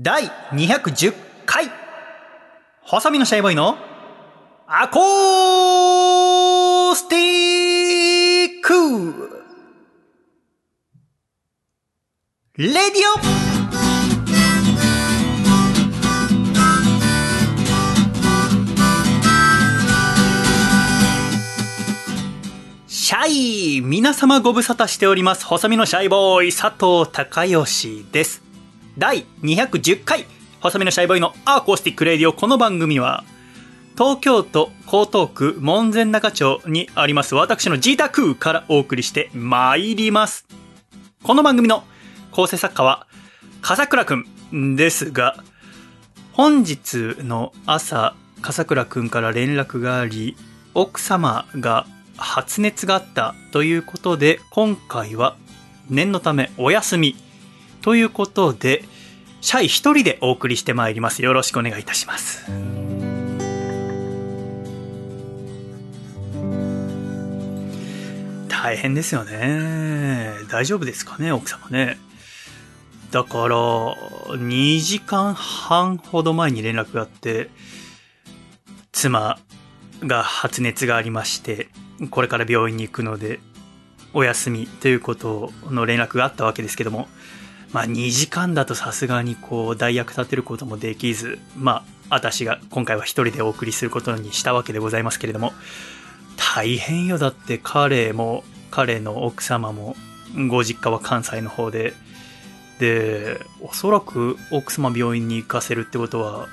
第210回細身のシャイボーイのアコースティックレディオシャイ皆様ご無沙汰しております。細身のシャイボーイ佐藤孝義です。第210回細身のシャイボーイのアーコースティックレディオこの番組は東京都江東区門前仲町にあります私の自宅からお送りしてまいります。この番組の構成作家は笠倉くんですが本日の朝笠倉くんから連絡があり奥様が発熱があったということで今回は念のためお休みということでシャイ一人でお送りしてまいります。よろしくお願いいたします。大変ですよね。大丈夫ですかね奥様ね。だから2時間半ほど前に連絡があって妻が発熱がありましてこれから病院に行くのでお休みということの連絡があったわけですけどもまあ2時間だとさすがにこう代役立てることもできずまあ私が今回は一人でお送りすることにしたわけでございますけれども大変よだって彼も彼の奥様もご実家は関西の方ででおそらく奥様病院に行かせるってことは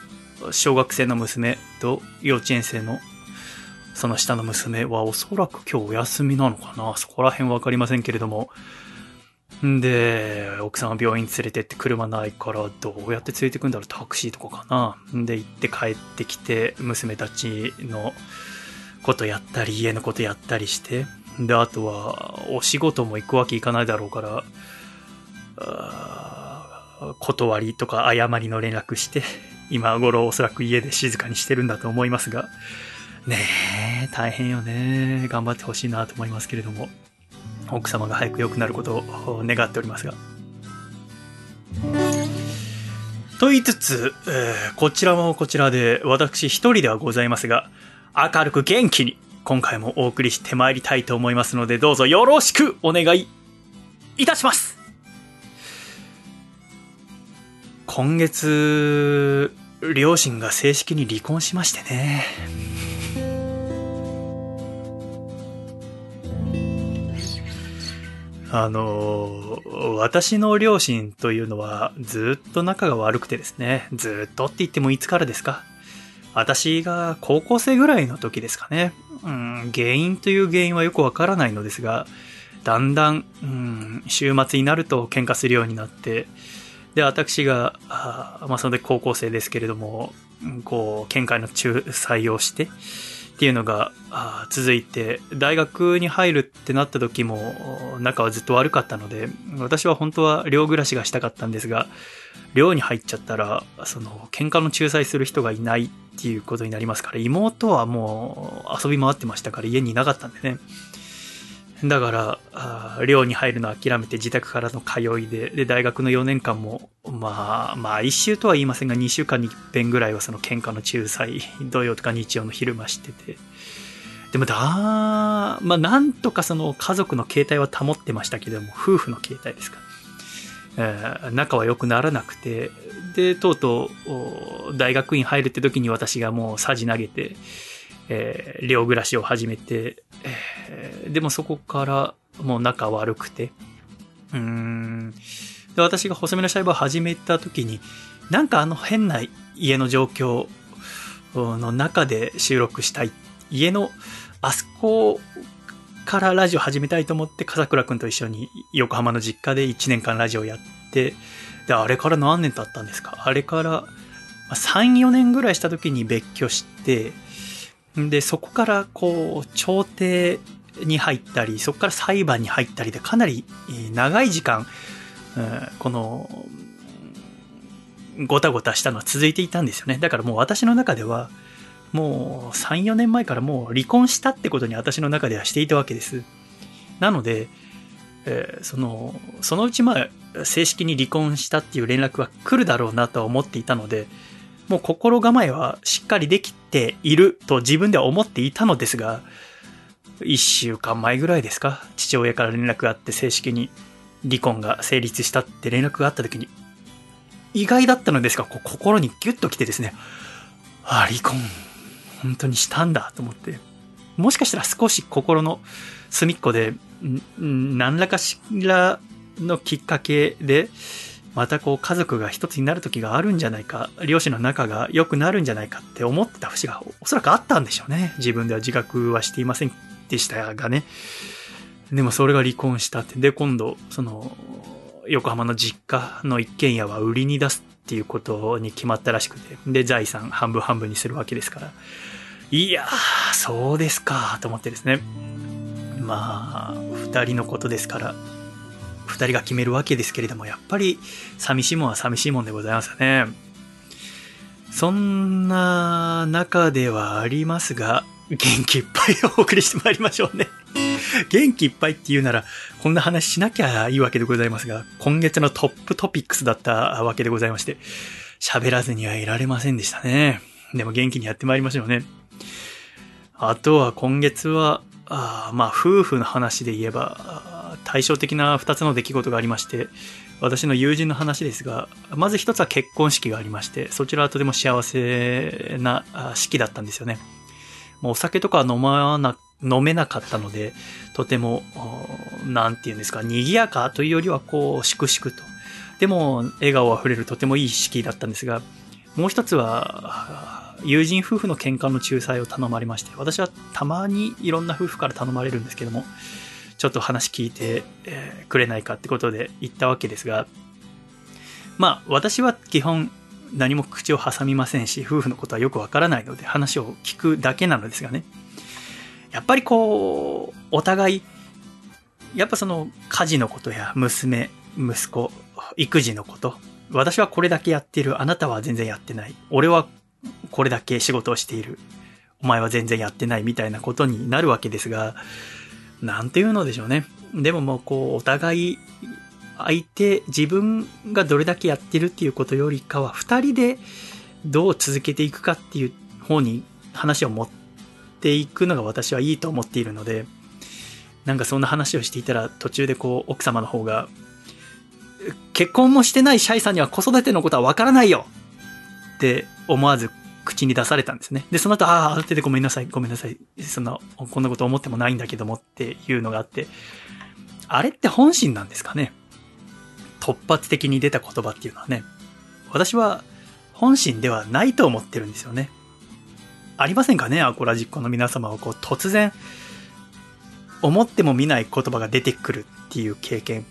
小学生の娘と幼稚園生のその下の娘はおそらく今日お休みなのかなそこら辺わかりませんけれども。んで、奥さんは病院連れてって車ないからどうやって連れてくんだろうタクシーとかかな。んで行って帰ってきて娘たちのことやったり家のことやったりして。で、あとはお仕事も行くわけいかないだろうから、断りとか誤りの連絡して今頃おそらく家で静かにしてるんだと思いますが、ねえ、大変よね。頑張ってほしいなと思いますけれども、奥様が早く良くなることを願っておりますが。と言いつつ、えーこちらもこちらで私一人ではございますが、明るく元気に今回もお送りしてまいりたいと思いますので、どうぞよろしくお願いいたします今月、両親が正式に離婚しましてね。あの、私の両親というのはずっと仲が悪くてですね、ずっとって言ってもいつからですか私が高校生ぐらいの時ですかね。うん、原因という原因はよくわからないのですが、だんだん、うん、週末になると喧嘩するようになって、で、私が、あまあ、その時高校生ですけれども、こう、喧嘩の仲裁をして、っていうのが続いて、大学に入るってなった時も、仲はずっと悪かったので、私は本当は寮暮らしがしたかったんですが、寮に入っちゃったら、その、喧嘩の仲裁する人がいないっていうことになりますから、妹はもう遊び回ってましたから家にいなかったんでね。だから、寮に入るのを諦めて自宅からの通いで、で、大学の4年間も、まあ、まあ、一週とは言いませんが、2週間に一遍ぐらいはその喧嘩の仲裁、土曜とか日曜の昼間してて。でもだ、まあ、なんとかその家族の形態は保ってましたけども、夫婦の形態ですか。えー仲は良くならなくて、で、とうとう、大学院入るって時に私がもうさじ投げて、えー寮暮らしを始めて、えーでもそこからもう仲悪くて、うーん。で、私が細身のシャイバーを始めた時に、なんかあの変な家の状況の中で収録したい。家のあそこからラジオ始めたいと思って、笠倉くんと一緒に横浜の実家で1年間ラジオやって、で、あれから何年経ったんですか？あれから、3、4年ぐらいした時に別居して、で、そこからこう、調停に入ったり、そこから裁判に入ったりで、かなり長い時間、うんこの、ごたごたしたのは続いていたんですよね。だからもう私の中では、もう3、4年前からもう離婚したってことに私の中ではしていたわけです。なので、えーその、そのうちまあ、正式に離婚したっていう連絡は来るだろうなとは思っていたので、もう心構えはしっかりできていると自分では思っていたのですが、一週間前ぐらいですか、父親から連絡があって正式に離婚が成立したって連絡があった時に、意外だったのですが、こう心にギュッと来てですね、ああ、離婚、本当にしたんだと思って、もしかしたら少し心の隅っこで、何らかしらのきっかけで、またこう家族が一つになる時があるんじゃないか、両親の仲が良くなるんじゃないかって思ってた節がおそらくあったんでしょうね。自分では自覚はしていませんでしたがね。でもそれが離婚したって。で、今度、その、横浜の実家の一軒家は売りに出すっていうことに決まったらしくて。で、財産半分半分にするわけですから。いやー、そうですか、と思ってですね。まあ、二人のことですから、二人が決めるわけですけれども、やっぱり寂しいもんは寂しいもんでございますよね。そんな中ではありますが、元気いっぱいお送りしてまいりましょうね。元気いっぱいって言うなら、こんな話しなきゃいいわけでございますが、今月のトップトピックスだったわけでございまして、喋らずにはいられませんでしたね。でも元気にやってまいりましょうね。あとは今月は、あまあ夫婦の話で言えば、対照的な2つの出来事がありまして、私の友人の話ですが、まず一つは結婚式がありまして、そちらはとても幸せな式だったんですよね。もうお酒とか飲まな、飲めなかったので、とても、なんて言うんですか、賑やかというよりはこう、粛々と。でも、笑顔あふれるとてもいい式だったんですが、もう一つは、友人夫婦の喧嘩の仲裁を頼まれまして、私はたまにいろんな夫婦から頼まれるんですけども、ちょっと話聞いて、くれないかってことで言ったわけですが、まあ、私は基本何も口を挟みませんし、夫婦のことはよくわからないので話を聞くだけなのですがね。やっぱりこう、お互い、やっぱその家事のことや娘、息子、育児のこと、私はこれだけやってる、あなたは全然やってない、俺はこれだけ仕事をしている、お前は全然やってないみたいなことになるわけですが、なんていうのでしょうね。でももうこう、お互い相手、自分がどれだけやってるっていうことよりかは、二人でどう続けていくかっていう方に話を持っていくのが私はいいと思っているので、なんかそんな話をしていたら途中でこう奥様の方が、結婚もしてないシャイさんには子育てのことはわからないよって思わず口に出されたんですね。で、その後、ああ、ある程度ごめんなさい、ごめんなさい。そんな、こんなこと思ってもないんだけどもっていうのがあって、あれって本心なんですかね？突発的に出た言葉っていうのはね、私は本心ではないと思ってるんですよね。ありませんかね？アコラジッコの皆様はこう突然、思っても見ない言葉が出てくるっていう経験。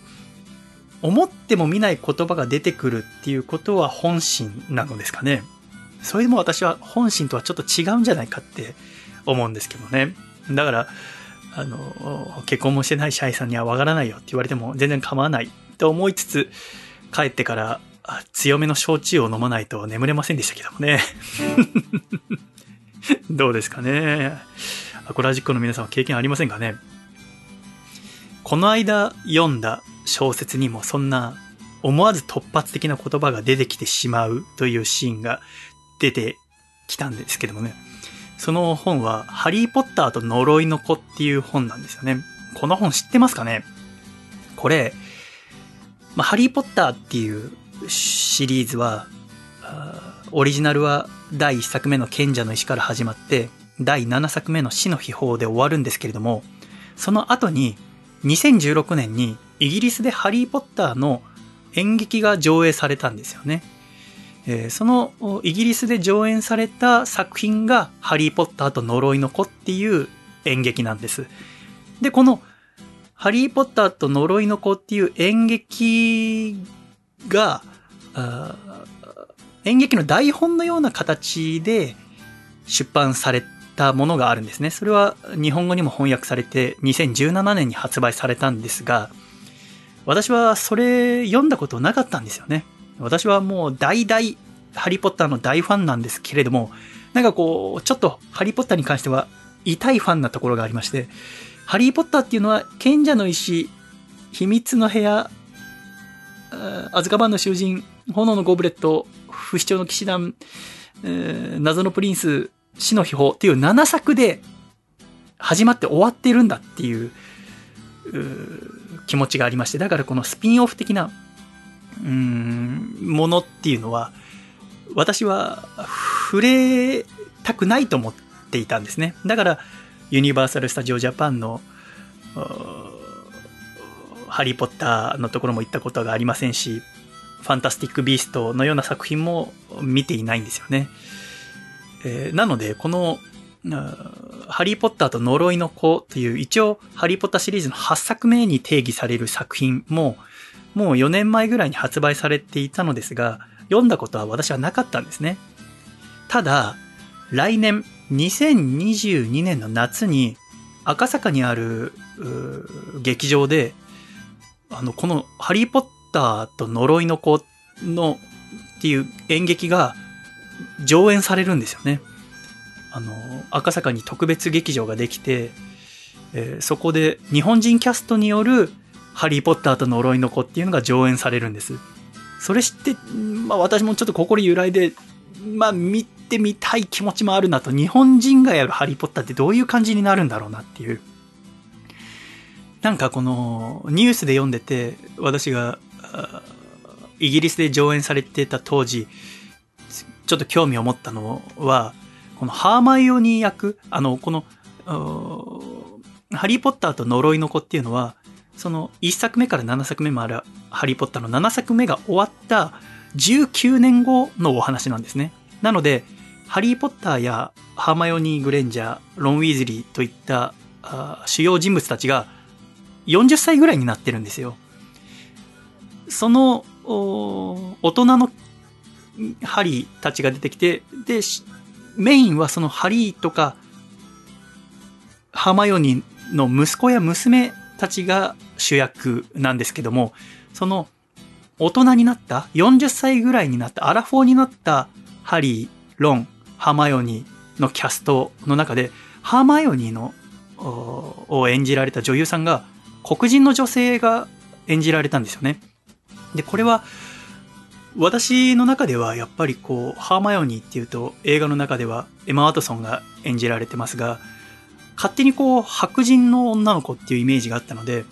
思っても見ない言葉が出てくるっていうことは本心なのですかね？それでも私は本心とはちょっと違うんじゃないかって思うんですけどね。だから、あの、結婚もしてないシャイさんにはわからないよって言われても全然構わないと思いつつ、帰ってから強めの焼酎を飲まないと眠れませんでしたけどもね。どうですかね。アコラジックの皆さんは経験ありませんかね。この間読んだ小説にもそんな思わず突発的な言葉が出てきてしまうというシーンが出てきたんですけどもね。その本は、ハリーポッターと呪いの子っていう本なんですよね。この本知ってますかね？これ、まあ、ハリーポッターっていうシリーズは、オリジナルは第1作目の賢者の石から始まって、第7作目の死の秘宝で終わるんですけれども、その後に2016年にイギリスでハリーポッターの演劇が上映されたんですよね。えー、そのイギリスで上演された作品がハリーポッターと呪いの子っていう演劇なんです。で、このハリーポッターと呪いの子っていう演劇が、演劇の台本のような形で出版されたものがあるんですね。それは日本語にも翻訳されて2017年に発売されたんですが、私はそれ読んだことなかったんですよね。私はもう大々ハリーポッターの大ファンなんですけれども、なんかこう、ちょっとハリーポッターに関しては痛いファンなところがありまして、ハリー・ポッターっていうのは賢者の石、秘密の部屋アズカバンの囚人、炎のゴブレット、不死鳥の騎士団、謎のプリンス、死の秘宝っていう7作で始まって終わってるんだっていう気持ちがありまして、だからこのスピンオフ的な、うん、ものっていうのは、私は触れたくないと思っていたんですね。だから、ユニバーサル・スタジオ・ジャパンの、ハリー・ポッターのところも行ったことがありませんし、ファンタスティック・ビーストのような作品も見ていないんですよね。えー、なので、この、ハリー・ポッターと呪いの子という一応ハリー・ポッターシリーズの8作目に定義される作品ももう4年前ぐらいに発売されていたのですが読んだことは私はなかったんですね。ただ来年2022年の夏に赤坂にある劇場であのこのハリー・ポッターと呪いの子のっていう演劇が上演されるんですよね。あの、赤坂に特別劇場ができて、えー、そこで日本人キャストによるハリー・ポッターと呪いの子っていうのが上演されるんです。それ知って、まあ私もちょっと心揺らいで、まあ見てみたい気持ちもあるなと、日本人がやるハリー・ポッターってどういう感じになるんだろうなっていう。なんかこのニュースで読んでて、私がイギリスで上演されてた当時、ちょっと興味を持ったのは、このハーマイオニー役、あの、この、ハリーポッターと呪いの子っていうのは、その1作目から7作目もあるハリーポッターの7作目が終わった19年後のお話なんですね。なので、ハリーポッターやハーマイオニー・グレンジャー、ロン・ウィーズリーといった主要人物たちが40歳ぐらいになってるんですよ。その大人のハリーたちが出てきて、で、メインはそのハリーとか、ハーマイオニーの息子や娘たちが主役なんですけども、その大人になった、40歳ぐらいになった、アラフォーになったハリー、ロン、ハーマイオニーのキャストの中で、ハーマイオニーのを演じられた女優さんが黒人の女性が演じられたんですよね。で、これは私の中ではやっぱりこう、ハーマイオニーっていうと映画の中ではエマ・ワトソンが演じられてますが、勝手にこう、白人の女の子っていうイメージがあったので、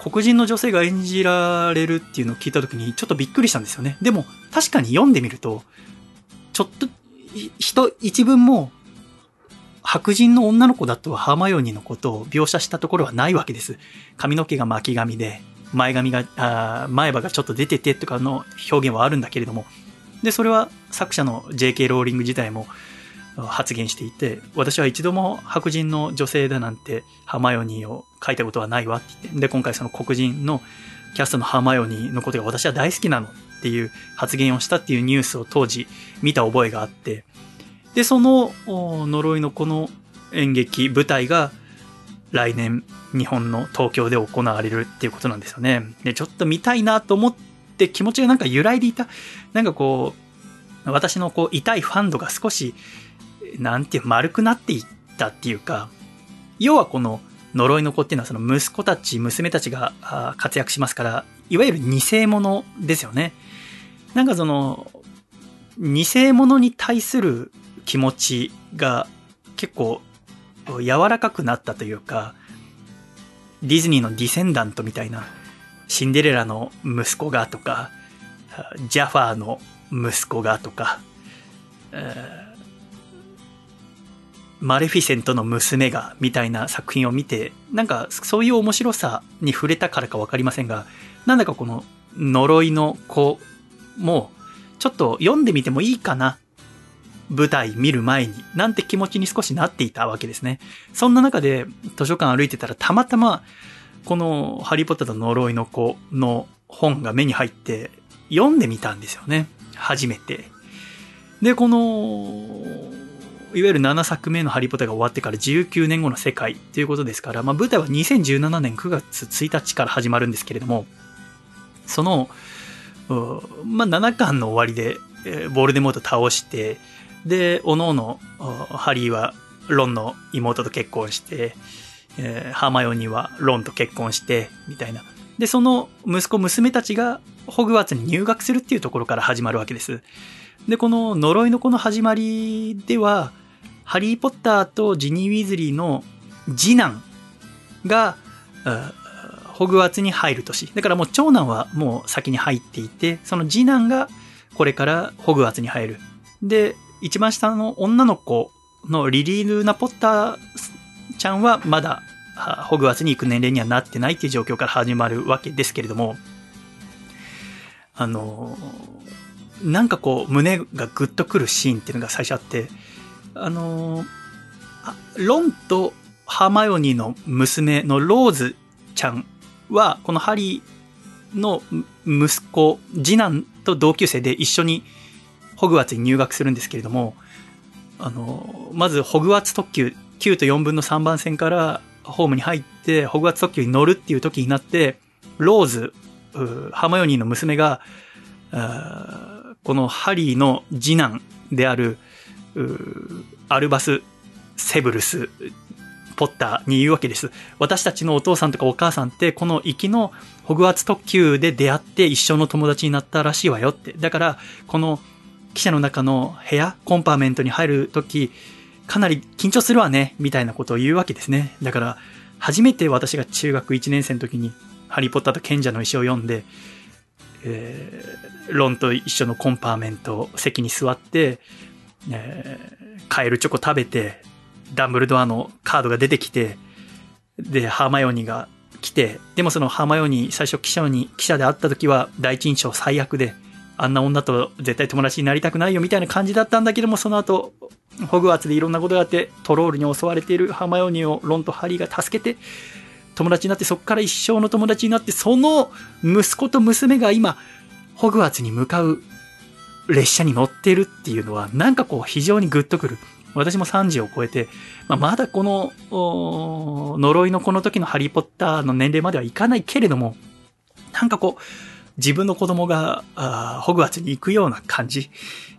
黒人の女性が演じられるっていうのを聞いた時にちょっとびっくりしたんですよね。でも確かに読んでみると、ちょっと、人一文も白人の女の子だとはハーマイオニーのことを描写したところはないわけです。髪の毛が巻き髪で、前髪が、あ前歯がちょっと出ててとかの表現はあるんだけれども、で、それは作者の JK ローリング自体も発言していて、私は一度も白人の女性だなんてハマイオニーを書いたことはないわって言って、で、今回その黒人のキャストのハマイオニーのことが私は大好きなのっていう発言をしたっていうニュースを当時見た覚えがあって、で、その呪いのこの演劇、舞台が来年日本の東京で行われるっていうことなんですよね。で、ちょっと見たいなと思って気持ちがなんか揺らいでいた。なんかこう、私のこう痛いファンドが少し、なんていう、丸くなっていったっていうか、要はこの呪いの子っていうのはその息子たち、娘たちが活躍しますから、いわゆる偽物ですよね。なんかその、偽物に対する気持ちが結構柔らかくなったというか、ディズニーのディセンダントみたいな、シンデレラの息子がとか、ジャファーの息子がとかえ、マレフィセントの娘がみたいな作品を見て、なんかそういう面白さに触れたからかわかりませんが、なんだかこの呪いの子も、ちょっと読んでみてもいいかな舞台見る前に、なんて気持ちに少しなっていたわけですね。そんな中で図書館歩いてたらたまたま、このハリーポッターと呪いの子の本が目に入って読んでみたんですよね。初めて。で、この、いわゆる7作目のハリーポッターが終わってから19年後の世界ということですから、まあ舞台は2017年9月1日から始まるんですけれども、その、まあ7巻の終わりで、ボールデモート倒して、で、おのおの、ハリーはロンの妹と結婚して、えー、ハーマイオニーはロンと結婚して、みたいな。で、その息子、娘たちがホグワーツに入学するっていうところから始まるわけです。で、この呪いの子の始まりでは、ハリー・ポッターとジニー・ウィズリーの次男が、ホグワーツに入る年。だからもう長男はもう先に入っていて、その次男がこれからホグワーツに入る。で、一番下の女の子のリリー・ルーナ・ポッターちゃんはまだホグワーツに行く年齢にはなってないっていう状況から始まるわけですけれども、あの、なんかこう胸がグッとくるシーンっていうのが最初あって、あの、ロンとハマヨニーの娘のローズちゃんは、このハリーの息子、次男と同級生で一緒にホグワーツに入学するんですけれども、あの、まずホグワーツ特急9と4分の3番線からホームに入って、ホグワーツ特急に乗るっていう時になって、ローズ、ハマヨニーの娘が、このハリーの次男である、アルバス・セブルス・ポッターに言うわけです。私たちのお父さんとかお母さんって、この行きのホグワーツ特急で出会って一生の友達になったらしいわよって。だから、この汽車の中の部屋、コンパーメントに入るとき、かなり緊張するわね、みたいなことを言うわけですね。だから、初めて私が中学1年生の時に、ハリーポッターと賢者の石を読んで、えー、ロンと一緒のコンパーメント席に座って、えー、カエルチョコ食べて、ダンブルドアのカードが出てきて、で、ハーマヨニーが来て、でもそのハーマヨニー最初記者に、記者で会った時は第一印象最悪で、あんな女と絶対友達になりたくないよみたいな感じだったんだけども、その後、ホグワーツでいろんなことがあって、トロールに襲われているハーマヨニーをロンとハリーが助けて、友達になって、そこから一生の友達になって、その息子と娘が今、ホグワーツに向かう列車に乗ってるっていうのは、なんかこう非常にグッとくる。私も30を超えて、まあ、まだこの、呪いのこの時のハリーポッターの年齢まではいかないけれども、なんかこう、自分の子供が、ホグワーツに行くような感じ、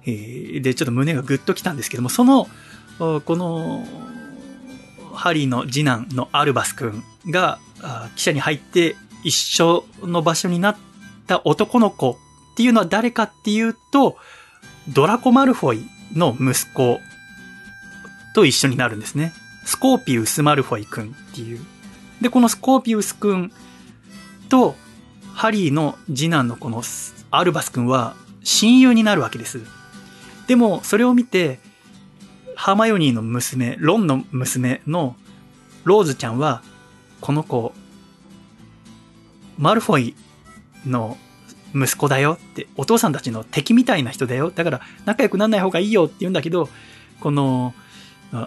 えー、で、ちょっと胸がグッときたんですけども、その、この、ハリーの次男のアルバス君が、記者に入って一緒の場所になった男の子っていうのは誰かっていうと、ドラコ・マルフォイの息子と一緒になるんですね。スコーピウス・マルフォイ君っていう。で、このスコーピウス君とハリーの次男のこのアルバス君は親友になるわけです。でも、それを見て、ハマヨニーの娘、ロンの娘のローズちゃんは、この子、マルフォイの息子だよって、お父さんたちの敵みたいな人だよ。だから仲良くなんない方がいいよって言うんだけど、この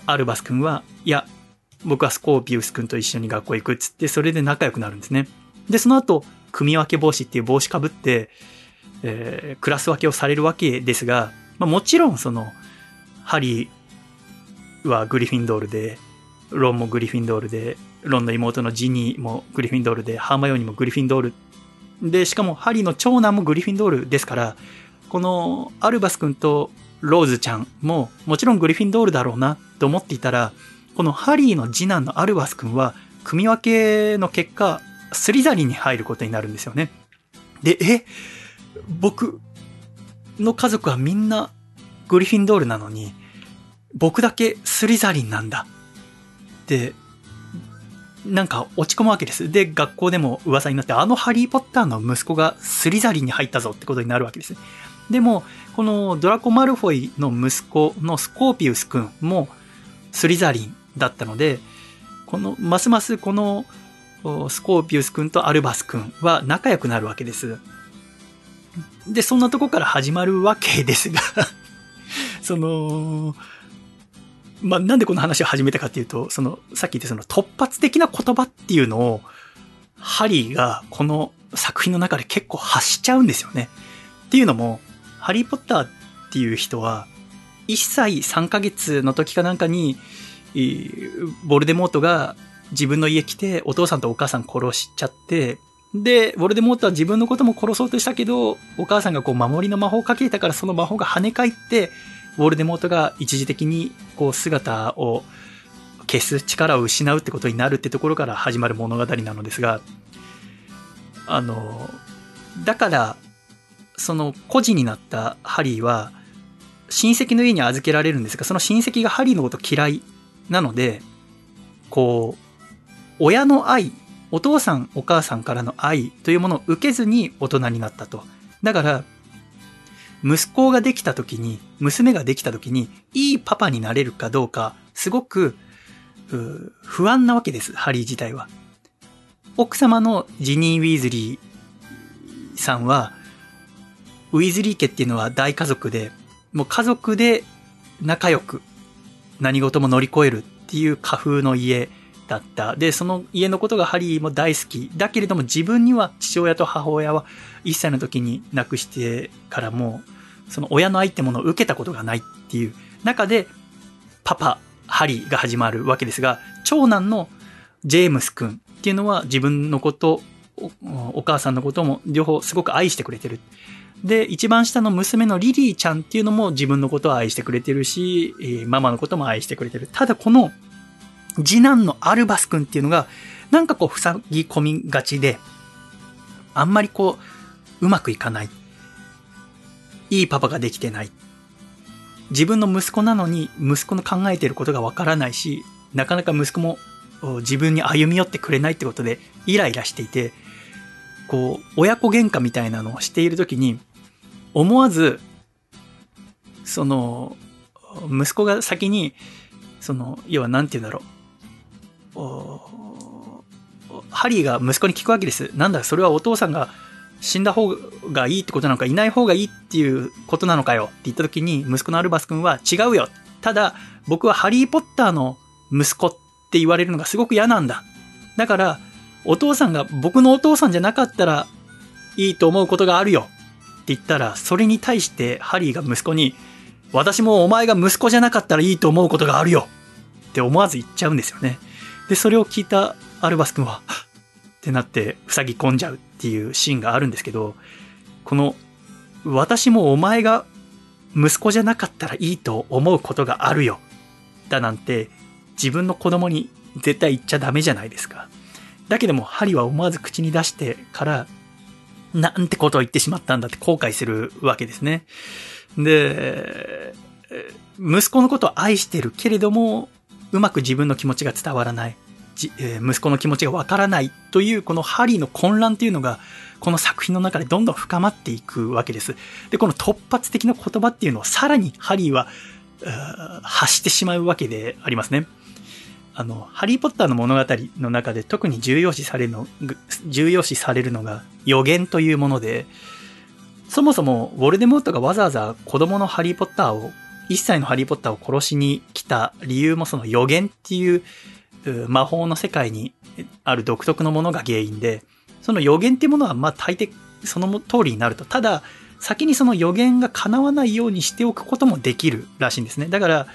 アルバス君は、いや、僕はスコーピウス君と一緒に学校行くっつって、それで仲良くなるんですね。で、その後、組分け帽子っていう帽子かぶって、えー、クラス分けをされるわけですが、まあ、もちろんその、ハリーはグリフィンドールで、ロンもグリフィンドールで、ロンの妹のジニーもグリフィンドールで、ハーマヨニーもグリフィンドール。で、しかもハリーの長男もグリフィンドールですから、このアルバス君とローズちゃんももちろんグリフィンドールだろうなと思っていたら、このハリーの次男のアルバス君は、組み分けの結果、スリザリンに入ることになるんですよね。で、え僕の家族はみんなグリフィンドールなのに、僕だけスリザリンなんだ。で、なんか落ち込むわけです。で、学校でも噂になって、あのハリーポッターの息子がスリザリンに入ったぞってことになるわけです。でも、このドラコ・マルフォイの息子のスコーピウス君もスリザリンだったので、この、ますますこのスコーピウス君とアルバス君は仲良くなるわけです。で、そんなとこから始まるわけですが その、まあ、なんでこの話を始めたかっていうと、その、さっき言ったその突発的な言葉っていうのを、ハリーがこの作品の中で結構発しちゃうんですよね。っていうのも、ハリーポッターっていう人は、1歳3ヶ月の時かなんかに、ボルデモートが自分の家来て、お父さんとお母さん殺しちゃって、で、ヴォルデモートは自分のことも殺そうとしたけど、お母さんがこう守りの魔法をかけたからその魔法が跳ね返って、ヴォルデモートが一時的にこう姿を消す力を失うってことになるってところから始まる物語なのですが、あの、だから、その孤児になったハリーは、親戚の家に預けられるんですが、その親戚がハリーのこと嫌いなので、こう、親の愛、お父さんお母さんからの愛というものを受けずに大人になったと。だから、息子ができた時に、娘ができた時に、いいパパになれるかどうか、すごく、不安なわけです、ハリー自体は。奥様のジニー・ウィーズリーさんは、ウィーズリー家っていうのは大家族で、もう家族で仲良く何事も乗り越えるっていう家風の家だった。で、その家のことがハリーも大好き。だけれども自分には父親と母親は1歳の時に亡くしてからも、その親の愛ってものを受けたことがないっていう中で、パパ、ハリーが始まるわけですが、長男のジェームス君っていうのは自分のこと、おお母さんのことも両方すごく愛してくれてる。で、一番下の娘のリリーちゃんっていうのも自分のことを愛してくれてるし、えママのことも愛してくれてる。ただこの次男のアルバス君っていうのが、なんかこう塞ぎ込みがちで、あんまりこう、うまくいかない。いいパパができてない。自分の息子なのに息子の考えていることがわからないし、なかなか息子も自分に歩み寄ってくれないってことでイライラしていて、こう、親子喧嘩みたいなのをしているときに、思わず、その、息子が先に、その、要はなんて言うんだろう。ハリーが息子に聞くわけです。なんだ、それはお父さんが死んだ方がいいってことなのか、いない方がいいっていうことなのかよって言った時に、息子のアルバス君は違うよ。ただ、僕はハリーポッターの息子って言われるのがすごく嫌なんだ。だから、お父さんが僕のお父さんじゃなかったらいいと思うことがあるよって言ったら、それに対してハリーが息子に、私もお前が息子じゃなかったらいいと思うことがあるよって思わず言っちゃうんですよね。で、それを聞いたアルバス君は、ってなって塞ぎ込んじゃうっていうシーンがあるんですけど、この、私もお前が息子じゃなかったらいいと思うことがあるよ。だなんて、自分の子供に絶対言っちゃダメじゃないですか。だけども、ハリは思わず口に出してから、なんてことを言ってしまったんだって後悔するわけですね。で、息子のことを愛してるけれども、うまく自分の気持ちが伝わらない。えー息子の気持ちがわからないというこのハリーの混乱というのがこの作品の中でどんどん深まっていくわけです。で、この突発的な言葉っていうのをさらにハリーは発してしまうわけでありますね。あの、ハリーポッターの物語の中で特に重要視されるの、重要視されるのが予言というもので、そもそもウォルデモートがわざわざ子供のハリーポッターを、一歳のハリーポッターを殺しに来た理由もその予言っていう魔法の世界にある独特のものが原因で、その予言っていうものはまあ大抵その通りになると。ただ、先にその予言が叶わないようにしておくこともできるらしいんですね。だから、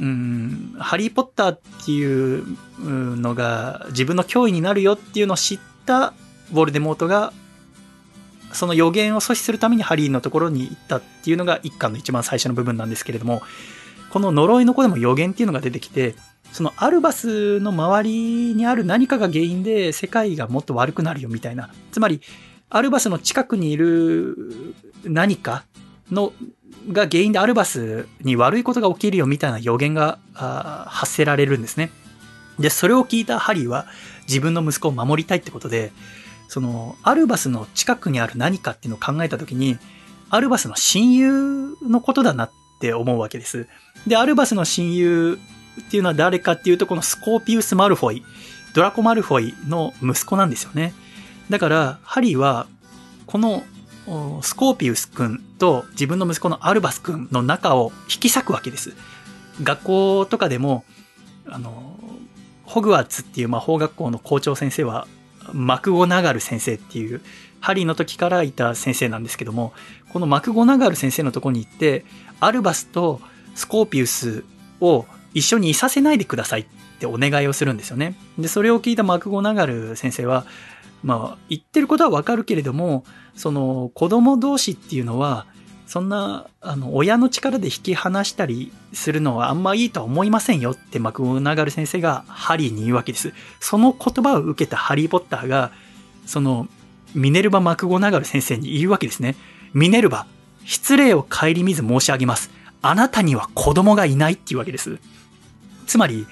うん、ハリーポッターっていうのが自分の脅威になるよっていうのを知ったウォルデモートが、その予言を阻止するためにハリーのところに行ったっていうのが一巻の一番最初の部分なんですけれども、この呪いの子でも予言っていうのが出てきて、そのアルバスの周りにある何かが原因で世界がもっと悪くなるよみたいな。つまり、アルバスの近くにいる何かのが原因でアルバスに悪いことが起きるよみたいな予言が発せられるんですね。で、それを聞いたハリーは自分の息子を守りたいってことで、そのアルバスの近くにある何かっていうのを考えたときに、アルバスの親友のことだなって思うわけです。で、アルバスの親友っていうのは誰かっていうと、このスコーピウス・マルフォイ、ドラコ・マルフォイの息子なんですよね。だから、ハリーは、このスコーピウス君と自分の息子のアルバス君の仲を引き裂くわけです。学校とかでも、あの、ホグワーツっていう魔法学校の校長先生は、マクゴナガル先生っていう、ハリーの時からいた先生なんですけども、このマクゴナガル先生のとこに行って、アルバスとスコーピウスを一緒にいさせないでくださいってお願いをするんですよね。で、それを聞いたマクゴナガル先生は、まあ、言ってることはわかるけれども、その子供同士っていうのは、そんな、あの、親の力で引き離したりするのはあんまいいとは思いませんよってマクゴナガル先生がハリーに言うわけです。その言葉を受けたハリーポッターが、その、ミネルバ・マクゴナガル先生に言うわけですね。ミネルバ、失礼を顧みず申し上げます。あなたには子供がいないっていうわけです。つまり、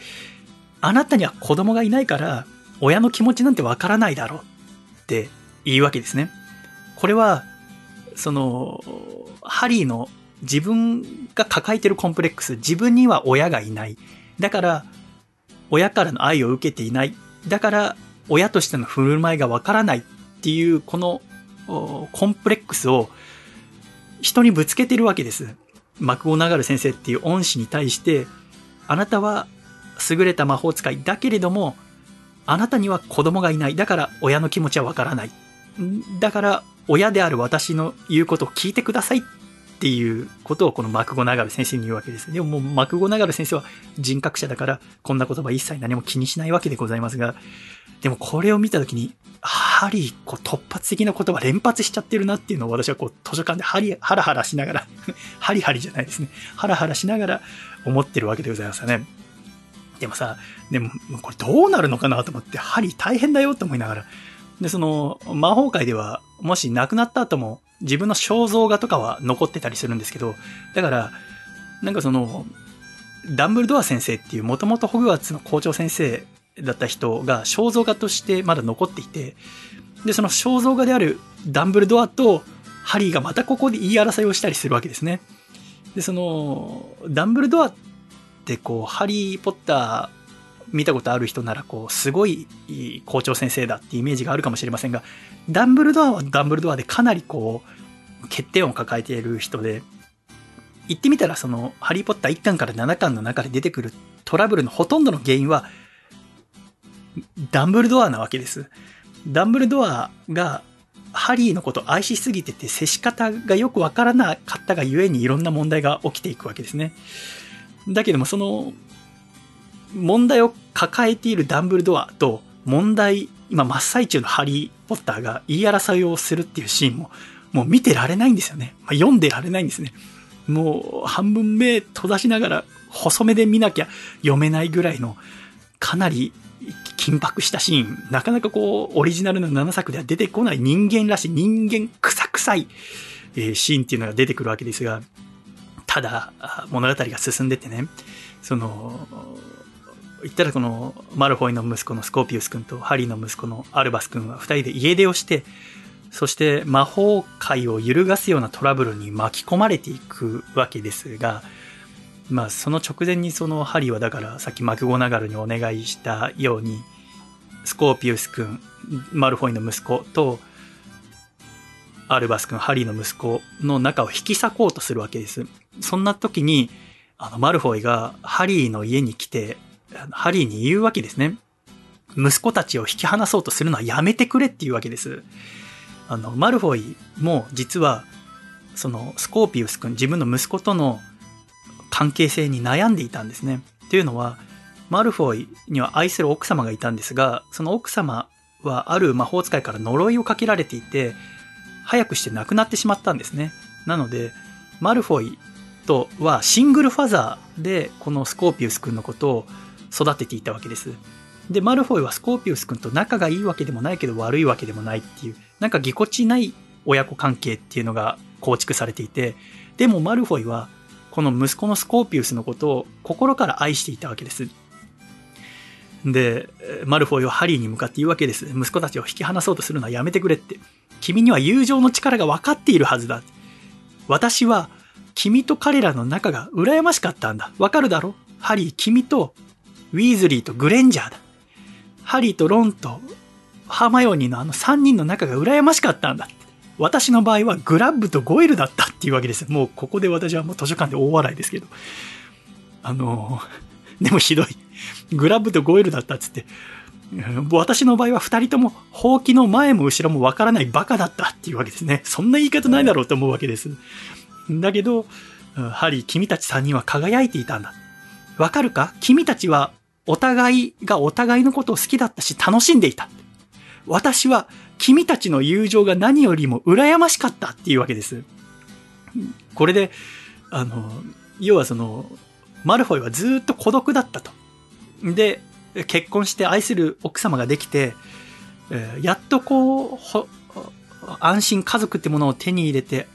あなたには子供がいないから、親の気持ちなんてわからないだろうって言うわけですね。これは、その、ハリーの自分が抱えてるコンプレックス、自分には親がいない。だから、親からの愛を受けていない。だから、親としての振る舞いがわからないっていう、このコンプレックスを人にぶつけてるわけです。マクゴナガル先生っていう恩師に対して、あなたは優れた魔法使いだけれども、あなたには子供がいない。だから親の気持ちはわからない。だから親である私の言うことを聞いてくださいっていうことをこのマクゴナガル先生に言うわけです。でももうマクゴナガル先生は人格者だからこんな言葉一切何も気にしないわけでございますが、でもこれを見たときに、ハリー、こう突発的な言葉連発しちゃってるなっていうのを私はこう図書館でハリ、ハラハラしながらハリハリじゃないですね。ハラハラしながら思ってるわけでございますよね。でもさ、でもこれどうなるのかなと思って、ハリー大変だよと思いながら。で、その魔法界ではもし亡くなった後も自分の肖像画とかは残ってたりするんですけど、だから、なんかその、ダンブルドア先生っていうもともとホグワーツの校長先生だった人が肖像画としてまだ残っていて、で、その肖像画であるダンブルドアとハリーがまたここで言い争いをしたりするわけですね。で、その、ダンブルドアってこう、ハリー・ポッター見たことある人なら、こう、すごい校長先生だってイメージがあるかもしれませんが、ダンブルドアはダンブルドアでかなりこう、欠点を抱えている人で、言ってみたらその、ハリーポッター1巻から7巻の中で出てくるトラブルのほとんどの原因は、ダンブルドアなわけです。ダンブルドアがハリーのことを愛しすぎてて接し方がよくわからなかったがゆえにいろんな問題が起きていくわけですね。だけどもその問題を抱えているダンブルドアと問題、今真っ最中のハリー・ポッターが言い争いをするっていうシーンも、もう見てられないんですよね。まあ、読んでられないんですね。もう半分目閉ざしながら細めで見なきゃ読めないぐらいのかなり緊迫したシーン。なかなかこう、オリジナルの7作では出てこない人間らしい、人間臭臭い、えー、シーンっていうのが出てくるわけですが、ただ、物語が進んでってね、その、言ったらこのマルフォイの息子のスコーピウス君とハリーの息子のアルバス君は二人で家出をして、そして魔法界を揺るがすようなトラブルに巻き込まれていくわけですが、まあその直前にそのハリーはだからさっきマクゴナガルにお願いしたように、スコーピウス君、マルフォイの息子と、アルバス君、ハリーの息子の中を引き裂こうとするわけです。そんな時に、あの、マルフォイがハリーの家に来て、ハリーに言うわけですね。息子たちを引き離そうとするのはやめてくれっていうわけです。あの、マルフォイも実は、そのスコーピウス君、自分の息子との関係性に悩んでいたんですね。というのは、マルフォイには愛する奥様がいたんですが、その奥様はある魔法使いから呪いをかけられていて、早くして亡くなってしまったんですね。なので、マルフォイとはシングルファザーでこのスコーピウス君のことを育てていたわけです。で、マルフォイはスコーピウス君と仲がいいわけでもないけど悪いわけでもないっていう、なんかぎこちない親子関係っていうのが構築されていて、でもマルフォイはこの息子のスコーピウスのことを心から愛していたわけです。で、マルフォイはハリーに向かって言うわけです。息子たちを引き離そうとするのはやめてくれって。君には友情の力が分かっているはずだ。私は君と彼らの仲が羨ましかったんだ。わかるだろ？ハリー、君とウィーズリーとグレンジャーだ。ハリーとロンとハーマヨニーのあの3人の仲が羨ましかったんだ。私の場合はグラッブとゴイルだったっていうわけです。もうここで私はもう図書館で大笑いですけど。あの、でもひどい。グラッブとゴイルだったっつって、私の場合は二人ともほうきの前も後ろもわからないバカだったっていうわけですね。そんな言い方ないだろうと思うわけです。だけど、ハリー、君たち三人は輝いていたんだ。わかるか？君たちはお互いがお互いのことを好きだったし楽しんでいた。私は君たちの友情が何よりも羨ましかったっていうわけです。これで、あの、要はその、マルフォイはずっと孤独だったと。で、結婚して愛する奥様ができて、やっとこう、安心家族ってものを手に入れて、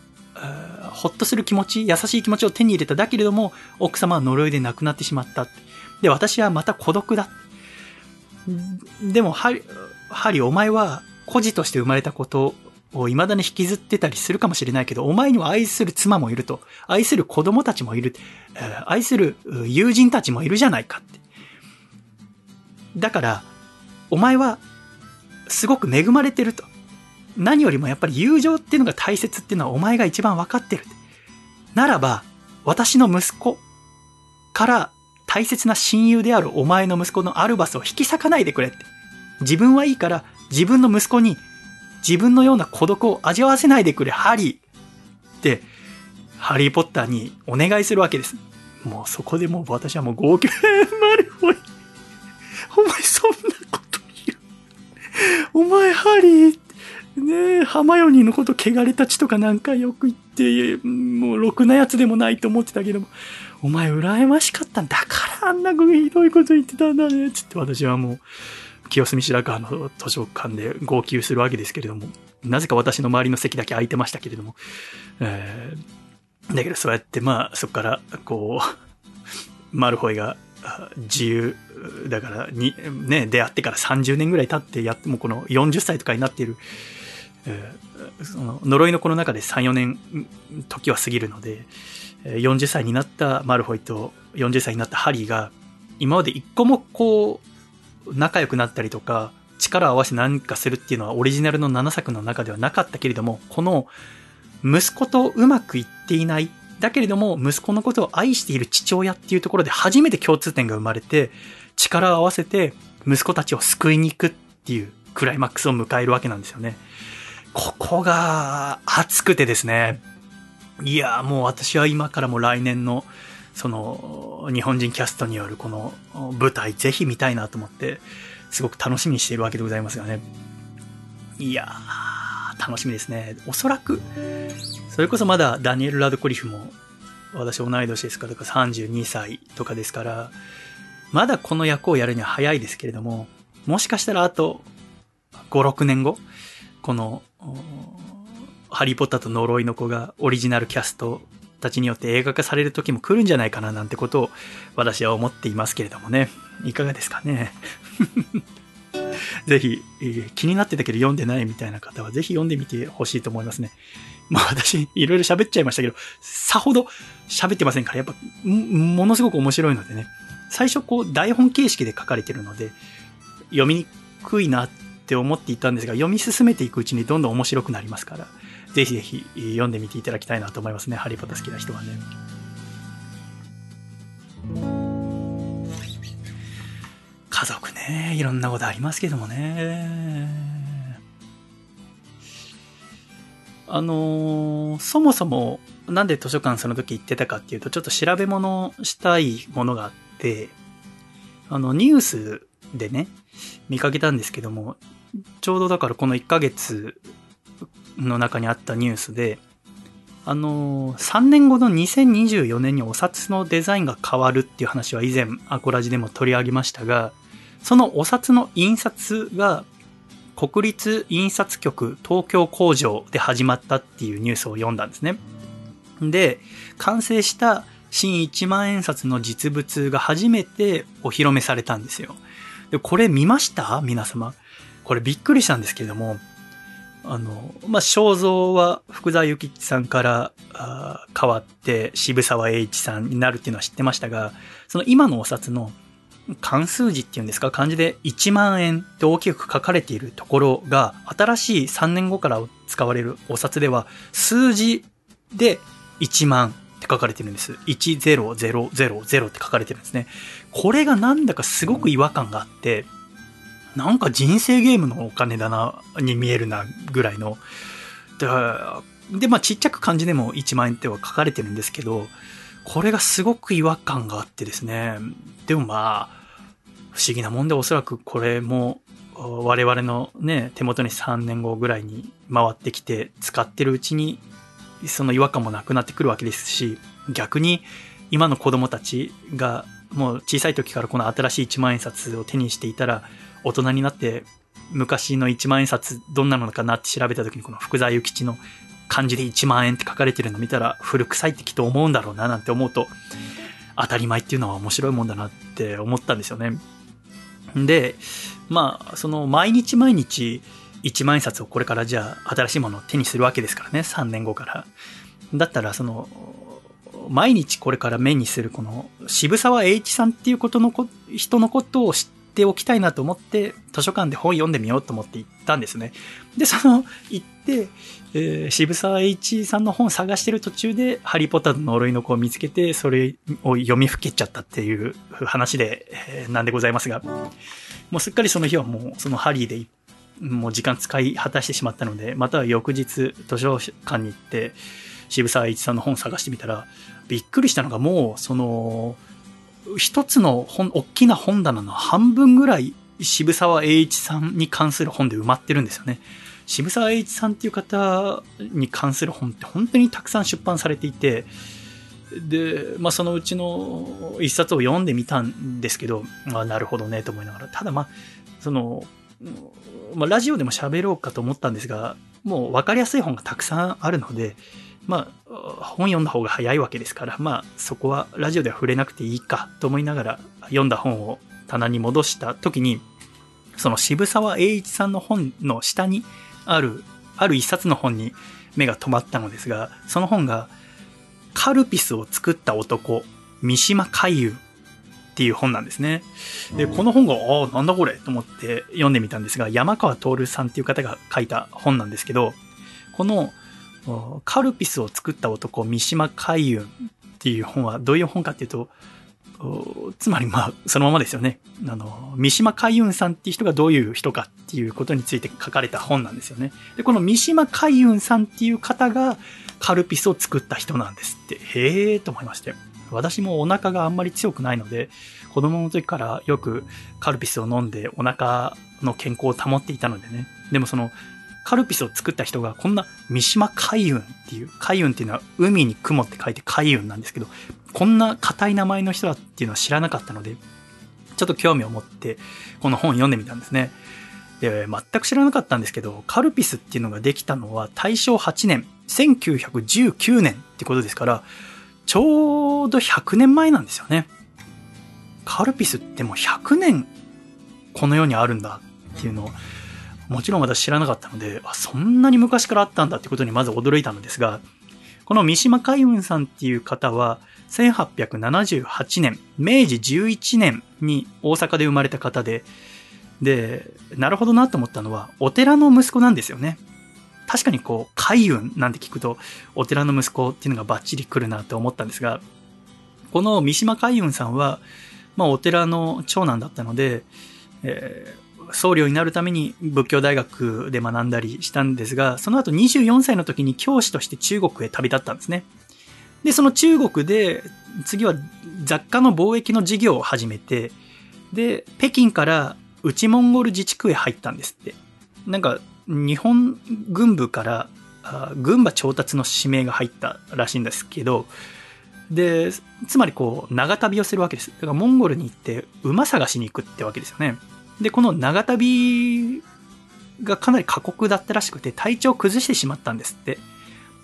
ほっとする気持ち、優しい気持ちを手に入れた。だけれども、奥様は呪いで亡くなってしまった。で、私はまた孤独だ。でも、ハリ、ハリ、お前は孤児として生まれたことを未だに引きずってたりするかもしれないけど、お前には愛する妻もいると。愛する子供たちもいる。愛する友人たちもいるじゃないかって。だから、お前はすごく恵まれてると。何よりもやっぱり友情っていうのが大切っていうのはお前が一番分かってる。ならば、私の息子から大切な親友であるお前の息子のアルバスを引き裂かないでくれって。自分はいいから自分の息子に自分のような孤独を味わわせないでくれ、ハリーって、ハリーポッターにお願いするわけです。もうそこでもう私はもう号泣、マルフォイ。お前そんなこと言う。お前ハリー、ねえ、ハマヨニーのこと汚れたちとかなんかよく言って、もうろくなやつでもないと思ってたけども、お前羨ましかったんだからあんなひどいこと言ってたんだね、つって私はもう、清澄白河の図書館で号泣するわけですけれども、なぜか私の周りの席だけ空いてましたけれども、えー、だけどそうやってまあそこからこう、マルフォイが自由だからに、ね、出会ってから30年ぐらい経ってやってもこの40歳とかになっている、えー、その呪いの子の中で3、4年時は過ぎるので、40歳になったマルフォイと40歳になったハリーが今まで一個もこう仲良くなったりとか、力を合わせ何かするっていうのはオリジナルの7作の中ではなかったけれども、この息子とうまくいっていない、だけれども息子のことを愛している父親っていうところで初めて共通点が生まれて、力を合わせて息子たちを救いに行くっていうクライマックスを迎えるわけなんですよね。ここが熱くてですね。いや、もう私は今からも来年のその、日本人キャストによるこの舞台、ぜひ見たいなと思って、すごく楽しみにしているわけでございますがね。いやー、楽しみですね。おそらく、それこそまだダニエル・ラドクリフも、私同い年ですから、32歳とかですから、まだこの役をやるには早いですけれども、もしかしたらあと5、6年後、この、ハリーポッターと呪いの子がオリジナルキャストたちによって映画化される時も来るんじゃないかななんてことを私は思っていますけれどもね。いかがですかね。ぜひ、えー、気になってたけど読んでないみたいな方はぜひ読んでみてほしいと思いますね。まあ私、いろいろ喋っちゃいましたけど、さほど喋ってませんから、やっぱ、ものすごく面白いのでね。最初こう台本形式で書かれてるので、読みにくいなって思っていたんですが、読み進めていくうちにどんどん面白くなりますから、ぜひぜひ読んでみていただきたいなと思いますね。ハリーポッター好きな人はね。家族ね、いろんなことありますけどもね。あのー、そもそもなんで図書館その時行ってたかっていうと、ちょっと調べ物したいものがあって、あの、ニュースでね、見かけたんですけども、ちょうどだからこの1ヶ月の中にあったニュースで、あのー、3年後の2024年にお札のデザインが変わるっていう話は以前アコラジでも取り上げましたが、そのお札の印刷が国立印刷局東京工場で始まったっていうニュースを読んだんですね。で、完成した新1万円札の実物が初めてお披露目されたんですよ。で、これ見ました？皆様。これびっくりしたんですけども、あの、まあ、肖像は福沢諭吉さんから変わって渋沢栄一さんになるっていうのは知ってましたが、その今のお札の関数字っていうんですか、漢字で1万円って大きく書かれているところが、新しい3年後から使われるお札では、数字で1万って書かれてるんです。10000って書かれてるんですね。これがなんだかすごく違和感があって、なんか人生ゲームのお金だな、に見えるな、ぐらいの。で、でまあちっちゃく漢字でも1万円っては書かれてるんですけど、これがすごく違和感があってですね。でもまあ、不思議なもんでおそらくこれも我々のね、手元に3年後ぐらいに回ってきて使ってるうちにその違和感もなくなってくるわけですし、逆に今の子供たちがもう小さい時からこの新しい1万円札を手にしていたら、大人になって昔の1万円札どんなものかなって調べた時にこの福沢諭吉の漢字で1万円って書かれてるの見たら古臭いってきっと思うんだろうななんて思うと当たり前っていうのは面白いもんだなって思ったんですよね。で、まあ、その毎日毎日1万円札をこれからじゃあ新しいものを手にするわけですからね、3年後から。だったらその、毎日これから目にするこの渋沢栄一さんっていうことの、人のことを知ってておきたいなと思って、図書館で本読んでみようと思って行ったんですね。で、その、行って、えー、渋沢栄一さんの本探してる途中で、ハリーポッターの呪いの子を見つけて、それを読みふけちゃったっていう話で、えー、なんでございますが、もうすっかりその日はもう、そのハリーで、もう時間使い果たしてしまったので、また翌日、図書館に行って、渋沢栄一さんの本探してみたら、びっくりしたのがもう、その、一つの本、大きな本棚の半分ぐらい渋沢栄一さんに関する本で埋まってるんですよね。渋沢栄一さんっていう方に関する本って本当にたくさん出版されていて、で、まあそのうちの一冊を読んでみたんですけど、まあなるほどねと思いながら、ただまあ、その、まあラジオでも喋ろうかと思ったんですが、もう分かりやすい本がたくさんあるので、まあ、本読んだ方が早いわけですから、まあ、そこはラジオでは触れなくていいかと思いながら、読んだ本を棚に戻した時に、その渋沢栄一さんの本の下にある、ある一冊の本に目が止まったのですが、その本が、カルピスを作った男、三島海遊っていう本なんですね。で、この本が、ああ、なんだこれと思って読んでみたんですが、山川徹さんっていう方が書いた本なんですけど、このカルピスを作った男、三島海運っていう本はどういう本かっていうと、つまりまあ、そのままですよね。あの、三島海運さんっていう人がどういう人かっていうことについて書かれた本なんですよね。で、この三島海運さんっていう方がカルピスを作った人なんですって。へえーと思いまして。私もお腹があんまり強くないので、子供の時からよくカルピスを飲んでお腹の健康を保っていたのでね。でもそのカルピスを作った人がこんな三島海運っていう、海運っていうのは海に雲って書いて海運なんですけど、こんな硬い名前の人だっていうのは知らなかったので、ちょっと興味を持ってこの本読んでみたんですね。で、全く知らなかったんですけど、カルピスっていうのができたのは大正8年、1919年ってことですから、ちょうど100年前なんですよね。カルピスってもう100年この世にあるんだっていうのをもちろん私知らなかったので、あ、そんなに昔からあったんだってことにまず驚いたのですが、この三島海運さんっていう方は、1878年、明治11年に大阪で生まれた方で、で、なるほどなと思ったのは、お寺の息子なんですよね。確かにこう、海運なんて聞くと、お寺の息子っていうのがバッチリ来るなと思ったんですが、この三島海運さんは、まあお寺の長男だったので、え僧侶になるために仏教大学で学んだりしたんですが、その後24歳の時に教師として中国へ旅立ったんですね。で、その中国で、次は雑貨の貿易の事業を始めて、で、北京から内モンゴル自治区へ入ったんですって。なんか、日本軍部から軍馬調達の指名が入ったらしいんですけど、で、つまりこう、長旅をするわけです。だからモンゴルに行って馬探しに行くってわけですよね。で、この長旅がかなり過酷だったらしくて、体調を崩してしまったんですって。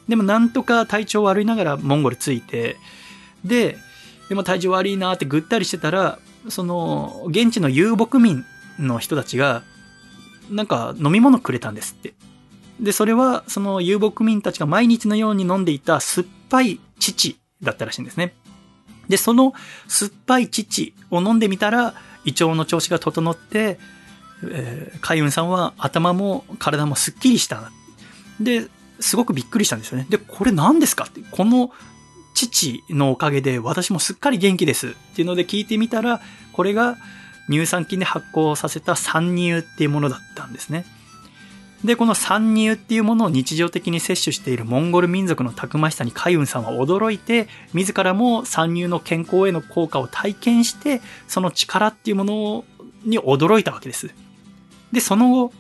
でもなんとか体調悪いながらモンゴル着いて、で、でも体調悪いなってぐったりしてたら、その、現地の遊牧民の人たちが、なんか飲み物くれたんですって。で、それは、その遊牧民たちが毎日のように飲んでいた酸っぱい乳だったらしいんですね。で、その酸っぱい乳を飲んでみたら、胃腸の調子が整って、えー、海運さんは頭も体もすっきりした。で、すごくびっくりしたんですよね。で、これ何ですかって、この父のおかげで私もすっかり元気ですっていうので聞いてみたら、これが乳酸菌で発酵させた酸乳っていうものだったんですね。で、この参入っていうものを日常的に摂取しているモンゴル民族のたくましさに海運さんは驚いて、自らも参入の健康への効果を体験して、その力っていうものに驚いたわけです。で、その後、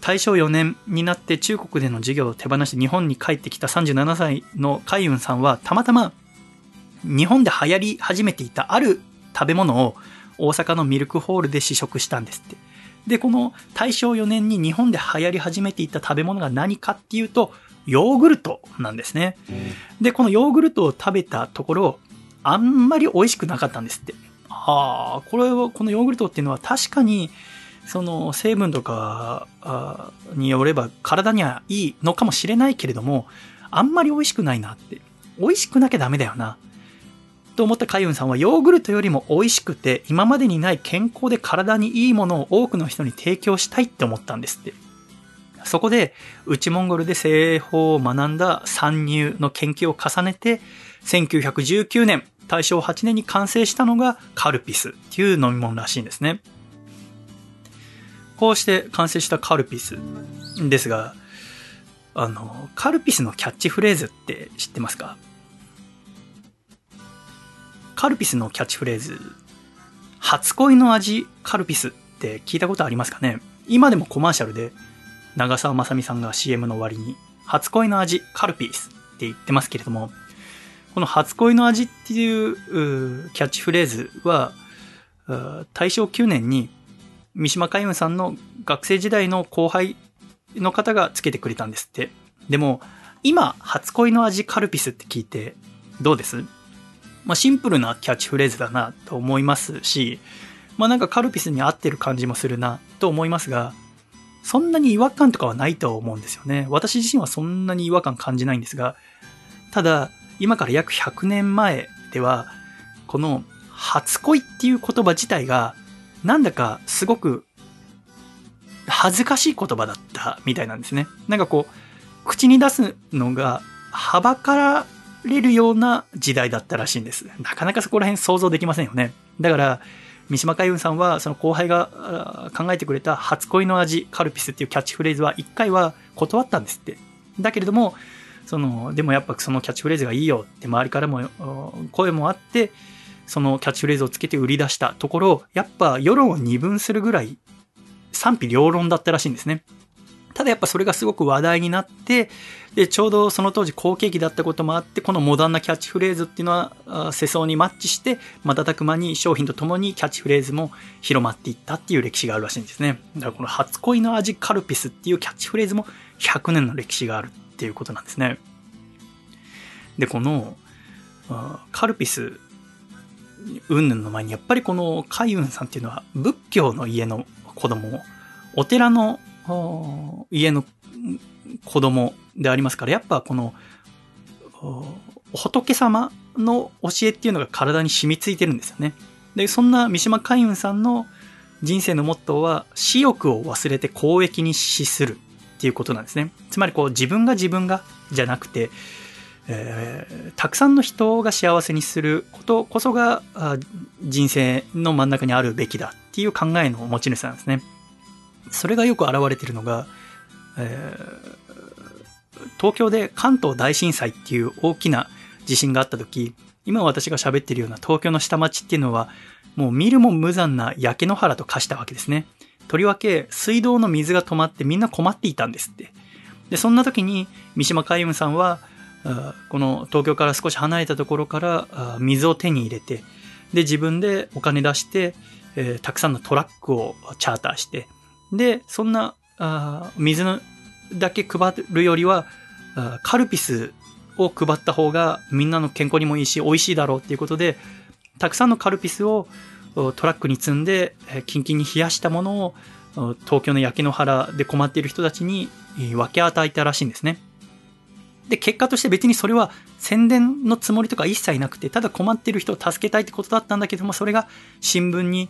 大正4年になって中国での授業を手放して日本に帰ってきた37歳の海運さんはたまたま日本で流行り始めていたある食べ物を大阪のミルクホールで試食したんですって。で、この大正4年に日本で流行り始めていった食べ物が何かっていうと、ヨーグルトなんですね。で、このヨーグルトを食べたところ、あんまり美味しくなかったんですって。ああ、これは、このヨーグルトっていうのは確かに、その成分とかによれば体にはいいのかもしれないけれども、あんまり美味しくないなって。美味しくなきゃダメだよな。と思った海運さんはヨーグルトよりも美味しくて今までにない健康で体にいいものを多くの人に提供したいって思ったんですって。そこで内モンゴルで製法を学んだ参入の研究を重ねて1919年大正8年に完成したのがカルピスっていう飲み物らしいんですね。こうして完成したカルピスですが、あの、カルピスのキャッチフレーズって知ってますか？カルピスのキャッチフレーズ、初恋の味カルピスって聞いたことありますかね？今でもコマーシャルで長澤まさみさんが CM の終わりに初恋の味カルピスって言ってますけれども、この初恋の味っていうキャッチフレーズは大正9年に三島海運さんの学生時代の後輩の方がつけてくれたんですって。でも、今、初恋の味カルピスって聞いて、どうです？まあ、シンプルなキャッチフレーズだなと思いますし、まあなんかカルピスに合ってる感じもするなと思いますが、そんなに違和感とかはないと思うんですよね。私自身はそんなに違和感感じないんですが、ただ、今から約100年前では、この初恋っていう言葉自体がなんだかすごく恥ずかしい言葉だったみたいなんですね。なんかこう、口に出すのがはばかられるような時代だったらしいんです。なかなかそこら辺想像できませんよね。だから、三島海運さんは、その後輩が考えてくれた初恋の味、カルピスっていうキャッチフレーズは一回は断ったんですって。だけれども、その、でもやっぱそのキャッチフレーズがいいよって周りからも声もあって、そのキャッチフレーズをつけて売り出したところ、やっぱ世論を二分するぐらい賛否両論だったらしいんですね。ただやっぱそれがすごく話題になって、で、ちょうどその当時好景気だったこともあって、このモダンなキャッチフレーズっていうのは世相にマッチして、瞬く間に商品とともにキャッチフレーズも広まっていったっていう歴史があるらしいんですね。だからこの初恋の味カルピスっていうキャッチフレーズも100年の歴史があるっていうことなんですね。で、このカルピス云々の前に、やっぱりこの海運さんっていうのは仏教の家の子供、お寺の家の子供でありますから、やっぱこの仏様の教えっていうのが体に染みついてるんですよね。で、そんな三島海運さんの人生のモットーは、私欲を忘れて公益に資するっていうことなんですね。つまりこう自分が自分がじゃなくて、えー、たくさんの人が幸せにすることこそが人生の真ん中にあるべきだっていう考えの持ち主なんですね。それがよく表れてるのが、えー、東京で関東大震災っていう大きな地震があった時、今私が喋ってるような東京の下町っていうのは、もう見るも無残な焼け野原と化したわけですね。とりわけ水道の水が止まってみんな困っていたんですって。で、そんな時に三島海運さんは、この東京から少し離れたところから水を手に入れて、で、自分でお金出して、えー、たくさんのトラックをチャーターして、で、そんな、あ水のだけ配るよりは、カルピスを配った方がみんなの健康にもいいし、美味しいだろうっていうことで、たくさんのカルピスをトラックに積んで、キンキンに冷やしたものを東京の焼け野原で困っている人たちに分け与えたらしいんですね。で、結果として別にそれは宣伝のつもりとか一切なくて、ただ困っている人を助けたいってことだったんだけども、それが新聞に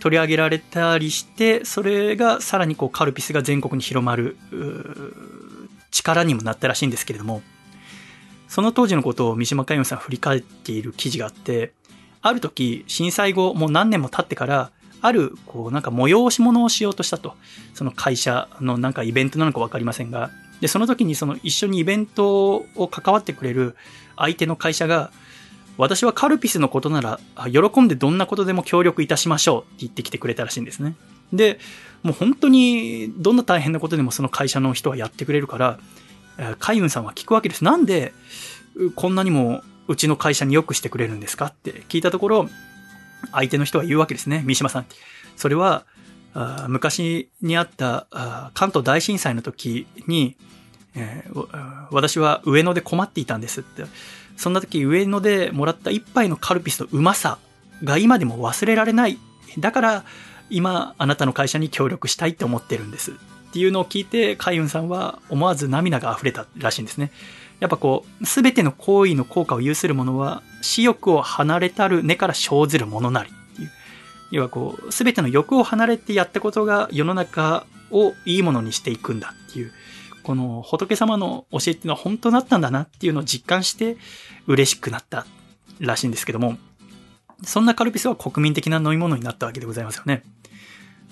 取り上げられたりして、それがさらにこうカルピスが全国に広まる力にもなったらしいんですけれども、その当時のことを三島海運さん振り返っている記事があって、ある時、震災後、もう何年も経ってから、ある、こう、なんか催し物をしようとしたと。その会社のなんかイベントなのかわかりませんが、で、その時にその一緒にイベントを関わってくれる相手の会社が、私はカルピスのことなら、喜んでどんなことでも協力いたしましょうって言ってきてくれたらしいんですね。で、もう本当にどんな大変なことでもその会社の人はやってくれるから、海運さんは聞くわけです。なんでこんなにもうちの会社によくしてくれるんですかって聞いたところ、相手の人は言うわけですね。三島さん。それは、昔にあった関東大震災の時に、私は上野で困っていたんですって。そんな時上野でもらった一杯のカルピスのうまさが今でも忘れられない。だから今あなたの会社に協力したいって思ってるんです。っていうのを聞いて、海運さんは思わず涙が溢れたらしいんですね。やっぱこう、すべての行為の効果を有するものは、私欲を離れたる根から生ずるものなりっていう。要はこう、すべての欲を離れてやったことが世の中をいいものにしていくんだっていう。この仏様の教えっていうのは本当だったんだなっていうのを実感して嬉しくなったらしいんですけども、そんなカルピスは国民的な飲み物になったわけでございますよね。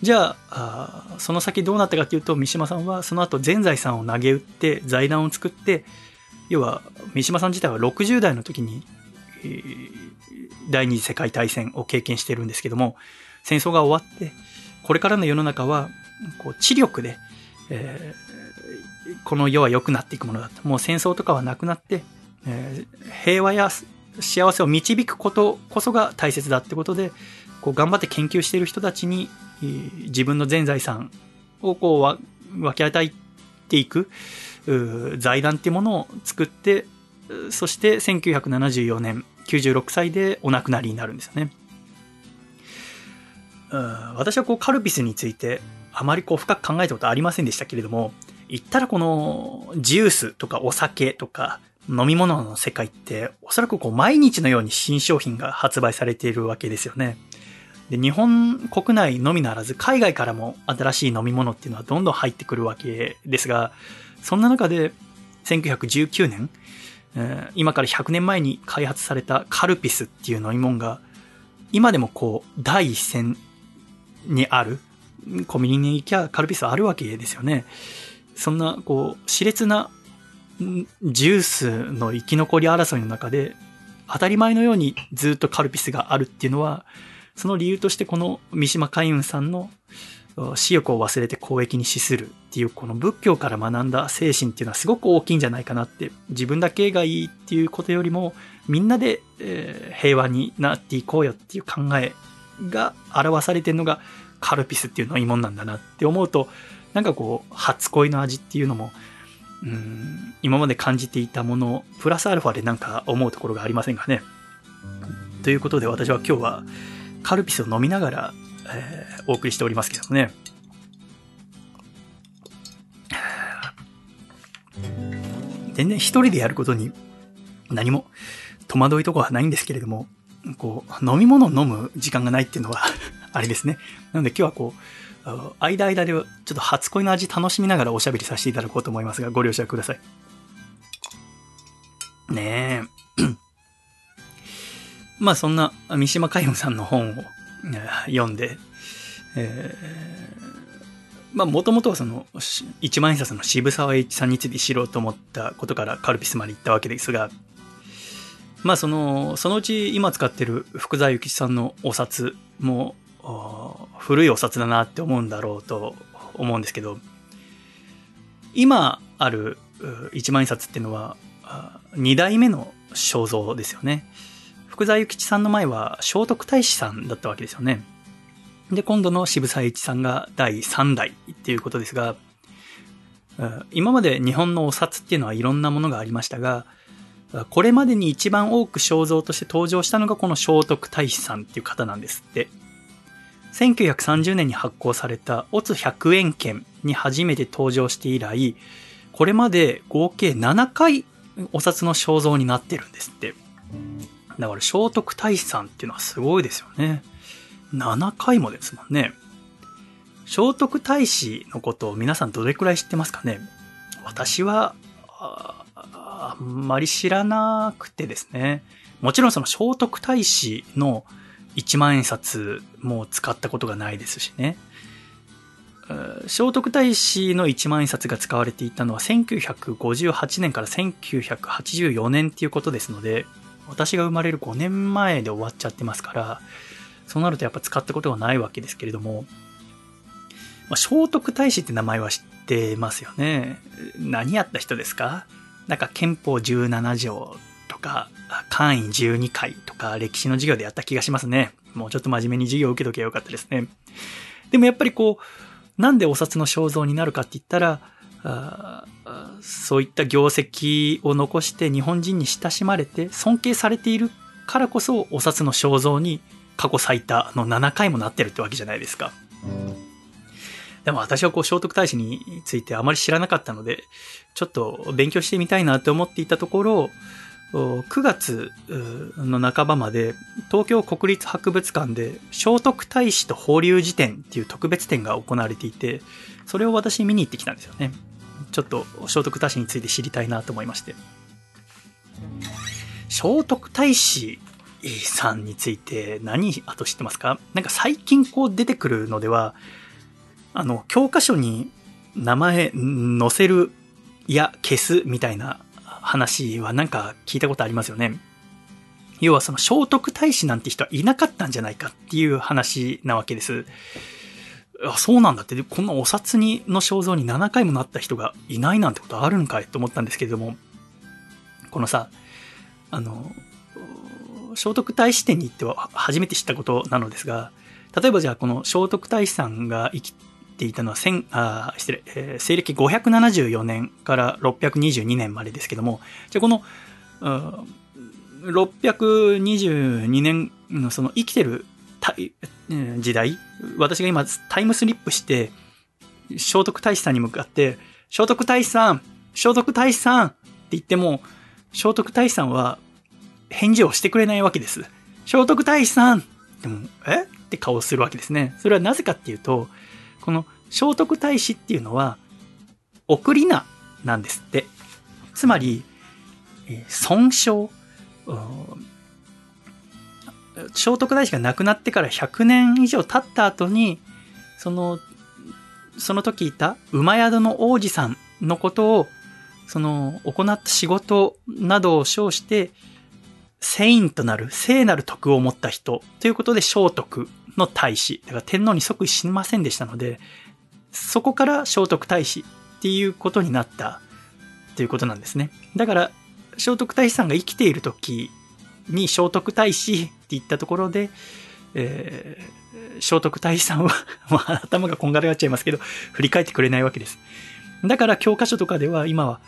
じゃあその先どうなったかというと、三島さんはその後全財産を投げ打って財団を作って、要は三島さん自体は60代の時に、えー、第二次世界大戦を経験してるんですけども、戦争が終わって、これからの世の中は、こう、知力で、えー、この世は良くなっていくものだと。もう戦争とかはなくなって、えー、平和や幸せを導くことこそが大切だってことで、こう頑張って研究している人たちに、自分の全財産をこう分け与えていく財団っていうものを作って、そして1974年、96歳でお亡くなりになるんですよね。私はこうカルピスについてあまりこう深く考えたことありませんでしたけれども、言ったらこのジュースとかお酒とか飲み物の世界っておそらくこう毎日のように新商品が発売されているわけですよね。で、日本国内のみならず海外からも新しい飲み物っていうのはどんどん入ってくるわけですが、そんな中で1919年、今から100年前に開発されたカルピスっていう飲み物が今でもこう第一線にあるコンビニに行きゃカルピスあるわけですよね。そんなこう熾烈なジュースの生き残り争いの中で、当たり前のようにずっとカルピスがあるっていうのは、その理由としてこの三島海運さんの私欲を忘れて公益に資するっていうこの仏教から学んだ精神っていうのはすごく大きいんじゃないかなって自分だけがいいっていうことよりもみんなで、え平和になっていこうよっていう考えが表されてるのがカルピスっていう飲み物なんだなって思うとなんかこう初恋の味っていうのもうん今まで感じていたものプラスアルファでなんか思うところがありませんかね。ということで私は今日はカルピスを飲みながら、えー、お送りしておりますけどもね。全然一人でやることに何も戸惑いとかはないんですけれども、こう、飲み物を飲む時間がないっていうのはあれですね。なので今日はこう、間間でちょっと初恋の味楽しみながらおしゃべりさせていただこうと思いますが、ご了承ください。ねえ。まあそんな三島海運さんの本を読んで、えー、まあもともとはその一万円札の渋沢栄一さんについて知ろうと思ったことからカルピスまで行ったわけですが、まあその、そのうち今使ってる福沢諭吉さんのお札も古いお札だなって思うんだろうと思うんですけど、今ある一万円札っていうのは、二代目の肖像ですよね。福沢諭吉さんの前は聖徳太子さんだったわけですよね。で、今度の渋沢栄一さんが第三代っていうことですが、今まで日本のお札っていうのはいろんなものがありましたが、これまでに一番多く肖像として登場したのがこの聖徳太子さんっていう方なんですって。1930年に発行されたオツ100円券に初めて登場して以来、これまで合計7回お札の肖像になってるんですって。だから聖徳太子さんっていうのはすごいですよね。7回もですもんね。聖徳太子のことを皆さんどれくらい知ってますかね？私はあ、あんまり知らなくてですね。もちろんその聖徳太子の1万円札も使ったことがないですしね。聖徳太子の1万円札が使われていたのは1958年から1984年っていうことですので、私が生まれる5年前で終わっちゃってますから、そうなるとやっぱ使ったことがないわけですけれども、まあ、聖徳太子って名前は知ってますよね。何やった人ですか？なんか憲法17条とか、簡易12回とか歴史の授業でやった気がしますね。もうちょっと真面目に授業を受けとけばよかったですね。でもやっぱりこう、なんでお札の肖像になるかって言ったら、そういった業績を残して日本人に親しまれて尊敬されているからこそお札の肖像に過去最多の7回もなってるってわけじゃないですか。でも私はこう聖徳太子についてあまり知らなかったので、ちょっと勉強してみたいなって思っていたところ、9月の半ばまで東京国立博物館で聖徳太子と法隆寺展っていう特別展が行われていて、それを私見に行ってきたんですよね。ちょっと聖徳太子について知りたいなと思いまして。聖徳太子さんについて何あと知ってますか？なんか最近こう出てくるのでは、あの、教科書に名前載せるや消すみたいな話はなんか聞いたことありますよね。要はその聖徳太子なんて人はいなかったんじゃないかっていう話なわけです。あ、そうなんだって、こんなお札にの肖像に7回もなった人がいないなんてことあるんかいと思ったんですけれども、このさ、あの、聖徳太子展に行っては初めて知ったことなのですが、例えばじゃあこの聖徳太子さんが生きていたのは、千、あ、失礼、えー、西暦574年から622年までですけども、じゃあこの、622年のその生きてる時代、私が今タイムスリップして、聖徳太子さんに向かって、聖徳太子さん聖徳太子さんって言っても、聖徳太子さんは返事をしてくれないわけです。聖徳太子さんでも、え？って顔をするわけですね。それはなぜかっていうと、この聖徳太子っていうのは、送り名なんですって。つまり、え尊称、聖徳太子が亡くなってから100年以上経った後に、その、その時いた馬宿の王子さんのことを、その、行った仕事などを称して、聖インとなる、聖なる徳を持った人ということで聖徳。の大使。だから天皇に即位しませんでしたので、そこから聖徳太子っていうことになったということなんですね。だから、聖徳太子さんが生きている時に聖徳太子って言ったところで、えー、聖徳太子さんは、頭がこんがらがっちゃいますけど、振り返ってくれないわけです。だから教科書とかでは今は、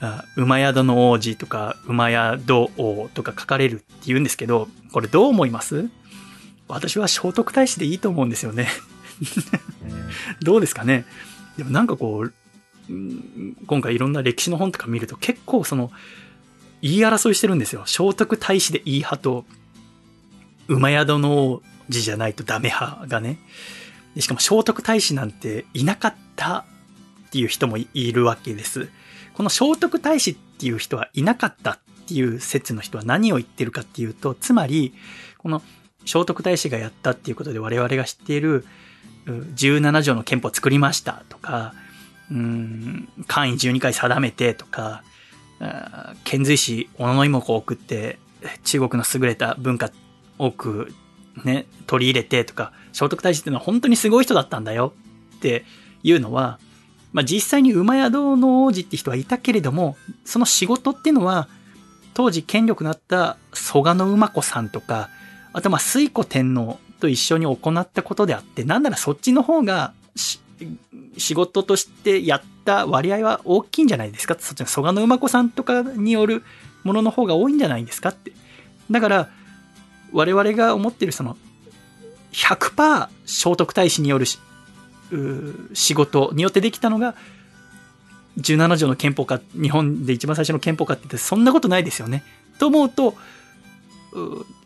あ馬宿の王子とか、馬宿王とか書かれるって言うんですけど、これどう思います？私は聖徳太子でいいと思うんですよね どうですかねでもなんかこう、今回いろんな歴史の本とか見ると結構その、言い争いしてるんですよ。聖徳太子でいい派と、馬宿の王子じゃないとダメ派がね。しかも聖徳太子なんていなかったっていう人もいるわけです。この聖徳太子っていう人はいなかったっていう説の人は何を言ってるかっていうと、つまり、この聖徳太子がやったっていうことで我々が知っている17条の憲法を作りましたとか、うん、簡位12回定めてとか、遣隋使、小野妹子を送って、中国の優れた文化多くね、取り入れてとか、聖徳太子っていうのは本当にすごい人だったんだよっていうのは、まあ実際に馬宿の王子って人はいたけれども、その仕事っていうのは、当時権力のあった蘇我馬子さんとか、あとまあ水古天皇と一緒に行ったことであって、なんならそっちの方が仕事としてやった割合は大きいんじゃないですか？そっちの蘇我馬子さんとかによるものの方が多いんじゃないですかって。だから、我々が思ってるその、100%聖徳太子による仕事によってできたのが、17条の憲法か、日本で一番最初の憲法かって言って、そんなことないですよね。と思うと、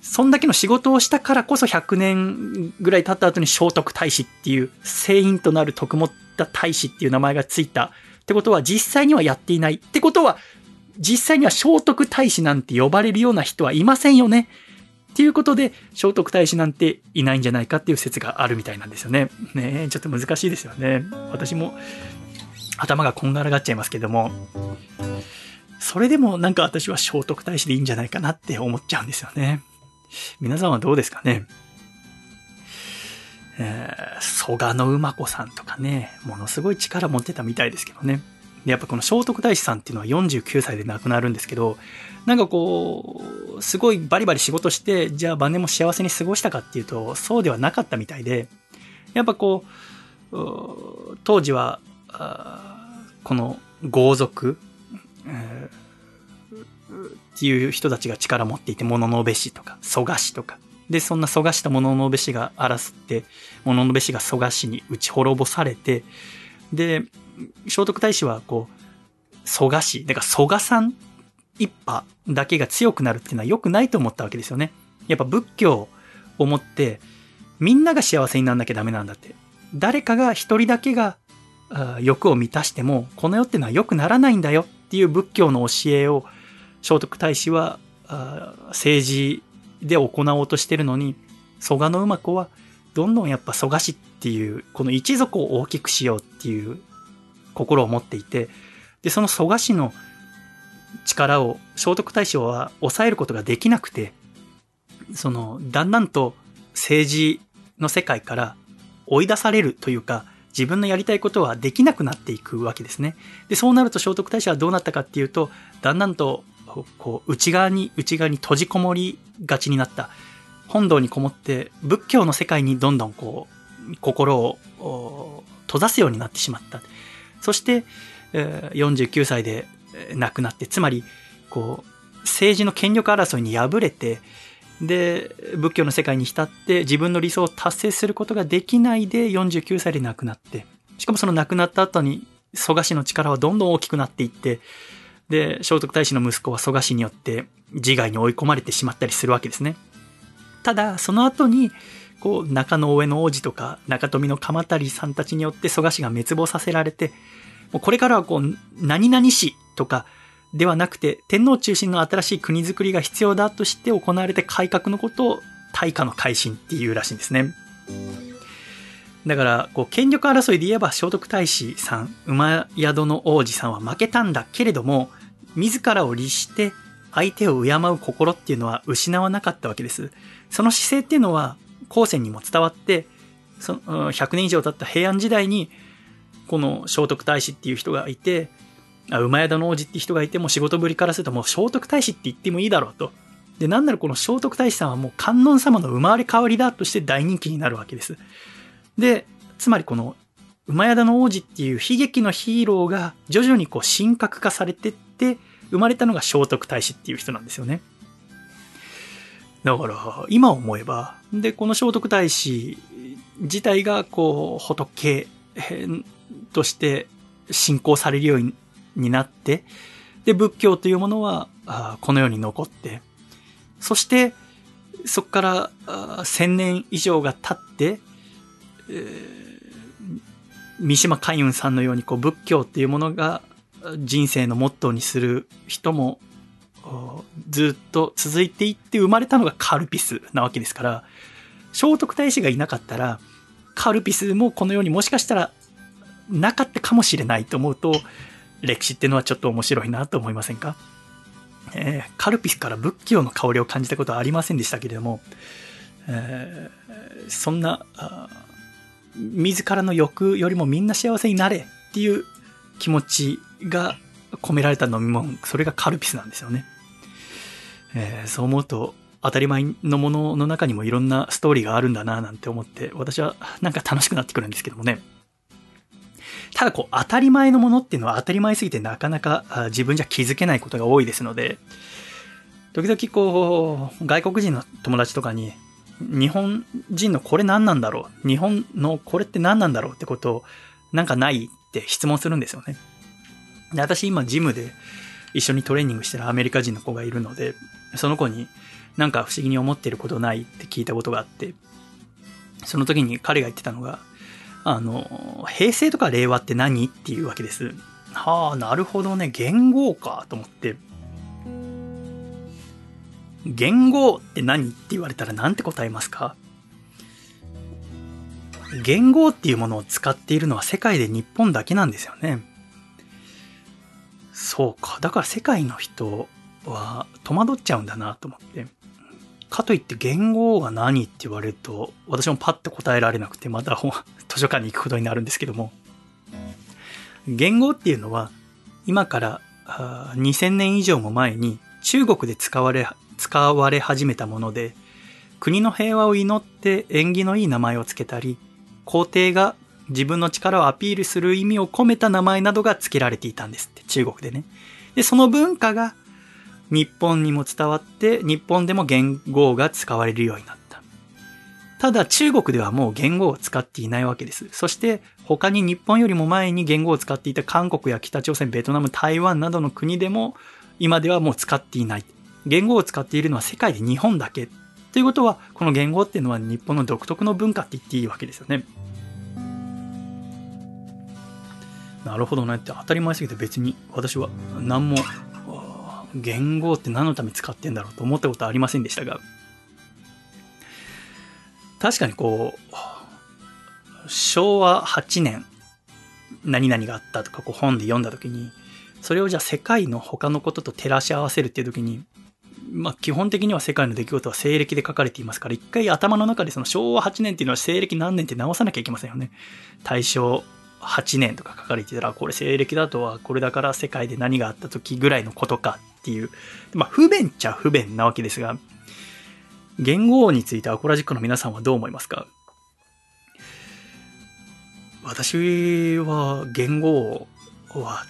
そんだけの仕事をしたからこそ100年ぐらい経った後に聖徳太子っていう聖員となる徳持った太子っていう名前がついたってことは実際にはやっていないってことは実際には聖徳太子なんて呼ばれるような人はいませんよねっていうことで聖徳太子なんていないんじゃないかっていう説があるみたいなんですよね。ねちょっと難しいですよね。私も頭がこんがらがっちゃいますけども。それでもなんか私は聖徳太子でいいんじゃないかなって思っちゃうんですよね。皆さんはどうですかね？えー、蘇我の馬子さんとかね、ものすごい力持ってたみたいですけどね。で、やっぱこの聖徳太子さんっていうのは49歳で亡くなるんですけど、なんかこう、すごいバリバリ仕事して、じゃあ晩年も幸せに過ごしたかっていうと、そうではなかったみたいで、やっぱこう、当時は、この豪族、っていう人たちが力持っていて、物のべしとか、蘇我氏とか。で、そんな蘇我氏と物のべしが争って、物のべしが蘇我氏に打ち滅ぼされて、で、聖徳太子はこう、蘇我氏、だから蘇我さん一派だけが強くなるっていうのは良くないと思ったわけですよね。やっぱ仏教をもって、みんなが幸せにならなきゃダメなんだって。誰かが一人だけが欲を満たしても、この世ってのは良くならないんだよっていう仏教の教えを、聖徳太子は政治で行おうとしてるのに、蘇我の馬子は、どんどんやっぱ蘇我氏っていう、この一族を大きくしようっていう心を持っていて、で、その蘇我氏の力を聖徳太子は抑えることができなくて、その、だんだんと政治の世界から追い出されるというか、自分のやりたいことはできなくなっていくわけですね。で、そうなると聖徳太子はどうなったかっていうと、だんだんと、こう、内側に、内側に閉じこもりがちになった。本堂にこもって仏教の世界にどんどんこう、心を閉ざすようになってしまった。そして、49歳で亡くなって、つまり、こう、政治の権力争いに敗れて、で、仏教の世界に浸って自分の理想を達成することができないで49歳で亡くなって、しかもその亡くなった後に蘇我氏の力はどんどん大きくなっていって、で、聖徳太子の息子は蘇我氏によって自害に追い込まれてしまったりするわけですね。ただ、その後に、こう、中野上の王子とか、中富の鎌足さんたちによって蘇我氏が滅亡させられて、もうこれからはこう、何々氏とか、ではなくて、天皇中心の新しい国づくりが必要だとして行われて改革のことを大化の改新っていうらしいんですね。だから、こう、権力争いで言えば聖徳太子さん、馬宿の王子さんは負けたんだけれども、自らを律して相手を敬う心っていうのは失わなかったわけです。その姿勢っていうのは後世にも伝わって、その100年以上経った平安時代に、この聖徳太子っていう人がいて、馬宿の王子って人がいても仕事ぶりからするともう聖徳太子って言ってもいいだろうと。で、なんならこの聖徳太子さんはもう観音様の生まれ変わりだとして大人気になるわけです。で、つまりこの馬宿の王子っていう悲劇のヒーローが徐々にこう神格化されてって、生まれたのが聖徳太子っていう人なんですよね。だから、今思えば、で、この聖徳太子自体がこう、仏として信仰されるようになって、で、仏教というものは、この世に残って、そして、そこから千年以上が経って、えー、三島海運さんのようにこう仏教っていうものが人生のモットーにする人もずっと続いていって生まれたのがカルピスなわけですから、聖徳太子がいなかったら、カルピスもこの世にもしかしたらなかったかもしれないと思うと、歴史ってのはちょっと面白いなと思いませんか？えー、カルピスから仏教の香りを感じたことはありませんでしたけれども、えー、そんな、自らの欲よりもみんな幸せになれっていう気持ちが込められた飲み物、それがカルピスなんですよね。えー、そう思うと、当たり前のものの中にもいろんなストーリーがあるんだななんて思って、私はなんか楽しくなってくるんですけどもね。ただこう、当たり前のものっていうのは当たり前すぎてなかなか自分じゃ気づけないことが多いですので、時々こう、外国人の友達とかに、日本人のこれ何なんだろう日本のこれって何なんだろうってことを、なんかないって質問するんですよね。で、私今ジムで一緒にトレーニングしてるアメリカ人の子がいるので、その子になんか不思議に思ってることないって聞いたことがあって、その時に彼が言ってたのが、あの、平成とか令和って何っていうわけです。はあ、なるほどね。言語かと思って。言語って何って言われたら何て答えますか？言語っていうものを使っているのは世界で日本だけなんですよね。そうか。だから世界の人は戸惑っちゃうんだなと思って。かといって言語が何って言われると、私もパッと答えられなくて、また 図書館に行くことになるんですけども、言語っていうのは、今から2000年以上も前に中国で使われ、使われ始めたもので、国の平和を祈って縁起のいい名前を付けたり、皇帝が自分の力をアピールする意味を込めた名前などが付けられていたんですって、中国でね。で、その文化が日本にも伝わって、日本でも元号が使われるようになった。ただ中国ではもう元号を使っていないわけです。そして他に日本よりも前に元号を使っていた韓国や北朝鮮、ベトナム、台湾などの国でも今ではもう使っていない。言語を使っているのは世界で日本だけっ。ということは、この言語っていうのは日本の独特の文化って言っていいわけですよね。なるほどねって当たり前すぎて別に私は何も言語って何のために使ってんだろうと思ったことはありませんでしたが確かにこう昭和8年何々があったとかこう本で読んだ時にそれをじゃあ世界の他のことと照らし合わせるっていう時にまあ基本的には世界の出来事は西暦で書かれていますから一回頭の中でその昭和8年っていうのは西暦何年って直さなきゃいけませんよね。大正8年とか書かれてたら、これ西暦だとはこれだから世界で何があった時ぐらいのことかっていう、まあ不便っちゃ不便なわけですが、言語についてアコラジックの皆さんはどう思いますか？私は言語は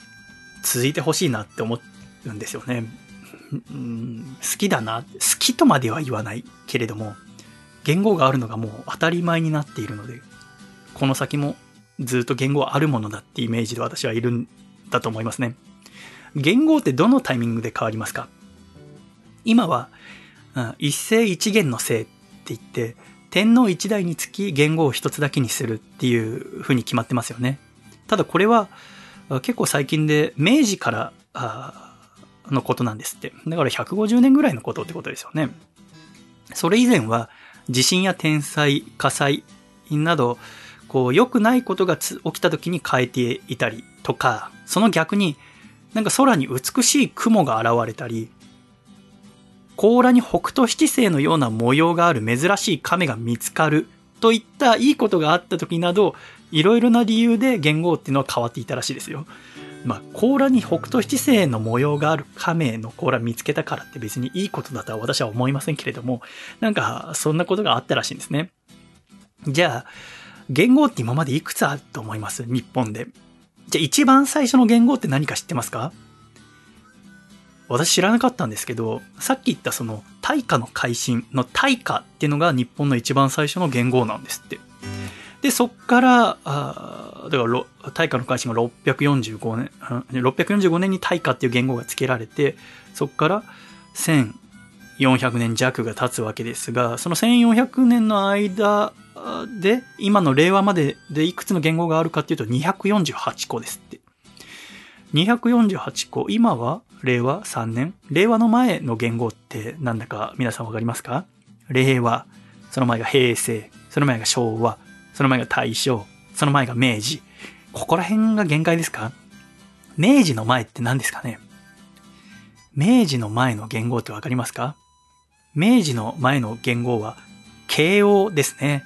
続いてほしいなって思うんですよね。うん、好きだな、好きとまでは言わないけれども、言語があるのがもう当たり前になっているので、この先もずっと言語あるものだってイメージで私はいるんだと思いますね。言語ってどのタイミングで変わりますか？今は、うん、一世一元のせいって言って、天皇一代につき言語を一つだけにするっていう風に決まってますよね。ただこれは結構最近で明治からのことなんですって。だから150年ぐらいのことってことですよね。それ以前は地震や天災、火災などこう、良くないことが起きた時に変えていたりとか、その逆に、なんか空に美しい雲が現れたり、甲羅に北斗七星のような模様がある珍しい亀が見つかるといったいいことがあった時など、いろいろな理由で言語っていうのは変わっていたらしいですよ。まあ、甲羅に北斗七星の模様がある亀の甲羅見つけたからって別にいいことだとは私は思いませんけれども、なんかそんなことがあったらしいんですね。じゃあ、言語って今までいくつあると思います？日本で。じゃあ一番最初の言語って何か知ってますか？私知らなかったんですけど、さっき言ったその大化の改新の大化っていうのが日本の一番最初の言語なんですって。で、そっから、あだから大化の改新が645年、645年に大化っていう言語が付けられて、そっから1400年弱が経つわけですが、その1400年の間で、今の令和まででいくつの言語があるかっていうと248個ですって。248個。今は令和3年令和の前の言語ってなんだか皆さんわかりますか？令和。その前が平成。その前が昭和。その前が大正。その前が明治。ここら辺が限界ですか？明治の前って何ですかね？明治の前の言語ってわかりますか？明治の前の言語は、慶応ですね。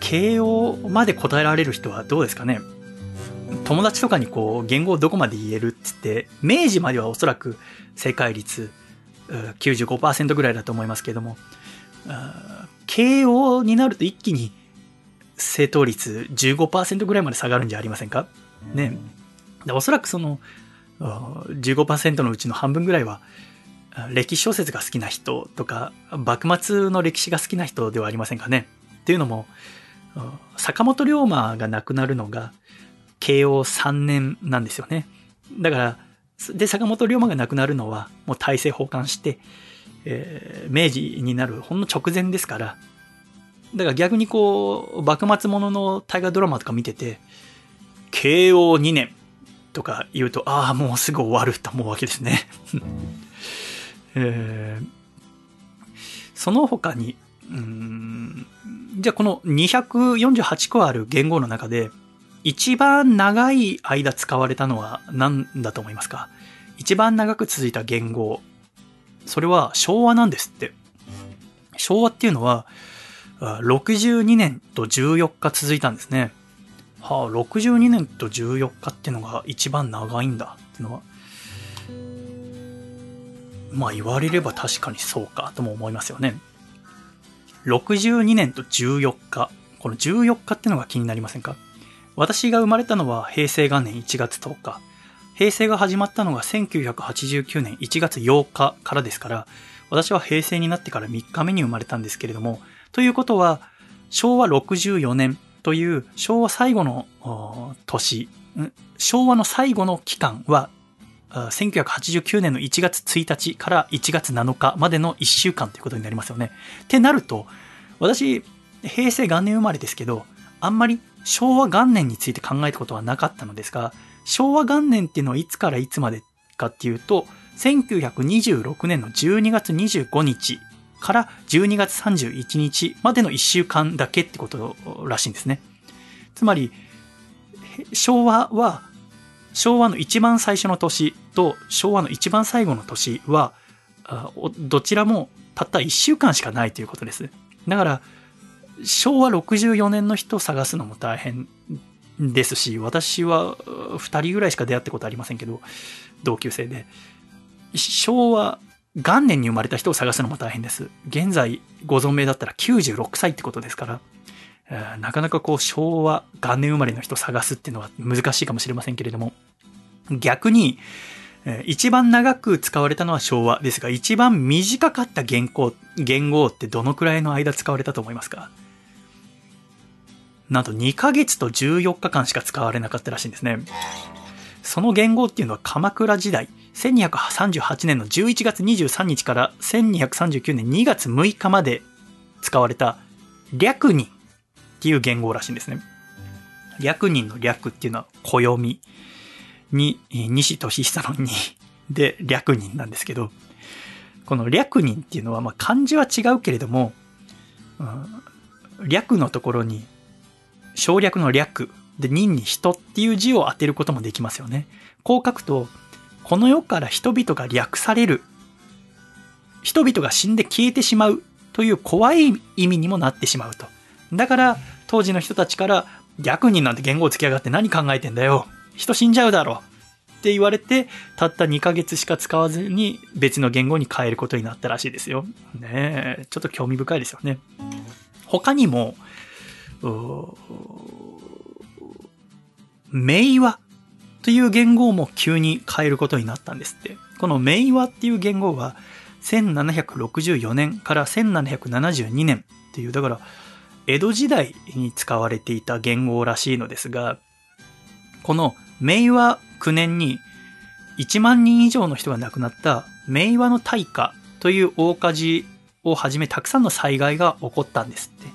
慶応まで答えられる人はどうですかね？友達とかにこう、言語をどこまで言えるって言って、明治まではおそらく正解率95%ぐらいだと思いますけども、慶応になると一気に正答率15%ぐらいまで下がるんじゃありませんか？ね。おそらくその15%のうちの半分ぐらいは歴史小説が好きな人とか幕末の歴史が好きな人ではありませんかね？っていうのも坂本龍馬が亡くなるのが慶応3年なんですよね。だから、で、坂本龍馬が亡くなるのはもう大政奉還して、えー、明治になるほんの直前ですから、だから逆にこう、幕末ものの大河ドラマとか見てて、慶応2年とか言うと、ああ、もうすぐ終わると思うわけですね。えー、その他に、うんじゃあこの248個ある言語の中で、一番長い間使われたのは何だと思いますか？一番長く続いた言語。それは昭和なんですって。昭和っていうのは、62年と14日続いたんですね。はあ、62年と14日ってのが一番長いんだってのは。まあ言われれば確かにそうかとも思いますよね。62年と14日。この14日ってのが気になりませんか？私が生まれたのは平成元年1月10日。平成が始まったのが1989年1月8日からですから、私は平成になってから3日目に生まれたんですけれども、ということは、昭和64年という昭和最後の年、昭和の最後の期間は、1989年の1月1日から1月7日までの1週間ということになりますよね。ってなると、私、平成元年生まれですけど、あんまり昭和元年について考えたことはなかったのですが、昭和元年っていうのはいつからいつまでかっていうと、1926年の12月25日から12月31日までの1週間だけってことらしいんですね。つまり、昭和は、昭和の一番最初の年と昭和の一番最後の年は、どちらもたった1週間しかないということです。だから、昭和64年の人を探すのも大変ですし、私は2人ぐらいしか出会ったことありませんけど、同級生で。昭和元年に生まれた人を探すのも大変です。現在ご存命だったら96歳ってことですから、なかなかこう昭和元年生まれの人を探すっていうのは難しいかもしれませんけれども、逆に、一番長く使われたのは昭和ですが、一番短かった言語、言語ってどのくらいの間使われたと思いますか？なんと2ヶ月と14日間しか使われなかったらしいんですね。その元号っていうのは鎌倉時代、1238年の11月23日から1239年2月6日まで使われた略人っていう元号らしいんですね。略人の略っていうのは暦に西俊久の2で略人なんですけど、この略人っていうのはまあ漢字は違うけれども、うん、略のところに省略の略で人に人っていう字を当てることもできますよね。こう書くと、この世から人々が略される。人々が死んで消えてしまうという怖い意味にもなってしまうと。だから、当時の人たちから、略人なんて言語をつきやがって何考えてんだよ。人死んじゃうだろ。って言われて、たった2ヶ月しか使わずに別の言語に変えることになったらしいですよ。ねえ、ちょっと興味深いですよね。他にも、名和という言語も急に変えることになったんですって。この名和っていう言語は1764年から1772年っていう、だから江戸時代に使われていた言語らしいのですが、この明和9年に1万人以上の人が亡くなった明和の大火という大火事をはじめたくさんの災害が起こったんですって。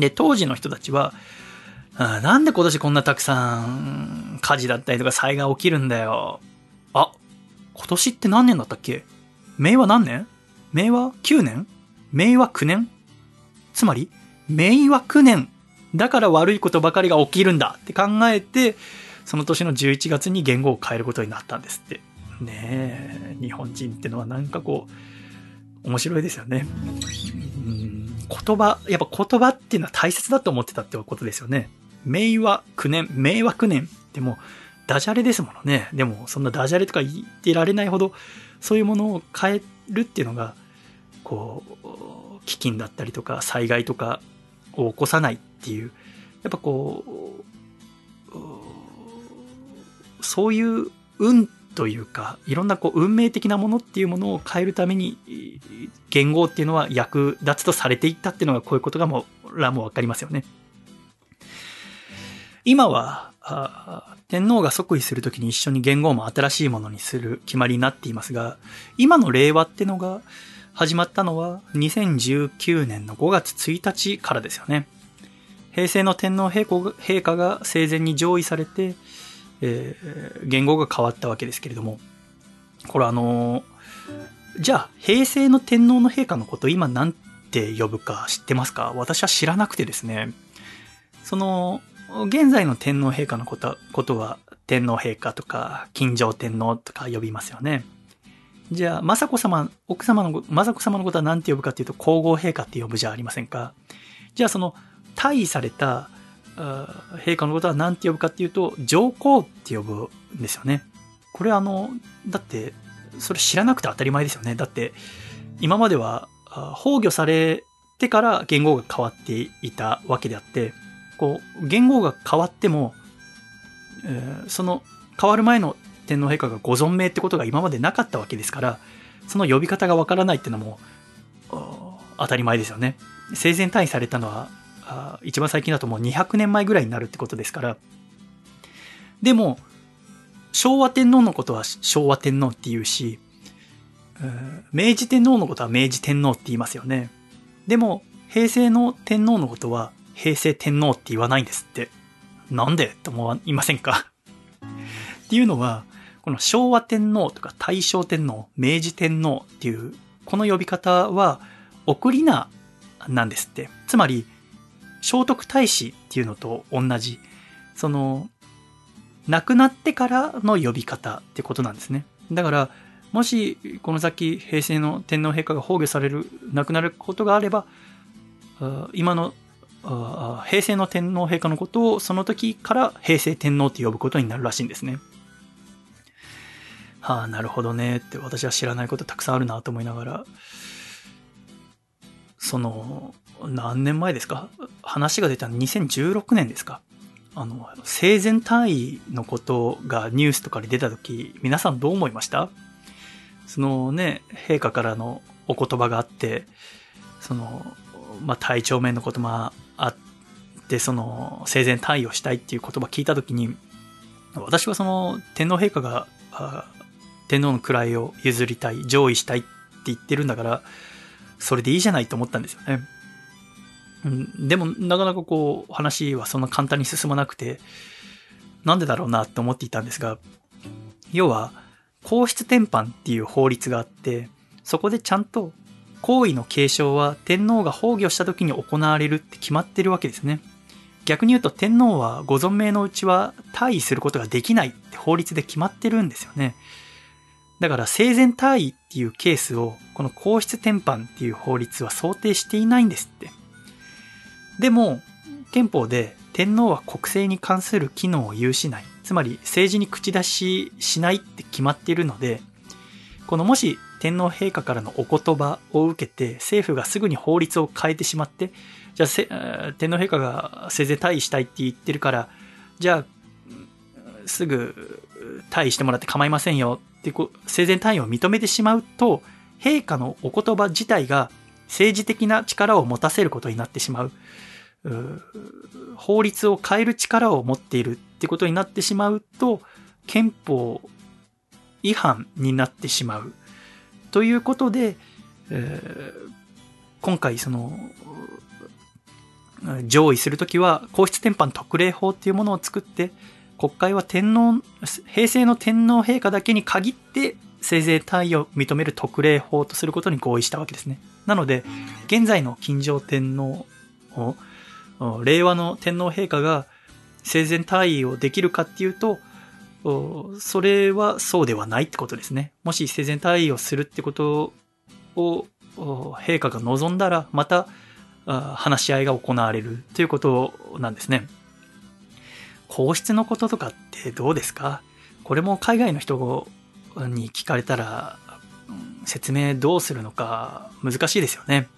で、当時の人たちは、なんで今年こんなたくさん火事だったりとか災害起きるんだよ。あ、今年って何年だったっけ？明和何年？明和9年？明和9年？つまり、明和9年だから悪いことばかりが起きるんだって考えて、その年の11月に言語を変えることになったんですって。ねえ、日本人ってのはなんかこう、面白いですよね。言葉、やっぱ言葉っていうのは大切だと思ってたってことですよね。明和9年、明和9年ってもダジャレですものね。でもそんなダジャレとか言ってられないほど、そういうものを変えるっていうのが、こう、飢饉だったりとか災害とかを起こさないっていう、やっぱこう、そういう運というか、いろんなこう運命的なものっていうものを変えるために、言語っていうのは役立つとされていったっていうのがこういうことがもう、らもわかりますよね。今は、天皇が即位するときに一緒に元号も新しいものにする決まりになっていますが、今の令和ってのが始まったのは2019年の5月1日からですよね。平成の天皇陛下が生前に上位されて、えー、言語が変わったわけですけれども、これあのー、じゃあ、平成の天皇の陛下のこと今なんて呼ぶか知ってますか？私は知らなくてですね、その、現在の天皇陛下のことことは、天皇陛下とか、金城天皇とか呼びますよね。じゃあ、雅子様、奥様の、雅子様のことは何て呼ぶかっていうと、皇后陛下って呼ぶじゃありませんか。じゃあ、その、退位された陛下のことは何て呼ぶかっていうと、上皇って呼ぶんですよね。これあの、だって、それ知らなくて当たり前ですよね。だって、今までは、崩御されてから言語が変わっていたわけであって、こう、言語が変わっても、えー、その変わる前の天皇陛下がご存命ってことが今までなかったわけですから、その呼び方がわからないってのも、当たり前ですよね。生前退位されたのは、あ一番最近だともう200年前ぐらいになるってことですから。でも、昭和天皇のことは昭和天皇って言うし、明治天皇のことは明治天皇って言いますよね。でも、平成の天皇のことは平成天皇って言わないんですって。なんで？と思いませんか？っていうのは、この昭和天皇とか大正天皇、明治天皇っていう、この呼び方は、送り名なんですって。つまり、聖徳太子っていうのと同じ、その、亡くなってからの呼び方ってことなんですね。だから、もし、この先、平成の天皇陛下が崩御される、亡くなることがあれば、今の平成の天皇陛下のことをその時から平成天皇って呼ぶことになるらしいんですね。はあ、なるほどねって私は知らないことたくさんあるなと思いながら、その、何年前ですか？話が出たの2016年ですか？あの、生前単位のことがニュースとかに出た時、皆さんどう思いました？そのね、陛下からのお言葉があって、その、まあ、体調面のこともあって、その、生前退位をしたいっていう言葉聞いたときに、私はその、天皇陛下が、天皇の位を譲りたい、上位したいって言ってるんだから、それでいいじゃないと思ったんですよね。うん、でも、なかなかこう、話はそんな簡単に進まなくて、なんでだろうなって思っていたんですが、要は、皇室典範っていう法律があって、そこでちゃんと皇位の継承は天皇が崩御した時に行われるって決まってるわけですね。逆に言うと天皇はご存命のうちは退位することができないって法律で決まってるんですよね。だから生前退位っていうケースをこの皇室典範っていう法律は想定していないんですって。でも憲法で天皇は国政に関する機能を有しない。つまり政治に口出ししないって決まっているので、このもし天皇陛下からのお言葉を受けて政府がすぐに法律を変えてしまって、じゃあ天皇陛下が生前退位したいって言ってるから、じゃあすぐ退位してもらって構いませんよってこ生前退位を認めてしまうと、陛下のお言葉自体が政治的な力を持たせることになってしまう。う法律を変える力を持っているってことになってしまうと、憲法違反になってしまう。ということで、今回その、上位するときは皇室典範特例法っていうものを作って、国会は天皇、平成の天皇陛下だけに限って生前退位を認める特例法とすることに合意したわけですね。なので、現在の金城天皇を、令和の天皇陛下が生前退位をできるかっていうと、それはそうではないってことですね。もし生前退位をするってことを陛下が望んだら、また話し合いが行われるということなんですね。皇室のこととかってどうですか？これも海外の人に聞かれたら説明どうするのか難しいですよね。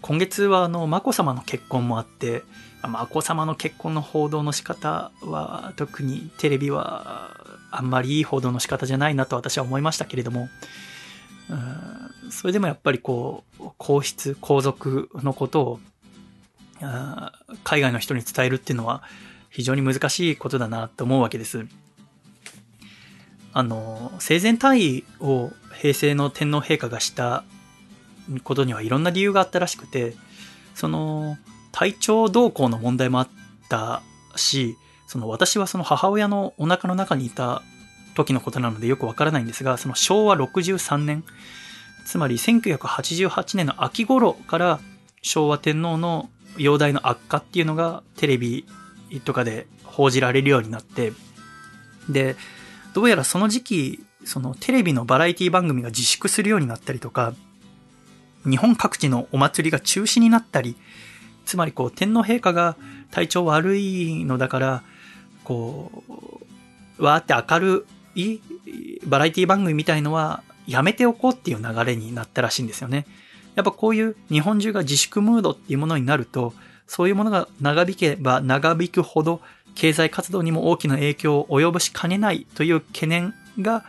今月はあの、眞子さまの結婚もあって、眞子さまの結婚の報道の仕方は、特にテレビはあんまりいい報道の仕方じゃないなと私は思いましたけれども、うんそれでもやっぱりこう、皇室、皇族のことを、海外の人に伝えるっていうのは非常に難しいことだなと思うわけです。あの、生前退位を平成の天皇陛下がしたことにはいろんな理由があったらしくて、その、体調動向の問題もあったし、その私はその母親のお腹の中にいた時のことなのでよくわからないんですが、その昭和63年、つまり1988年の秋頃から昭和天皇の容体の悪化っていうのがテレビとかで報じられるようになって、で、どうやらその時期、そのテレビのバラエティ番組が自粛するようになったりとか、日本各地のお祭りが中止になったり、つまりこう天皇陛下が体調悪いのだから、こう、わーって明るいバラエティ番組みたいのはやめておこうっていう流れになったらしいんですよね。やっぱこういう日本中が自粛ムードっていうものになると、そういうものが長引けば長引くほど経済活動にも大きな影響を及ぼしかねないという懸念が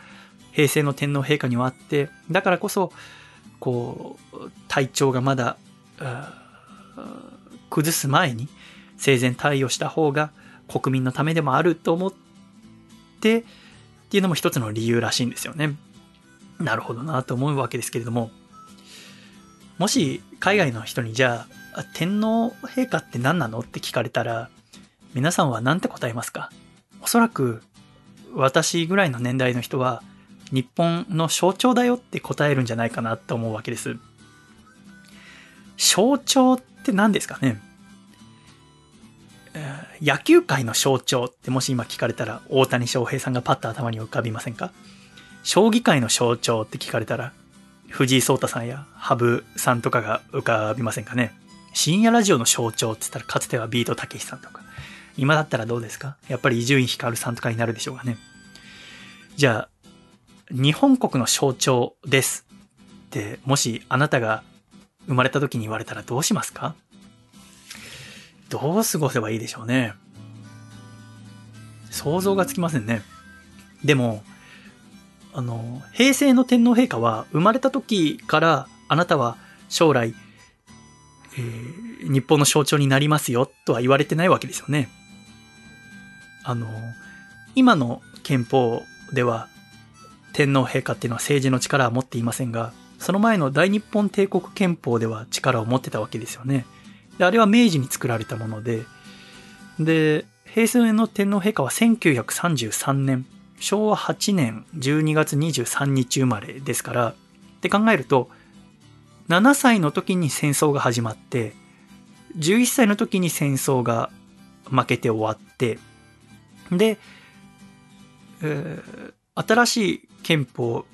平成の天皇陛下にはあって、だからこそ、こう、体調がまだ、崩す前に生前退位をした方が国民のためでもあると思ってっていうのも一つの理由らしいんですよね。なるほどなと思うわけですけれども、もし海外の人にじゃあ天皇陛下って何なのって聞かれたら皆さんは何て答えますか？おそらく私ぐらいの年代の人は日本の象徴だよって答えるんじゃないかなと思うわけです。象徴って何ですかね？野球界の象徴ってもし今聞かれたら大谷翔平さんがパッと頭に浮かびませんか？将棋界の象徴って聞かれたら藤井聡太さんや羽生さんとかが浮かびませんかね。深夜ラジオの象徴って言ったらかつてはビートたけしさんとか。今だったらどうですか？やっぱり伊集院光さんとかになるでしょうかね。じゃあ日本国の象徴ですってもしあなたが生まれた時に言われたらどうしますか？どう過ごせばいいでしょうね。想像がつきませんね。でも、あの、平成の天皇陛下は生まれた時からあなたは将来、えー、日本の象徴になりますよとは言われてないわけですよね。あの、今の憲法では天皇陛下っていうのは政治の力は持っていませんが、その前の大日本帝国憲法では力を持ってたわけですよね。で、あれは明治に作られたもので、で、平成の天皇陛下は1933年、昭和8年12月23日生まれですから、って考えると、7歳の時に戦争が始まって、11歳の時に戦争が負けて終わって、で、えー、新しい憲法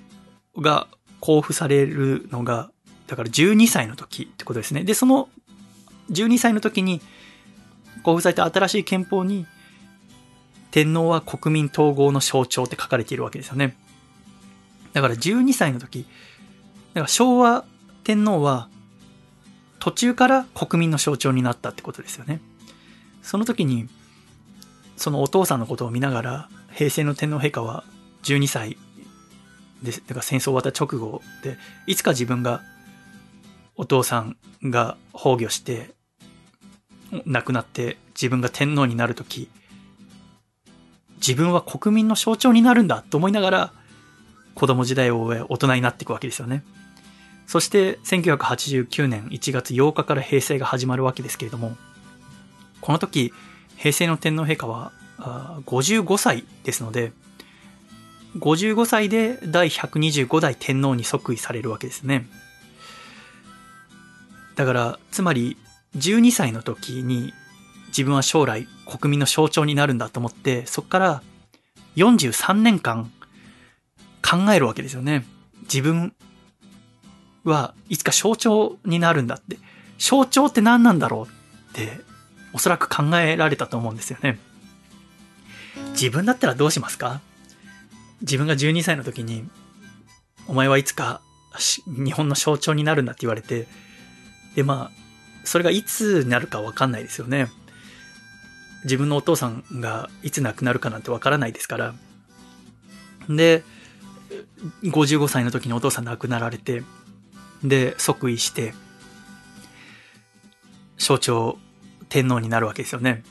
が交付されるのが、だから12歳の時ってことですね。で、その12歳の時に交付された新しい憲法に天皇は国民統合の象徴って書かれているわけですよね。だから12歳の時、だから昭和天皇は途中から国民の象徴になったってことですよね。その時に、そのお父さんのことを見ながら、平成の天皇陛下は12歳で、だから戦争終わった直後で、いつか自分がお父さんが崩御して亡くなって自分が天皇になるとき、自分は国民の象徴になるんだと思いながら、子供時代を終え大人になっていくわけですよね。そして1989年1月8日から平成が始まるわけですけれども、この時、平成の天皇陛下は55歳ですので、55歳で第125代天皇に即位されるわけですね。だから、つまり12歳の時に自分は将来国民の象徴になるんだと思って、そこから43年間考えるわけですよね。自分はいつか象徴になるんだって。象徴って何なんだろうっておそらく考えられたと思うんですよね。自分だったらどうしますか？自分が12歳の時に、お前はいつか日本の象徴になるんだって言われて、で、まあ、それがいつになるかわかんないですよね。自分のお父さんがいつ亡くなるかなんてわからないですから。で、55歳の時にお父さん亡くなられて、で、即位して、象徴天皇になるわけですよね。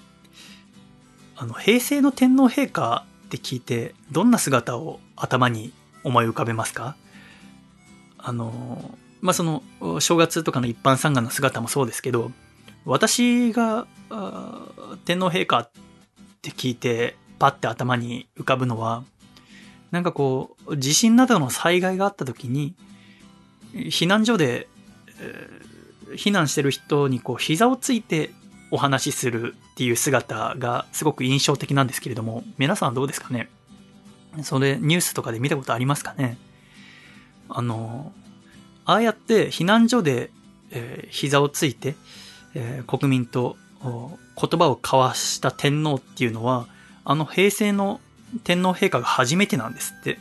あの、平成の天皇陛下って聞いて、どんな姿を頭に思い浮かべますか？あの、まあ、その、正月とかの一般参賀の姿もそうですけど、私が、天皇陛下って聞いて、パッて頭に浮かぶのは、なんかこう、地震などの災害があった時に、避難所で、えー、避難してる人にこう、膝をついてお話しするっていう姿がすごく印象的なんですけれども、皆さんどうですかね？それ、ニュースとかで見たことありますかね？あの、ああやって避難所で、えー、膝をついて、えー、国民と言葉を交わした天皇っていうのは、あの平成の天皇陛下が初めてなんですって。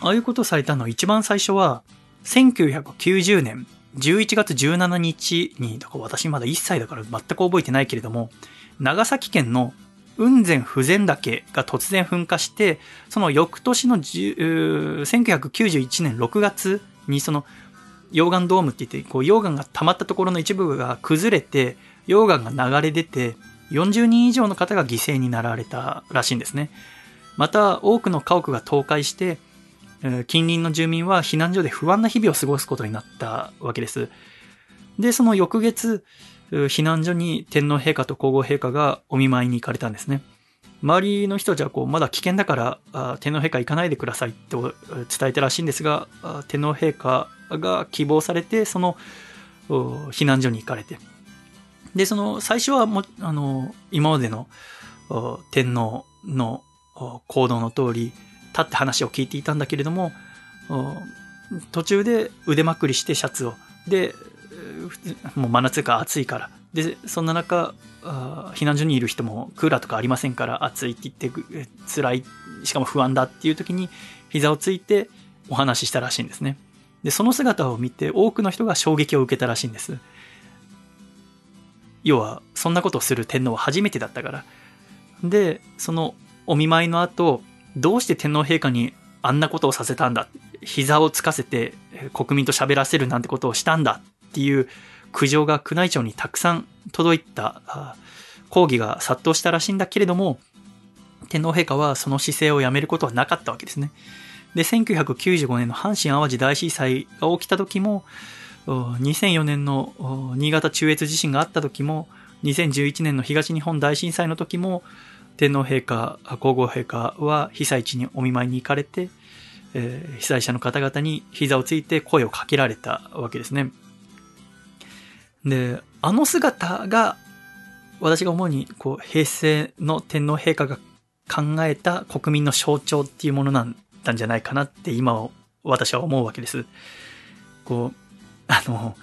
ああいうことをされたの一番最初は、1990年11月17日に、だから私まだ1歳だから全く覚えてないけれども、長崎県の雲仙不全岳が突然噴火して、その翌年の1991年6月にその溶岩ドームって言って、こう溶岩が溜まったところの一部が崩れて、溶岩が流れ出て、40人以上の方が犠牲になられたらしいんですね。また、多くの家屋が倒壊して、近隣の住民は避難所で不安な日々を過ごすことになったわけです。で、その翌月、避難所に天皇陛下と皇后陛下がお見舞いに行かれたんですね。周りの人たちはこう、まだ危険だから、天皇陛下行かないでくださいって伝えたらしいんですが、天皇陛下が希望されて、その避難所に行かれて。で、その最初はも、あの、今までの天皇の行動の通り、立って話を聞いていたんだけれども、途中で腕まくりしてシャツを。で、もう真夏が暑いから。で、そんな中、避難所にいる人もクーラーとかありませんから暑いって言って辛い、しかも不安だっていう時に膝をついてお話ししたらしいんですね。で、その姿を見て多くの人が衝撃を受けたらしいんです。要は、そんなことをする天皇は初めてだったから。で、そのお見舞いの後、どうして天皇陛下にあんなことをさせたんだ？膝をつかせて国民と喋らせるなんてことをしたんだ？っていう苦情が宮内庁にたくさん届いた抗議が殺到したらしいんだけれども、天皇陛下はその姿勢をやめることはなかったわけですね。で、1995年の阪神淡路大震災が起きた時も、2004年の新潟中越地震があった時も、2011年の東日本大震災の時も、天皇陛下、皇后陛下は被災地にお見舞いに行かれて、え、被災者の方々に膝をついて声をかけられたわけですね。で、あの姿が、私が思うに、こう、平成の天皇陛下が考えた国民の象徴っていうものなんだんじゃないかなって今私は思うわけです。こう、あの、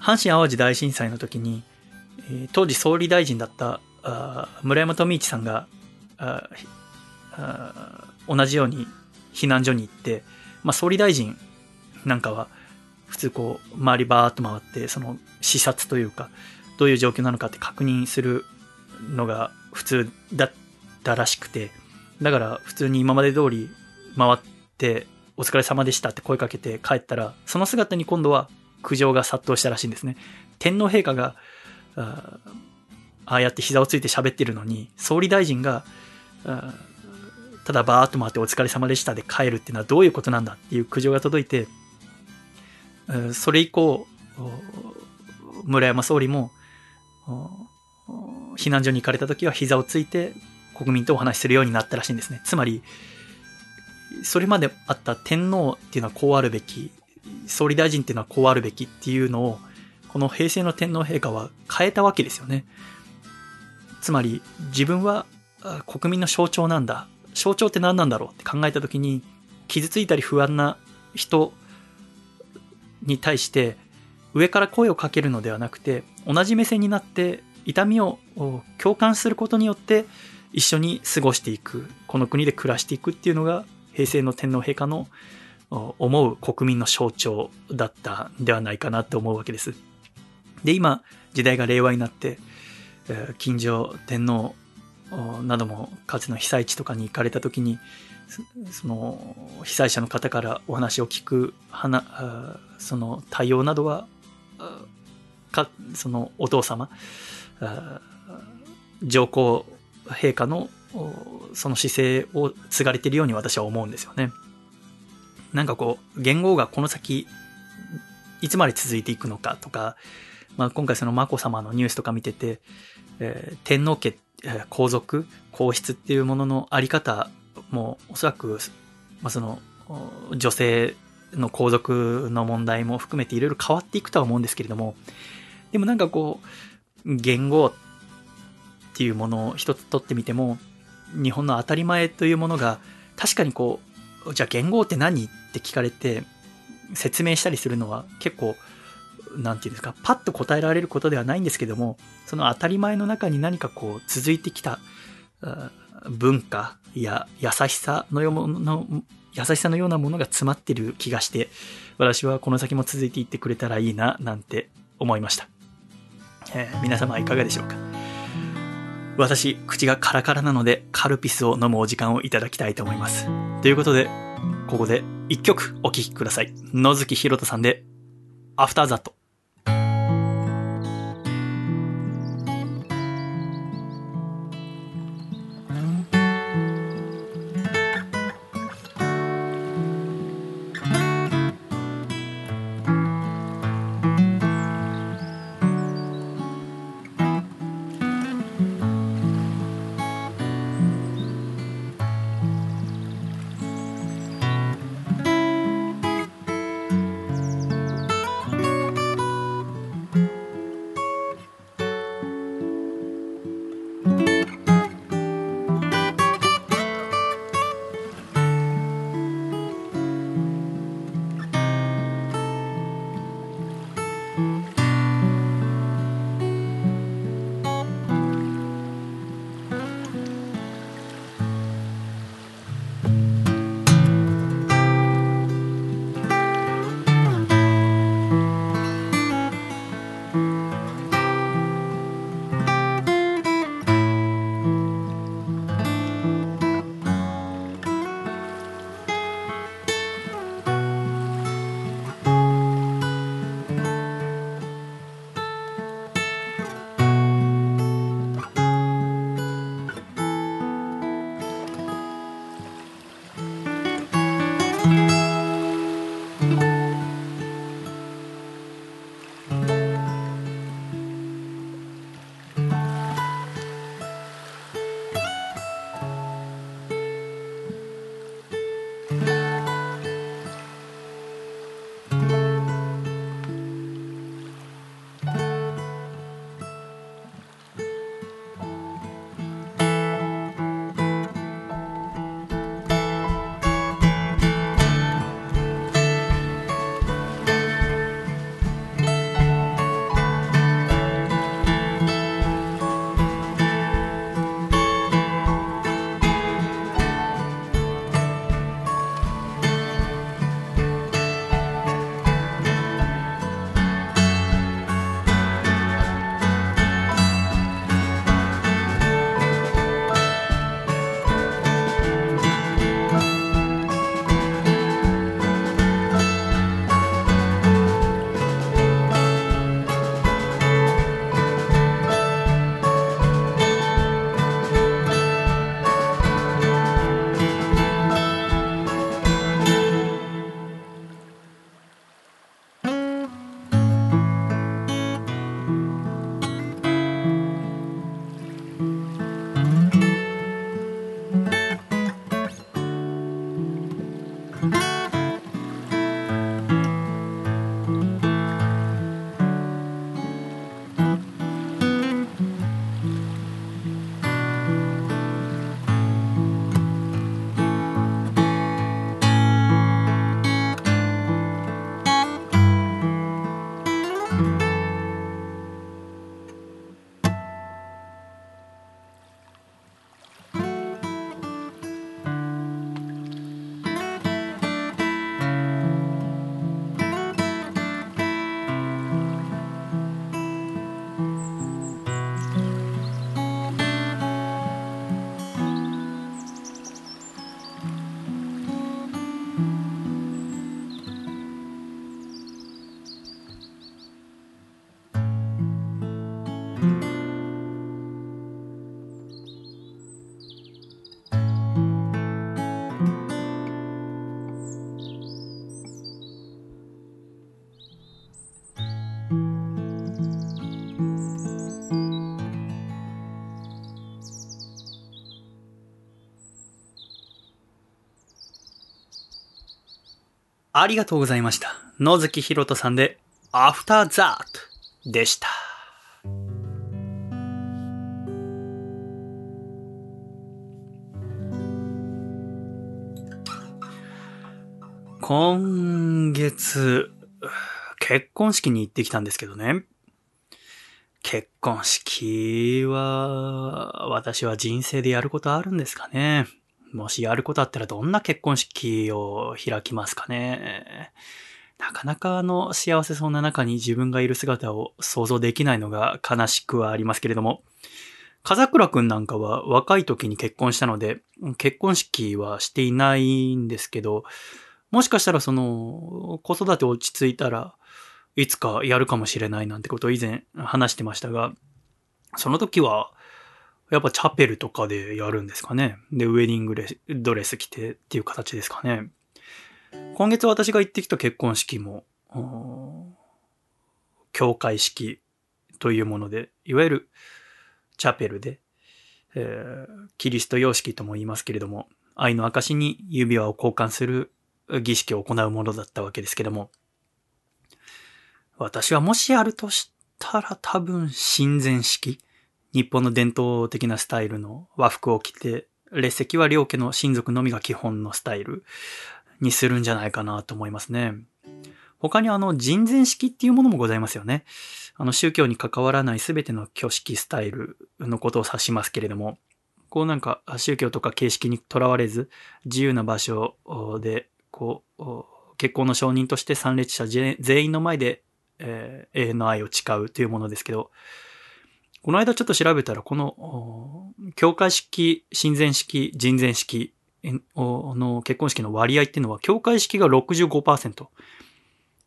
阪神淡路大震災の時に、当時総理大臣だった村山富一さんが同じように避難所に行って、まあ、総理大臣なんかは普通こう周りバーッと回ってその視察というかどういう状況なのかって確認するのが普通だったらしくてだから普通に今まで通り回ってお疲れ様でしたって声かけて帰ったらその姿に今度は苦情が殺到したらしいんですね。天皇陛下がああやって膝をついて喋ってるのに、総理大臣が、ただバーッと回ってお疲れ様でしたで帰るっていうのはどういうことなんだっていう苦情が届いて、それ以降、村山総理も、避難所に行かれた時は膝をついて国民とお話しするようになったらしいんですね。つまり、それまであった天皇っていうのはこうあるべき、総理大臣っていうのはこうあるべきっていうのを、この平成の天皇陛下は変えたわけですよね。つまり自分は国民の象徴なんだ。象徴って何なんだろうって考えた時に傷ついたり不安な人に対して上から声をかけるのではなくて同じ目線になって痛みを共感することによって一緒に過ごしていくこの国で暮らしていくっていうのが平成の天皇陛下の思う国民の象徴だったんではないかなって思うわけです。で今時代が令和になって近所天皇などもかつての被災地とかに行かれた時にその被災者の方からお話を聞くその対応などはかそのお父様上皇陛下のその姿勢を継がれているように私は思うんですよね。なんかこう言語がこの先いつまで続いていくのかとかまあ、今回その眞子さまのニュースとか見てて、えー、天皇家、えー、皇族、皇室っていうもののあり方もおそらく、まあ、その女性の皇族の問題も含めていろいろ変わっていくとは思うんですけれども、でもなんかこう、言語っていうものを一つ取ってみても、日本の当たり前というものが、確かにこう、じゃあ言語って何って聞かれて、説明したりするのは結構なんていうんですか、パッと答えられることではないんですけども、その当たり前の中に何かこう続いてきた文化や優しさのような優しさのようなものが詰まってる気がして、私はこの先も続いていってくれたらいいな、なんて思いました。えー、皆様いかがでしょうか？私、口がカラカラなので、カルピスを飲むお時間をいただきたいと思います。ということで、ここで一曲お聴きください。野月ひろとさんで、アフターザット。ありがとうございました。野月ひろとさんで、アフターザートでした。今月、結婚式に行ってきたんですけどね。結婚式は、私は人生でやることあるんですかね。もしやることあったらどんな結婚式を開きますかね。なかなかあの幸せそうな中に自分がいる姿を想像できないのが悲しくはありますけれども、風倉くんなんかは若い時に結婚したので、結婚式はしていないんですけど、もしかしたらその、子育て落ち着いたらいつかやるかもしれないなんてことを以前話してましたが、その時は、やっぱチャペルとかでやるんですかね。で、ウェディングドレス着てっていう形ですかね。今月私が行ってきた結婚式も、教会式というもので、いわゆるチャペルで、えー、キリスト様式とも言いますけれども、愛の証に指輪を交換する儀式を行うものだったわけですけども、私はもしあるとしたら多分親善式。日本の伝統的なスタイルの和服を着て、列席は両家の親族のみが基本のスタイルにするんじゃないかなと思いますね。他にあの人前式っていうものもございますよね。あの宗教に関わらないすべての挙式スタイルのことを指しますけれども、こうなんか宗教とか形式にとらわれず自由な場所でこう結婚の承認として参列者全員の前でえー、永遠の愛を誓うというものですけど、この間ちょっと調べたら、この、教会式、親善式、人前式の結婚式の割合っていうのは、教会式が65%、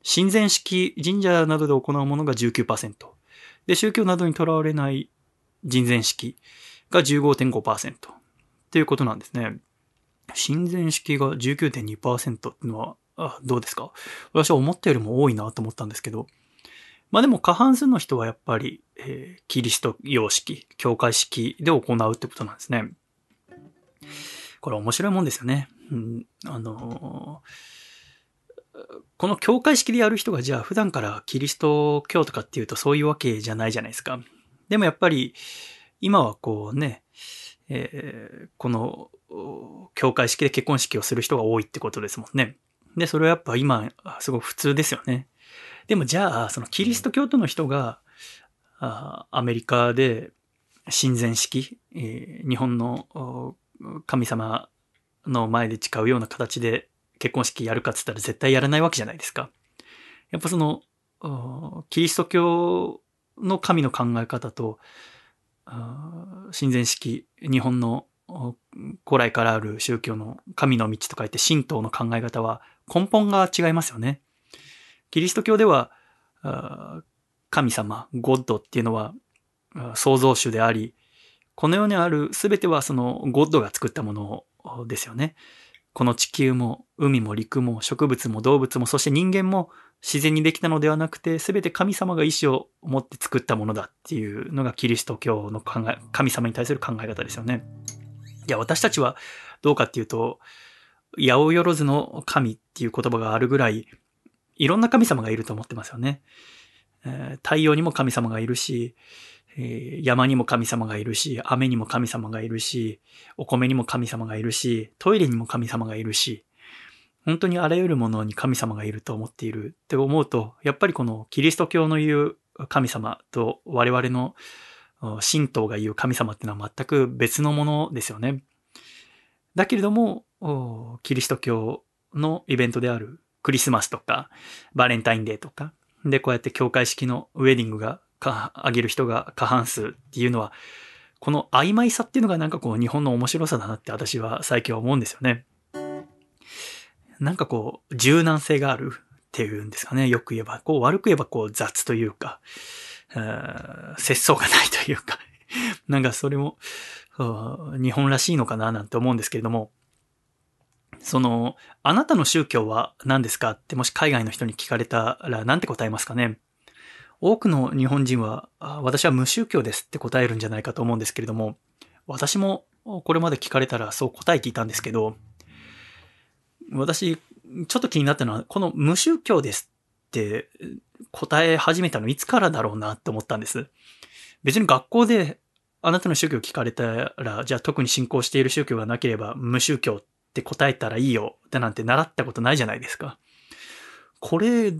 親善式、神社などで行うものが19%、で、宗教などにとらわれない人前式が15.5%ということなんですね。親善式が19.2%っていうのは、あどうですか？私は思ったよりも多いなと思ったんですけど、まあでも過半数の人はやっぱり、えー、キリスト様式、教会式で行うってことなんですね。これ面白いもんですよね。うん、あのー、この教会式でやる人がじゃあ普段からキリスト教とかっていうとそういうわけじゃないじゃないですか。でもやっぱり今はこうね、えー、この教会式で結婚式をする人が多いってことですもんね。で、それはやっぱ今すごく普通ですよね。でもじゃあ、そのキリスト教徒の人が、あアメリカで親善式、えー、日本の神様の前で誓うような形で結婚式やるかっつったら絶対やらないわけじゃないですか。やっぱその、キリスト教の神の考え方と、親善式、日本の古来からある宗教の神の道と書いて神道の考え方は根本が違いますよね。キリスト教では、神様、ゴッドっていうのは創造主であり、この世にある全てはそのゴッドが作ったものですよね。この地球も海も陸も植物も動物もそして人間も自然にできたのではなくて全て神様が意志を持って作ったものだっていうのがキリスト教の考え、神様に対する考え方ですよね。いや、私たちはどうかっていうと、八百万の神っていう言葉があるぐらいいろんな神様がいると思ってますよね。えー、太陽にも神様がいるし、え、山にも神様がいるし、雨にも神様がいるし、お米にも神様がいるし、トイレにも神様がいるし、本当にあらゆるものに神様がいると思っているって思うと、やっぱりこのキリスト教の言う神様と我々の神道が言う神様っていうのは全く別のものですよね。だけれども、キリスト教のイベントであるクリスマスとか、バレンタインデーとか、で、こうやって教会式のウェディングが、あげる人が過半数っていうのは、この曖昧さっていうのがなんかこう日本の面白さだなって私は最近は思うんですよね。なんかこう柔軟性があるっていうんですかね。よく言えば。こう悪く言えばこう雑というか、節操がないというか、なんかそれも日本らしいのかななんて思うんですけれども、その、あなたの宗教は何ですかってもし海外の人に聞かれたら何て答えますかね？多くの日本人は、私は無宗教ですって答えるんじゃないかと思うんですけれども、私もこれまで聞かれたらそう答えていたんですけど、私、ちょっと気になったのは、この無宗教ですって答え始めたのいつからだろうなって思ったんです。別に学校であなたの宗教聞かれたら、じゃあ特に信仰している宗教がなければ無宗教っって答えたらいいよってなんて習ったことないじゃないですか。これ、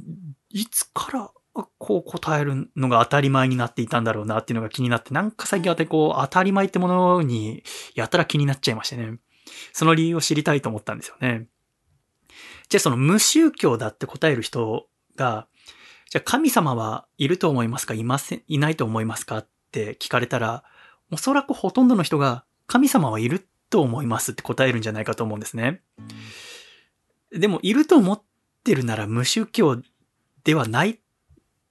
いつからこう答えるのが当たり前になっていたんだろうなっていうのが気になって、なんか最近はこう当たり前ってものにやたら気になっちゃいましてね。その理由を知りたいと思ったんですよね。じゃあその無宗教だって答える人が、じゃあ神様はいると思いますか？いません、いないと思いますか？って聞かれたら、おそらくほとんどの人が神様はいると思いますって答えるんじゃないかと思うんですね。でも、いると思ってるなら無宗教ではない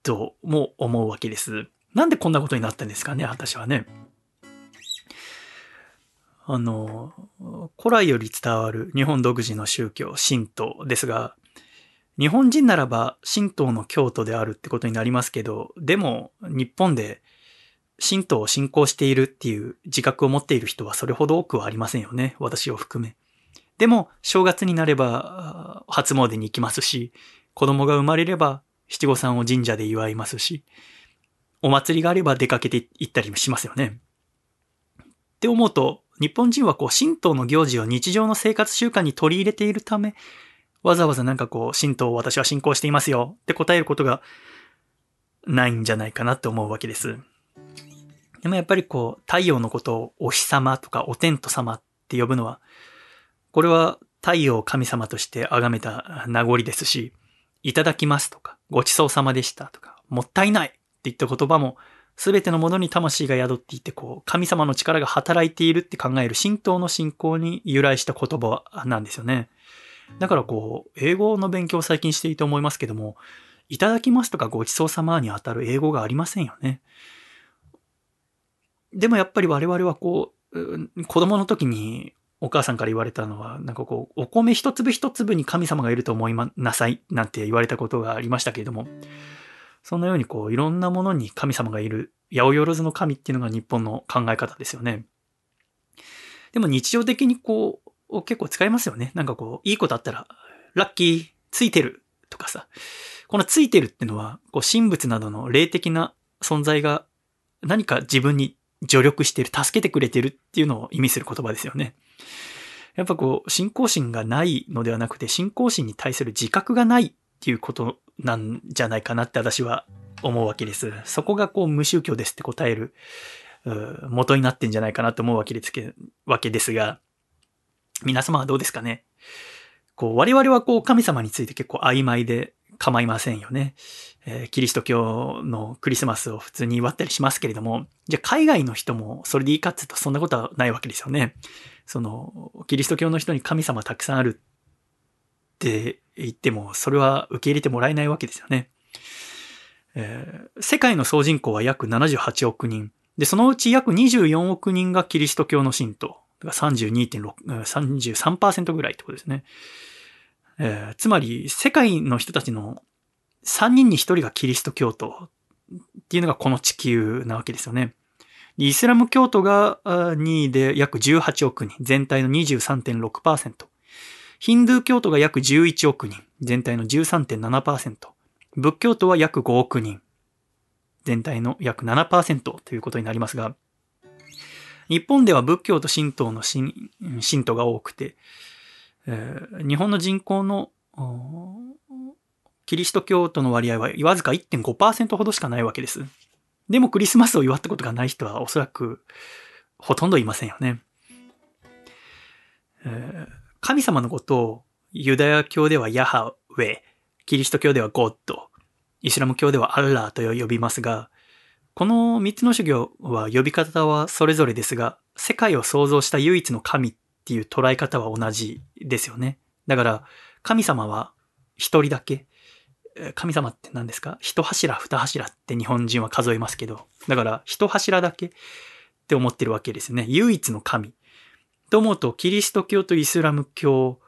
とも思うわけです。なんでこんなことになったんですかね、私はね。あの、古来より伝わる日本独自の宗教、神道ですが、日本人ならば神道の教徒であるってことになりますけど、でも日本で神道を信仰しているっていう自覚を持っている人はそれほど多くはありませんよね。私を含め。でも、正月になれば初詣に行きますし、子供が生まれれば七五三を神社で祝いますし、お祭りがあれば出かけて行ったりもしますよね。って思うと、日本人はこう、神道の行事を日常の生活習慣に取り入れているため、わざわざなんかこう、神道を私は信仰していますよって答えることがないんじゃないかなって思うわけです。でもやっぱりこう、太陽のことをお日様とかお天道様って呼ぶのは、これは太陽神様として崇めた名残ですし、いただきますとか、ごちそうさまでしたとか、もったいないって言った言葉も、すべてのものに魂が宿っていて、こう、神様の力が働いているって考える神道の信仰に由来した言葉なんですよね。だからこう、英語の勉強を最近していいと思いますけども、いただきますとかごちそうさまにあたる英語がありませんよね。でもやっぱり我々はこう、子供の時にお母さんから言われたのは、なんかこう、お米一粒一粒に神様がいると思いなさいなんて言われたことがありましたけれども、そのようにこう、いろんなものに神様がいる、八百万の神っていうのが日本の考え方ですよね。でも日常的にこう、結構使いますよね。なんかこう、いいことあったら、ラッキー、ついてるとかさ。このついてるってのは、こう、神仏などの霊的な存在が何か自分に助力してる、助けてくれてるっていうのを意味する言葉ですよね。やっぱこう、信仰心がないのではなくて、信仰心に対する自覚がないっていうことなんじゃないかなって私は思うわけです。そこがこう、無宗教ですって答える、元になってんじゃないかなと思うわけですけわけですが、皆様はどうですかねこう、我々はこう、神様について結構曖昧で構いませんよね。えー、キリスト教のクリスマスを普通に祝ったりしますけれども、じゃあ海外の人もそれでいいかって言うとそんなことはないわけですよね。その、キリスト教の人に神様たくさんあるって言っても、それは受け入れてもらえないわけですよね。えー、世界の総人口は約78億人。で、そのうち約24億人がキリスト教の信徒。32.6、33%ぐらいってことですね。えー、つまり、世界の人たちの3人に1人がキリスト教徒っていうのがこの地球なわけですよね。イスラム教徒が2位で約18億人、全体の23.6%。ヒンドゥー教徒が約11億人、全体の13.7%。仏教徒は約5億人、全体の約7%ということになりますが、日本では仏教と神道の信徒が多くて、えー、日本の人口のキリスト教徒の割合はわずか1.5%ほどしかないわけです。でもクリスマスを祝ったことがない人はおそらくほとんどいませんよね。えー、神様のことをユダヤ教ではヤハウェ、キリスト教ではゴッド、イスラム教ではアッラーと呼びますが、この三つの修行は呼び方はそれぞれですが、世界を創造した唯一の神っていう捉え方は同じですよね。だから、神様は一人だけ。神様って何ですか？一柱二柱って日本人は数えますけど。だから、一柱だけって思ってるわけですね。唯一の神。と思うと、キリスト教とイスラム教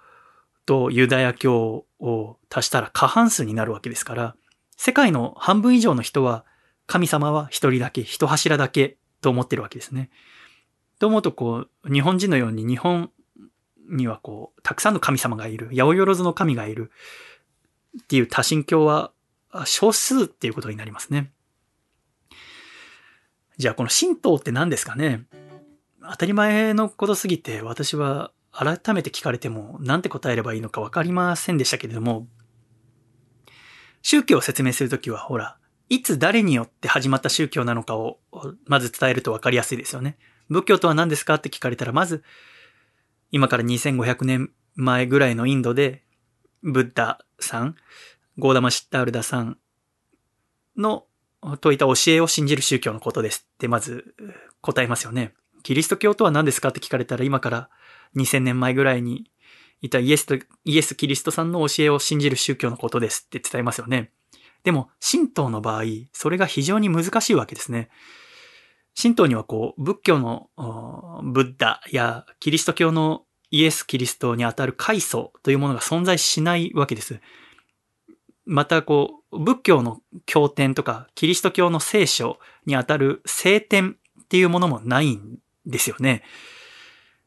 とユダヤ教を足したら過半数になるわけですから、世界の半分以上の人は神様は一人だけ、一柱だけと思ってるわけですね。と思うと、こう、日本人のように日本にはこう、たくさんの神様がいる、八百万の神がいるっていう多神教は少数っていうことになりますね。じゃあこの神道って何ですかね？当たり前のことすぎて私は改めて聞かれても何て答えればいいのか分かりませんでしたけれども、宗教を説明するときはほら、いつ誰によって始まった宗教なのかをまず伝えると分かりやすいですよね。仏教とは何ですかって聞かれたら、まず、今から2500年前ぐらいのインドで、ブッダさん、ゴーダマシッタールダさんのといた教えを信じる宗教のことですってまず答えますよね。キリスト教とは何ですかって聞かれたら今から2000年前ぐらいにいたイエスと、イエス・キリストさんの教えを信じる宗教のことですって伝えますよね。でも、神道の場合、それが非常に難しいわけですね。神道にはこう、仏教のブッダやキリスト教のイエス・キリストにあたる階層というものが存在しないわけです。また、こう、仏教の経典とか、キリスト教の聖書にあたる聖典っていうものもないんですよね。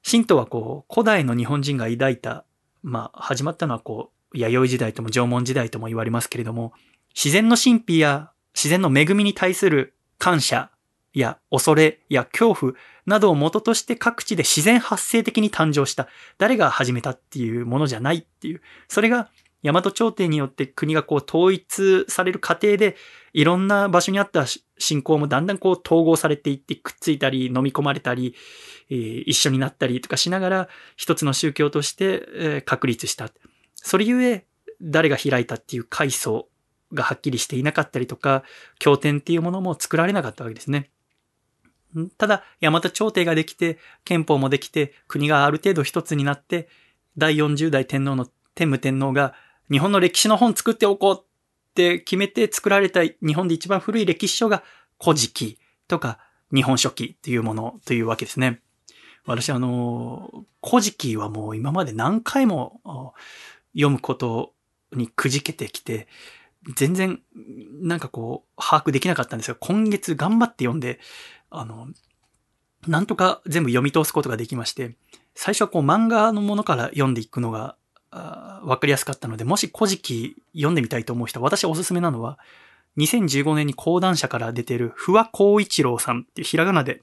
神道はこう、古代の日本人が抱いた、まあ、始まったのはこう、弥生時代とも縄文時代とも言われますけれども、自然の神秘や自然の恵みに対する感謝や恐れや恐怖などを元として各地で自然発生的に誕生した。誰が始めたっていうものじゃないっていう。それが大和朝廷によって国がこう統一される過程で、いろんな場所にあった信仰もだんだんこう統合されていってくっついたり飲み込まれたり、一緒になったりとかしながら一つの宗教として、確立した。それゆえ誰が開いたっていう階層がはっきりしていなかったりとか、経典っていうものも作られなかったわけですね。ただ、大和朝廷ができて、憲法もできて、国がある程度一つになって、第40代天皇の天武天皇が日本の歴史の本作っておこうって決めて作られた日本で一番古い歴史書が古事記とか日本書紀というものというわけですね。私あの、古事記はもう今まで何回も読むことにくじけてきて、全然なんかこう把握できなかったんですが、今月頑張って読んで、あの、なんとか全部読み通すことができまして、最初はこう漫画のものから読んでいくのがわかりやすかったので、もし古事記読んでみたいと思う人は、私おすすめなのは、2015年に講談社から出てる、不破光一郎さんっていうひらがなで、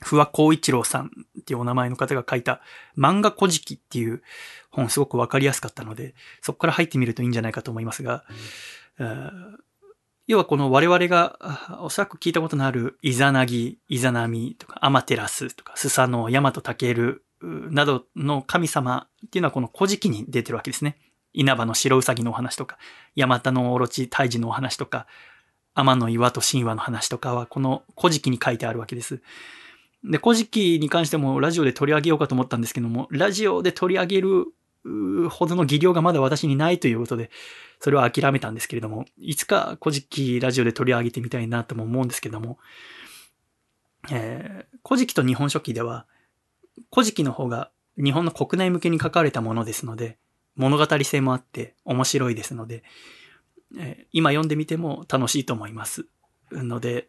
不破光一郎さんっていうお名前の方が書いた漫画古事記っていう本すごくわかりやすかったので、そこから入ってみるといいんじゃないかと思いますが、うん、要はこの我々がおそらく聞いたことのあるイザナギ、イザナミとかアマテラスとかスサノオ、ヤマトタケルなどの神様っていうのはこの古事記に出てるわけですね。稲葉の白兎のお話とか、ヤマタのオロチ退治のお話とか、天の岩と神話の話とかはこの古事記に書いてあるわけです。で、古事記に関してもラジオで取り上げようかと思ったんですけども、ラジオで取り上げるほどの技量がまだ私にないということで、それは諦めたんですけれども、いつか古事記ラジオで取り上げてみたいなとも思うんですけども、えー、古事記と日本書紀では、古事記の方が日本の国内向けに書かれたものですので、物語性もあって面白いですので、えー、今読んでみても楽しいと思います。ので、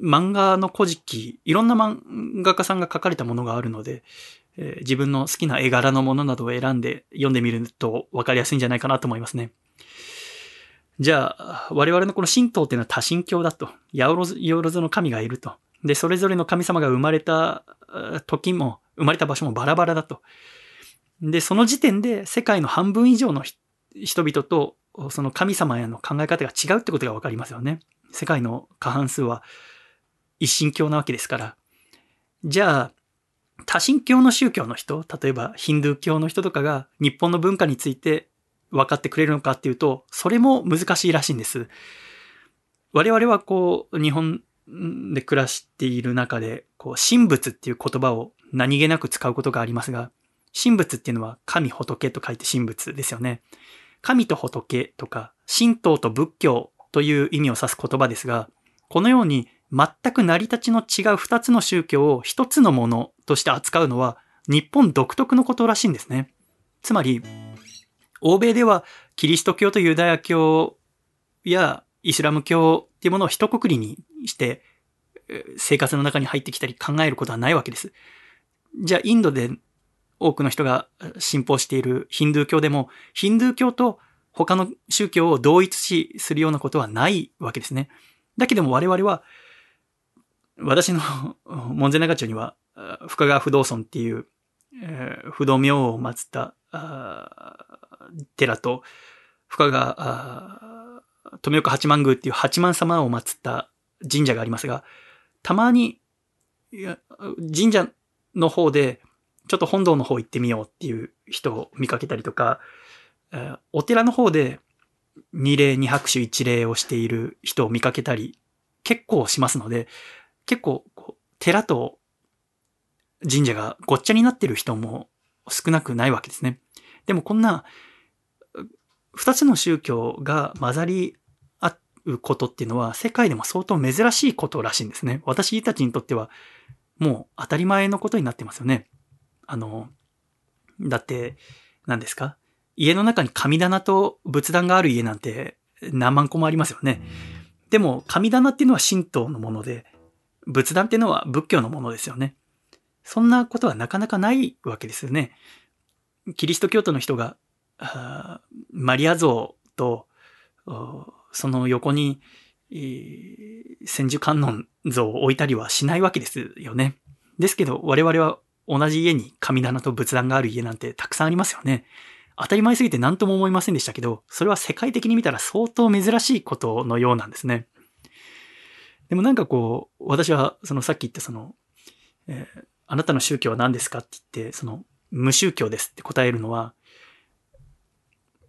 漫画の古事記、いろんな漫画家さんが書かれたものがあるので、えー、自分の好きな絵柄のものなどを選んで読んでみると分かりやすいんじゃないかなと思いますね。じゃあ、我々のこの神道っていうのは多神教だと。ヤオロズ、ヨロズの神がいると。で、それぞれの神様が生まれた時も、生まれた場所もバラバラだと。で、その時点で世界の半分以上の人々とその神様への考え方が違うってことがわかりますよね。世界の過半数は一神教なわけですから。じゃあ、多神教の宗教の人、例えばヒンドゥー教の人とかが日本の文化について分かってくれるのかっていうと、それも難しいらしいんです。我々はこう、日本で暮らしている中で、こう、神仏っていう言葉を何気なく使うことがありますが、神仏っていうのは神仏と書いて神仏ですよね。神と仏とか、神道と仏教という意味を指す言葉ですが、このように全く成り立ちの違う二つの宗教を一つのものとして扱うのは日本独特のことらしいんですね。つまり、欧米ではキリスト教とユダヤ教やイスラム教っていうものを一括りにして生活の中に入ってきたり考えることはないわけです。じゃあインドで多くの人が信奉しているヒンドゥー教でもヒンドゥー教と他の宗教を同一視するようなことはないわけですね。だけども我々は私の 門前仲町には深川不動尊っていう、えー、不動明王を祀った寺と深川富岡八幡宮っていう八幡様を祀った神社がありますが、たまに、神社の方で、ちょっと本堂の方行ってみようっていう人を見かけたりとか、お寺の方で二礼二拍手一礼をしている人を見かけたり結構しますので、結構寺と神社がごっちゃになってる人も少なくないわけですね。でもこんな二つの宗教が混ざり合うことっていうのは世界でも相当珍しいことらしいんですね。私たちにとってはもう当たり前のことになってますよね。あの、だって、何ですか？家の中に神棚と仏壇がある家なんて何万個もありますよね。でも神棚っていうのは神道のもので、仏壇っていうのは仏教のものですよね。そんなことはなかなかないわけですよね。キリスト教徒の人が、マリア像と、その横に、千手観音像を置いたりはしないわけですよね。ですけど、我々は同じ家に神棚と仏壇がある家なんてたくさんありますよね。当たり前すぎて何とも思いませんでしたけど、それは世界的に見たら相当珍しいことのようなんですね。でもなんかこう、私はそのさっき言ったその、えー、あなたの宗教は何ですかって言って、その、無宗教ですって答えるのは、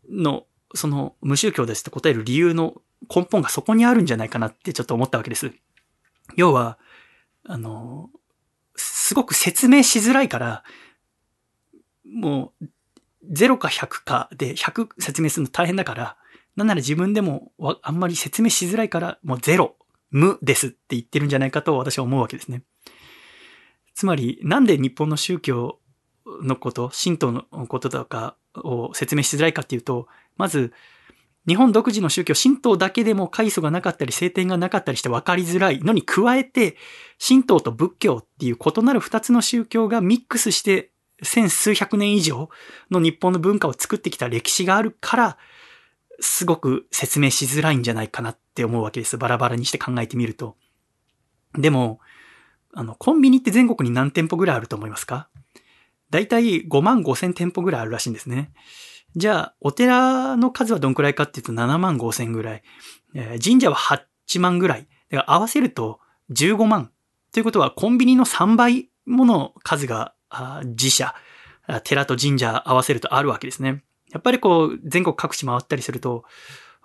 の、その、無宗教ですって答える理由の根本がそこにあるんじゃないかなってちょっと思ったわけです。要は、あの、すごく説明しづらいから、もう、0か100かで100説明するの大変だから、なんなら自分でもあんまり説明しづらいから、もう0、無ですって言ってるんじゃないかと私は思うわけですね。つまり、なんで日本の宗教のこと、神道のこととかを説明しづらいかっていうと、まず、日本独自の宗教、神道だけでも階層がなかったり、聖典がなかったりして分かりづらいのに加えて、神道と仏教っていう異なる二つの宗教がミックスして千数百年以上の日本の文化を作ってきた歴史があるから、すごく説明しづらいんじゃないかなっって思うわけです。バラバラにして考えてみると。でも、あの、コンビニって全国に何店舗ぐらいあると思いますか？だいたい5万5千店舗ぐらいあるらしいんですね。じゃあ、お寺の数はどんくらいかっていうと7万5千ぐらい。えー、神社は8万ぐらい。だから合わせると15万。ということは、コンビニの3倍もの数が、自社、寺と神社合わせるとあるわけですね。やっぱりこう、全国各地回ったりすると、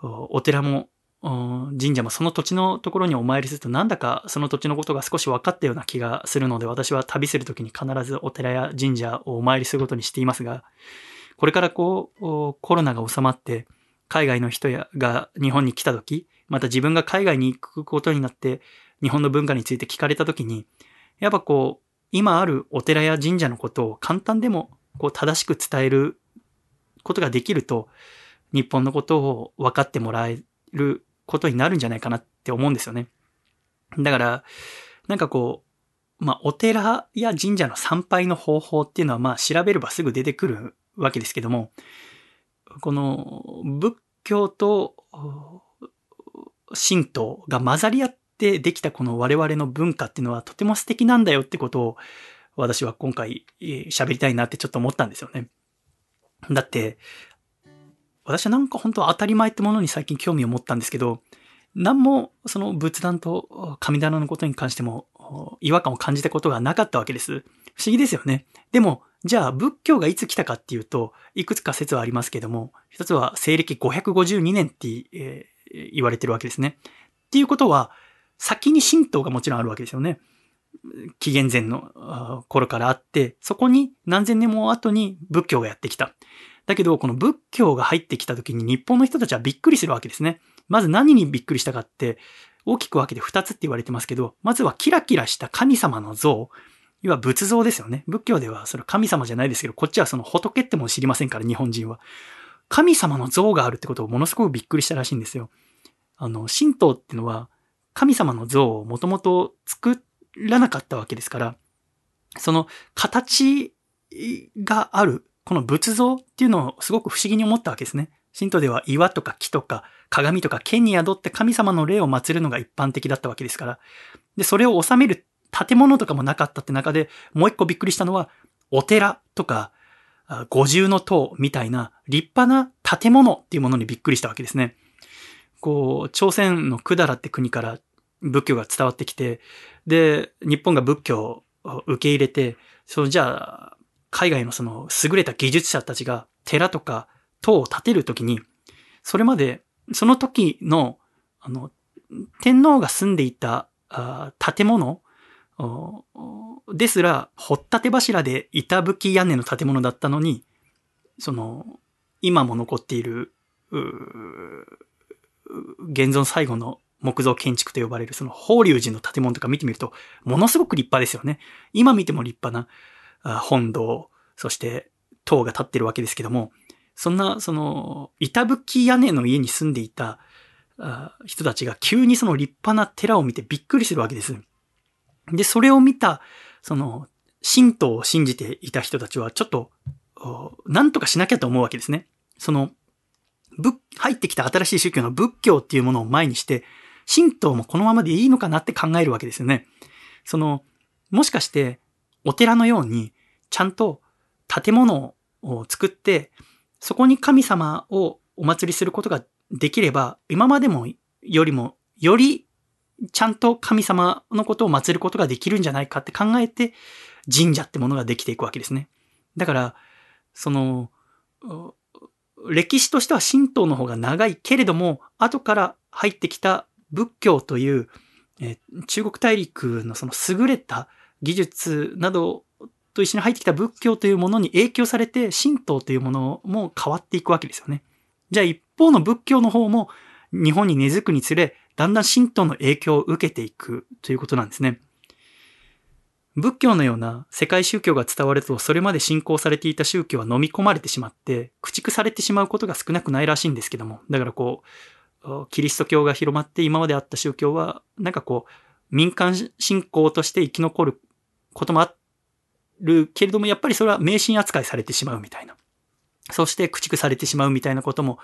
お寺も神社もその土地のところにお参りするとなんだかその土地のことが少し分かったような気がするので私は旅するときに必ずお寺や神社をお参りすることにしていますが、これからこうコロナが収まって海外の人やが日本に来たとき、また自分が海外に行くことになって日本の文化について聞かれたときに、やっぱこう、今あるお寺や神社のことを簡単でもこう正しく伝えることができると、日本のことを分かってもらえることになるんじゃないかなって思うんですよね。だから、なんかこう、まあ、お寺や神社の参拝の方法っていうのは、まあ、調べればすぐ出てくるわけですけども、この仏教と神道が混ざり合ってできたこの我々の文化っていうのはとても素敵なんだよってことを私は今回喋りたいなってちょっと思ったんですよね。だって、私はなんか本当は当たり前ってものに最近興味を持ったんですけど、何もその仏壇と神棚のことに関しても違和感を感じたことがなかったわけです。不思議ですよね。でも、じゃあ仏教がいつ来たかっていうと、いくつか説はありますけども、一つは西暦552年って、え、言われてるわけですね。っていうことは、先に神道がもちろんあるわけですよね。紀元前の頃からあって、そこに何千年も後に仏教がやってきた。だけど、この仏教が入ってきた時に日本の人たちはびっくりするわけですね。まず何にびっくりしたかって、大きく分けて二つって言われてますけど、まずはキラキラした神様の像。要は仏像ですよね。仏教ではそれ神様じゃないですけど、こっちはその仏っても知りませんから、日本人は。神様の像があるってことをものすごくびっくりしたらしいんですよ。あの、神道ってのは、神様の像をもともと作らなかったわけですから、その形があるこの仏像っていうのをすごく不思議に思ったわけですね。神道では岩とか木とか鏡とか剣に宿って神様の霊を祀るのが一般的だったわけですから。で、それを収める建物とかもなかったって中で、もう一個びっくりしたのは、お寺とか、五重の塔みたいな立派な建物っていうものにびっくりしたわけですね。こう、朝鮮の百済って国から仏教が伝わってきて、で、日本が仏教を受け入れて、そう、じゃあ、海外のその優れた技術者たちが寺とか塔を建てるときに、それまで、その時の、あの、天皇が住んでいた建物ですら、掘ったて柱で板吹き屋根の建物だったのに、その、今も残っている、現存最後の木造建築と呼ばれるその法隆寺の建物とか見てみると、ものすごく立派ですよね。今見ても立派な本堂、そして塔が建ってるわけですけども、そんな、その、板吹き屋根の家に住んでいた人たちが急にその立派な寺を見てびっくりするわけです。で、それを見た、その、神道を信じていた人たちは、ちょっと、なんとかしなきゃと思うわけですね。その、入ってきた新しい宗教の仏教っていうものを前にして、神道もこのままでいいのかなって考えるわけですよね。その、もしかして、お寺のように、ちゃんと建物を作って、そこに神様をお祭りすることができれば、今までもよりも、よりちゃんと神様のことを祀ることができるんじゃないかって考えて、神社ってものができていくわけですね。だから、その、歴史としては神道の方が長いけれども、後から入ってきた仏教という、え中国大陸のその優れた技術などと一緒に入ってきた仏教というものに影響されて、神道というものも変わっていくわけですよね。じゃあ一方の仏教の方も日本に根付くにつれ、だんだん神道の影響を受けていくということなんですね。仏教のような世界宗教が伝わると、それまで信仰されていた宗教は飲み込まれてしまって、駆逐されてしまうことが少なくないらしいんですけども。だからこう、キリスト教が広まって今まであった宗教は、なんかこう、民間信仰として生き残ることもあるけれども、やっぱりそれは迷信扱いされてしまうみたいな。そして駆逐されてしまうみたいなことも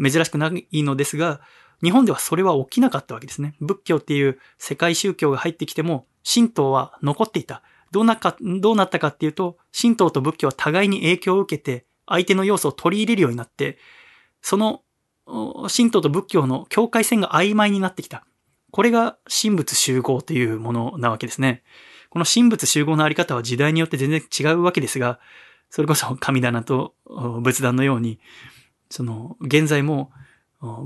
珍しくないのですが、日本ではそれは起きなかったわけですね。仏教っていう世界宗教が入ってきても、神道は残っていた。どうなか、どうなったかっていうと、神道と仏教は互いに影響を受けて、相手の要素を取り入れるようになって、その、神道と仏教の境界線が曖昧になってきた。これが神仏集合というものなわけですね。この神仏集合のあり方は時代によって全然違うわけですが、それこそ 神棚と仏壇のように、その、現在も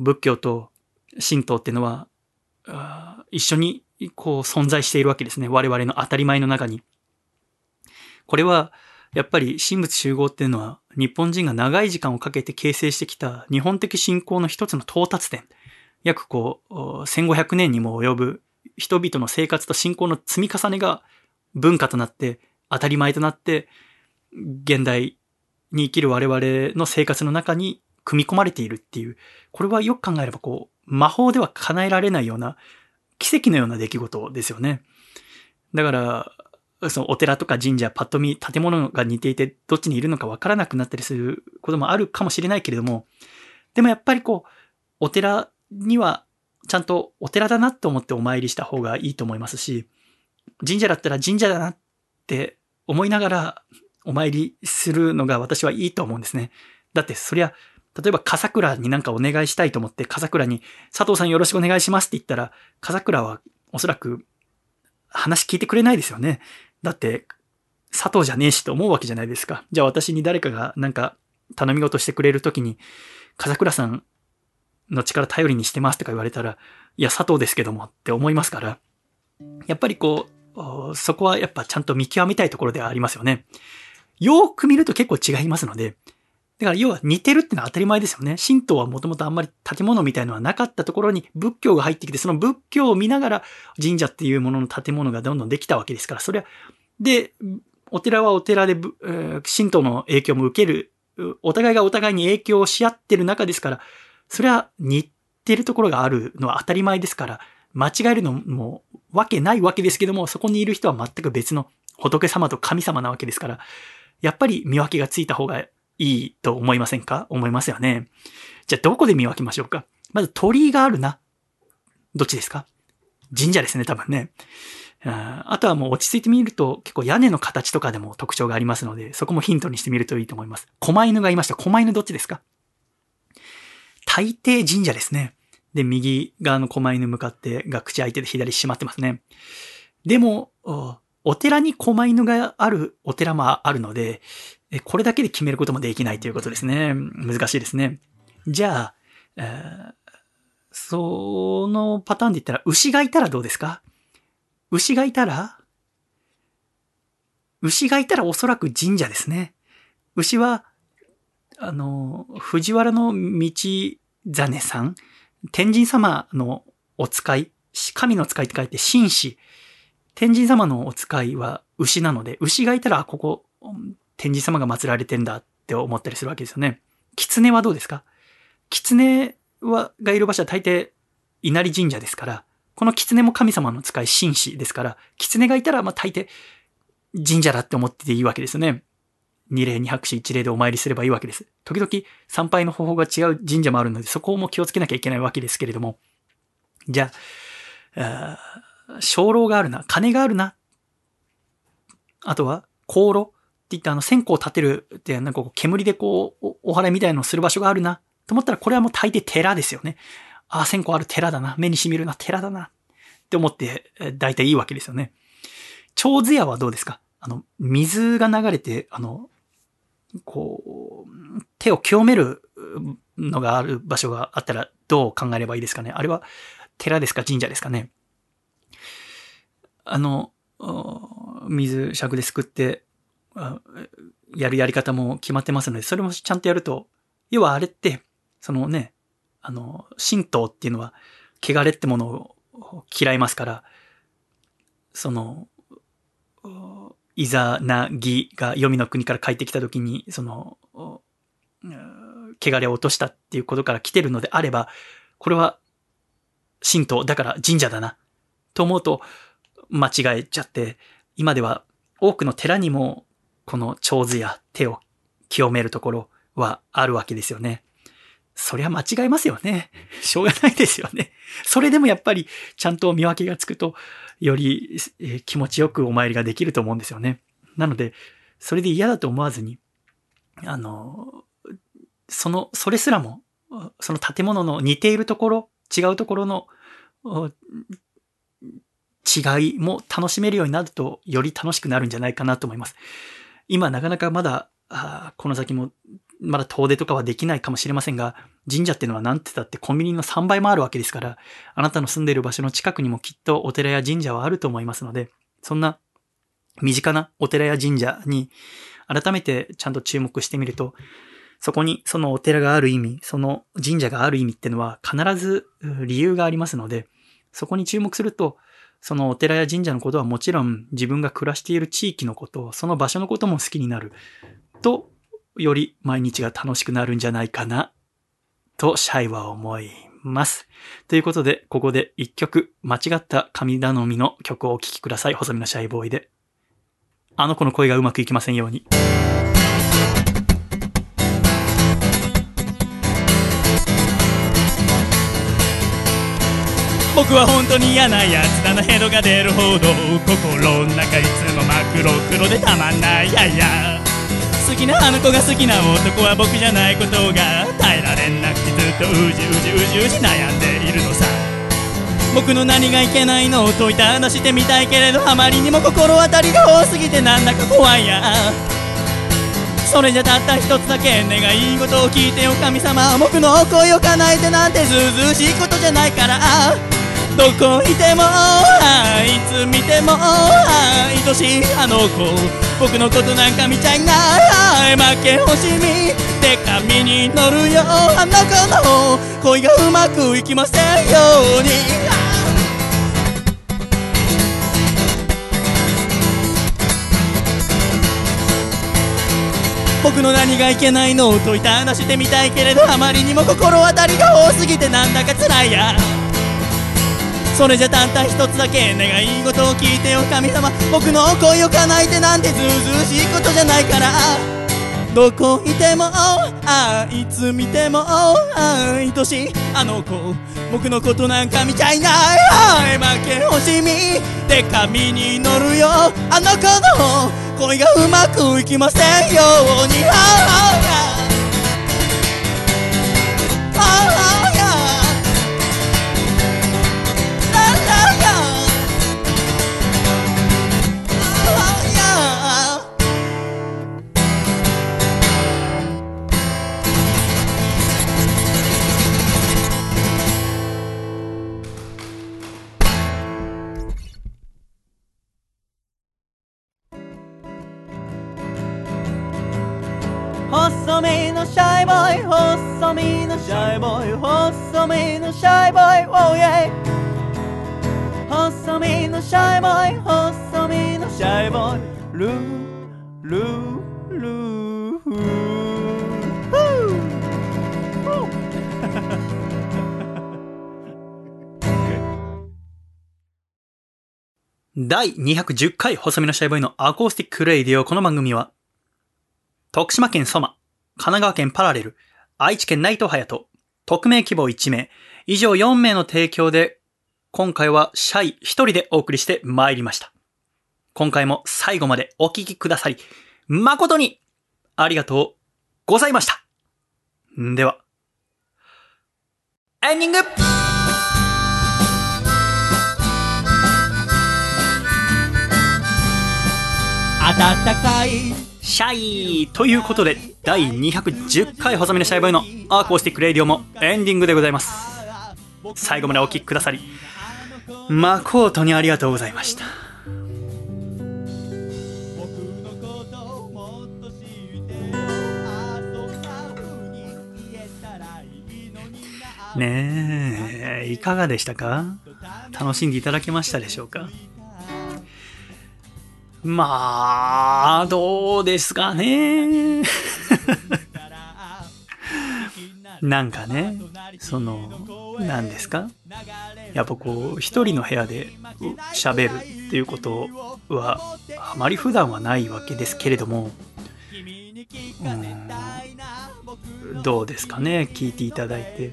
仏教と神道っていうのは、一緒にこう存在しているわけですね。我々の当たり前の中に。これは、やっぱり神仏集合っていうのは日本人が長い時間をかけて形成してきた日本的信仰の一つの到達点。約こう、1500年にも及ぶ人々の生活と信仰の積み重ねが文化となって当たり前となって現代に生きる我々の生活の中に組み込まれているっていう、これはよく考えればこう、魔法では叶えられないような奇跡のような出来事ですよね。だから、そのお寺とか神社、パッと見建物が似ていてどっちにいるのかわからなくなったりすることもあるかもしれないけれども、でもやっぱりこう、お寺にはちゃんとお寺だなと思ってお参りした方がいいと思いますし、神社だったら神社だなって思いながらお参りするのが私はいいと思うんですね。だってそりゃ例えば、笠倉になんかお願いしたいと思って、笠倉に、佐藤さんよろしくお願いしますって言ったら、笠倉はおそらく話聞いてくれないですよね。だって、佐藤じゃねえしと思うわけじゃないですか。じゃあ私に誰かがなんか頼み事してくれるときに、笠倉さんの力頼りにしてますとか言われたら、いや、佐藤ですけどもって思いますから、やっぱりこう、そこはやっぱちゃんと見極めたいところではありますよね。よく見ると結構違いますので、だから要は似てるってのは当たり前ですよね。神道はもともとあんまり建物みたいのはなかったところに仏教が入ってきて、その仏教を見ながら神社っていうものの建物がどんどんできたわけですから、それは、で、お寺はお寺で、神道の影響も受ける、お互いがお互いに影響をし合ってる中ですから、それは似てるところがあるのは当たり前ですから、間違えるのもわけないわけですけども、そこにいる人は全く別の仏様と神様なわけですから、やっぱり見分けがついた方がいいと思いませんか？思いますよね。じゃあどこで見分けましょうか？まず鳥居があるな。どっちですか？神社ですね、多分ね。あとはもう落ち着いてみると結構屋根の形とかでも特徴がありますので、そこもヒントにしてみるといいと思います。狛犬がいました。狛犬どっちですか？大抵神社ですね。で、右側の狛犬向かってが口開いてて左閉まってますね。でも、お寺に狛犬があるお寺もあるので、これだけで決めることもできないということですね。難しいですね。じゃあ、えー、そのパターンで言ったら、牛がいたらどうですか？牛がいたら牛がいたらおそらく神社ですね。牛は、あの、藤原の道真さん、天神様のお使い、神の使いって書いて神使。天神様のお使いは牛なので、牛がいたら、ここ、天神様が祀られてんだって思ったりするわけですよね。狐はどうですか？狐は、がいる場所は大抵、稲荷神社ですから、この狐も神様の使い神使ですから、狐がいたら、まあ大抵、神社だって思ってていいわけですよね。二礼二拍手一礼でお参りすればいいわけです。時々参拝の方法が違う神社もあるので、そこも気をつけなきゃいけないわけですけれども。じゃあ、鐘楼があるな、鐘があるな。あとは、香炉って言ってあの線香を立てるって、なんかこう煙でこう、お祓いみたいのをする場所があるな。と思ったら、これはもう大抵寺ですよね。ああ、線香ある寺だな。目に染みるな、寺だな。って思って、大体いいわけですよね。蝶津屋はどうですか？あの、水が流れて、あの、こう、手を清めるのがある場所があったらどう考えればいいですかね？あれは寺ですか神社ですかね？あの、水尺ですくって、やるやり方も決まってますので、それもちゃんとやると、要はあれって、そのね、あの、神道っていうのは、汚れってものを嫌いますから、その、イザナギが黄泉の国から帰ってきた時に、その、汚れを落としたっていうことから来てるのであれば、これは神道、だから神社だな、と思うと間違えちゃって、今では多くの寺にもこの長図や手を清めるところはあるわけですよね。そりゃ間違いますよね。しょうがないですよね。それでもやっぱりちゃんと見分けがつくと、より気持ちよくお参りができると思うんですよね。なので、それで嫌だと思わずに、あの、その、それすらも、その建物の似ているところ、違うところの違いも楽しめるようになると、より楽しくなるんじゃないかなと思います。今なかなかまだ、この先もまだ遠出とかはできないかもしれませんが、神社っていうのはなんて言ったってコンビニの3倍もあるわけですから、あなたの住んでいる場所の近くにもきっとお寺や神社はあると思いますので、そんな身近なお寺や神社に改めてちゃんと注目してみると、そこにそのお寺がある意味、その神社がある意味っていうのは必ず理由がありますので、そこに注目すると、そのお寺や神社のことはもちろん自分が暮らしている地域のこと、その場所のことも好きになるとより毎日が楽しくなるんじゃないかな、とシャイは思います。ということで、ここで一曲、間違った神頼みの曲をお聴きください。細身のシャイボーイで。あの子の声がうまくいきませんように。僕は本当に嫌なやつだなヘドが出るほど心の中いつも真っ黒黒でたまんないやいやきなあの子が好きな男は僕じゃないことが耐えられな。くてずっとうじうじうじうじ悩んでいるのさ。僕の何がいけないのを問いただしてみたいけれどあまりにも心当たりが多すぎてなんだか怖いや。それじゃたった一つだけ願い事を聞いてよ神様僕の恋を叶えてなんてずうずうしいことじゃないから。どこいてもあいつ見ても愛しいあの子。僕のことなんか見ちゃいない負け惜しみで紙に乗るよあの子の恋がうまくいきませんように。僕の何がいけないのを問いただしてみたいけれどあまりにも心当たりが多すぎてなんだか辛いや。それじゃたった一つだけ願い事を聞いてよ神様。僕の恋を叶えてなんてずうずうしいことじゃないから。どこいてもあいつ見ても愛しいあの子。僕のことなんか見ちゃいない。負け惜しみで紙に乗るよ。あの子の恋がうまくいきませんように。第210回細身のシャイボーイのアコースティックレイディオ。この番組は、徳島県ソマ、神奈川県パラレル、愛知県内藤隼人、匿名希望1名、以上4名の提供で、今回はシャイ1人でお送りして参りました。今回も最後までお聞きくださり、誠にありがとうございました。では、エンディング暖かいシャイということで、第210回細身のシャイボーイのアーコースティックレイディオもエンディングでございます。最後までお聴きくださり、誠にありがとうございました。ねえ、いかがでしたか？楽しんでいただけましたでしょうか？まあ、どうですかね。なんかね、その、何ですか？やっぱこう、一人の部屋で喋るっていうことは、あまり普段はないわけですけれども、うん、どうですかね、聞いていただいて。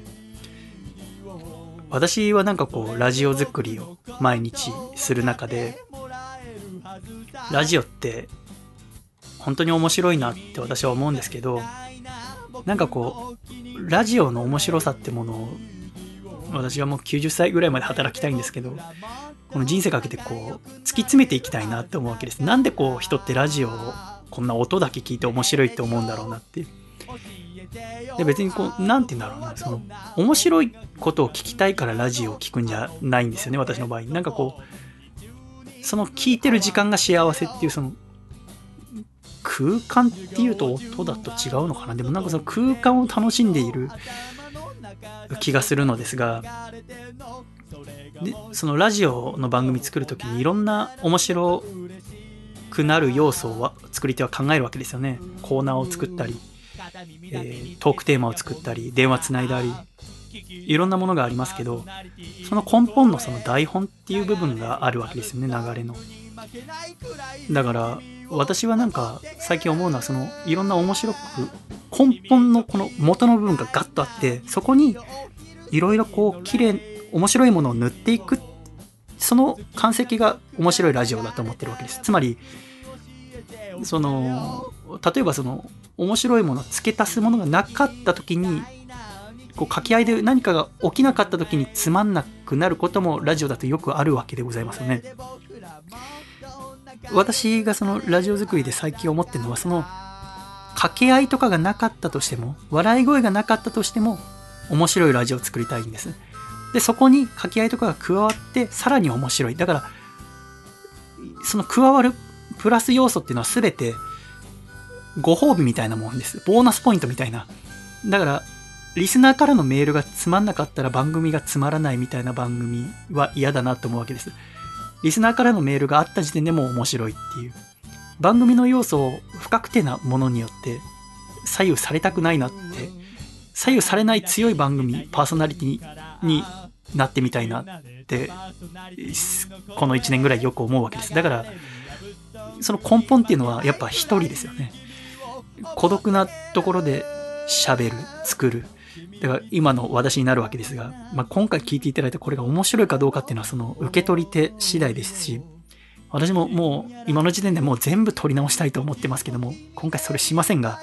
私はなんかこう、ラジオ作りを毎日する中で、ラジオって本当に面白いなって私は思うんですけどなんかこうラジオの面白さってものを私はもう90歳ぐらいまで働きたいんですけどこの人生かけてこう突き詰めていきたいなって思うわけです。なんでこう人ってラジオをこんな音だけ聞いて面白いって思うんだろうなって。で別にこう何て言うんだろうな。その面白いことを聞きたいからラジオを聞くんじゃないんですよね私の場合。なんかこうその聞いてる時間が幸せっていうその空間っていうと音だと違うのかな。でもなんかその空間を楽しんでいる気がするのですが。でそのラジオの番組作る時にいろんな面白くなる要素を作り手は考えるわけですよね。コーナーを作ったり、えートークテーマを作ったり電話つないだり。いろんなものがありますけどその根本のその台本っていう部分があるわけですよね流れの。だから私はなんか最近思うのはそのいろんな面白く根本のこの元の部分がガッとあってそこにいろいろこう綺麗面白いものを塗っていくその完成が面白いラジオだと思ってるわけです。つまりその例えばその面白いもの付け足すものがなかった時にこう掛け合いで何かが起きなかった時につまんなくなることもラジオだとよくあるわけでございますよね。私がそのラジオ作りで最近思ってるのはその掛け合いとかがなかったとしても笑い声がなかったとしても面白いラジオを作りたいんです。でそこに掛け合いとかが加わってさらに面白い。だからその加わるプラス要素っていうのは全てご褒美みたいなもんです。ボーナスポイントみたいな。だからリスナーからのメールがつまんなかったら番組がつまらないみたいな番組は嫌だなと思うわけです。リスナーからのメールがあった時点でも面白いっていう。番組の要素を不確定なものによって左右されたくないなって、左右されない強い番組、パーソナリティになってみたいなって、この1年ぐらいよく思うわけです。だから、その根本っていうのはやっぱ一人ですよね。孤独なところで喋る、作る。だから今の私になるわけですが、まあ、今回聞いていただいたこれが面白いかどうかっていうのはその受け取り手次第ですし、私ももう今の時点でもう全部取り直したいと思ってますけども、今回それしませんが、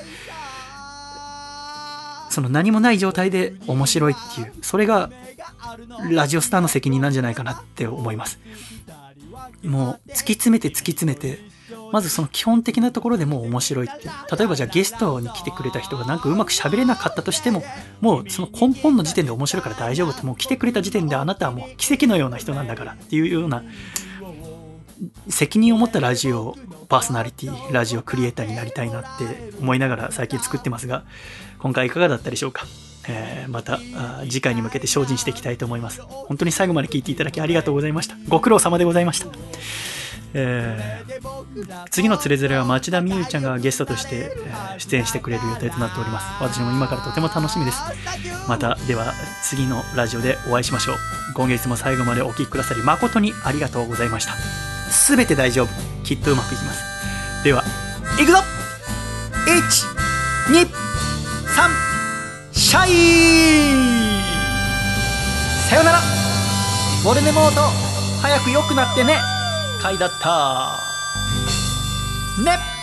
その何もない状態で面白いっていう、それがラジオスターの責任なんじゃないかなって思います。もう突き詰めて突き詰めて、まずその基本的なところでもう面白いっていう。例えばじゃあゲストに来てくれた人がなんかうまく喋れなかったとしても、もうその根本の時点で面白いから大丈夫って、もう来てくれた時点であなたはもう奇跡のような人なんだからっていうような責任を持ったラジオパーソナリティ、ラジオクリエイターになりたいなって思いながら最近作ってますが、今回いかがだったでしょうか？えー、また次回に向けて精進していきたいと思います。本当に最後まで聞いていただきありがとうございました。ご苦労様でございました。えー、次のつれづれは町田美優ちゃんがゲストとして、え出演してくれる予定となっております。私も今からとても楽しみです。また、では次のラジオでお会いしましょう。今月も最後までお聴きくださり誠にありがとうございました。すべて大丈夫。きっとうまくいきます。では、いくぞ !1、2、3、シャイさよならボルネモート早く良くなってね回だった。ね。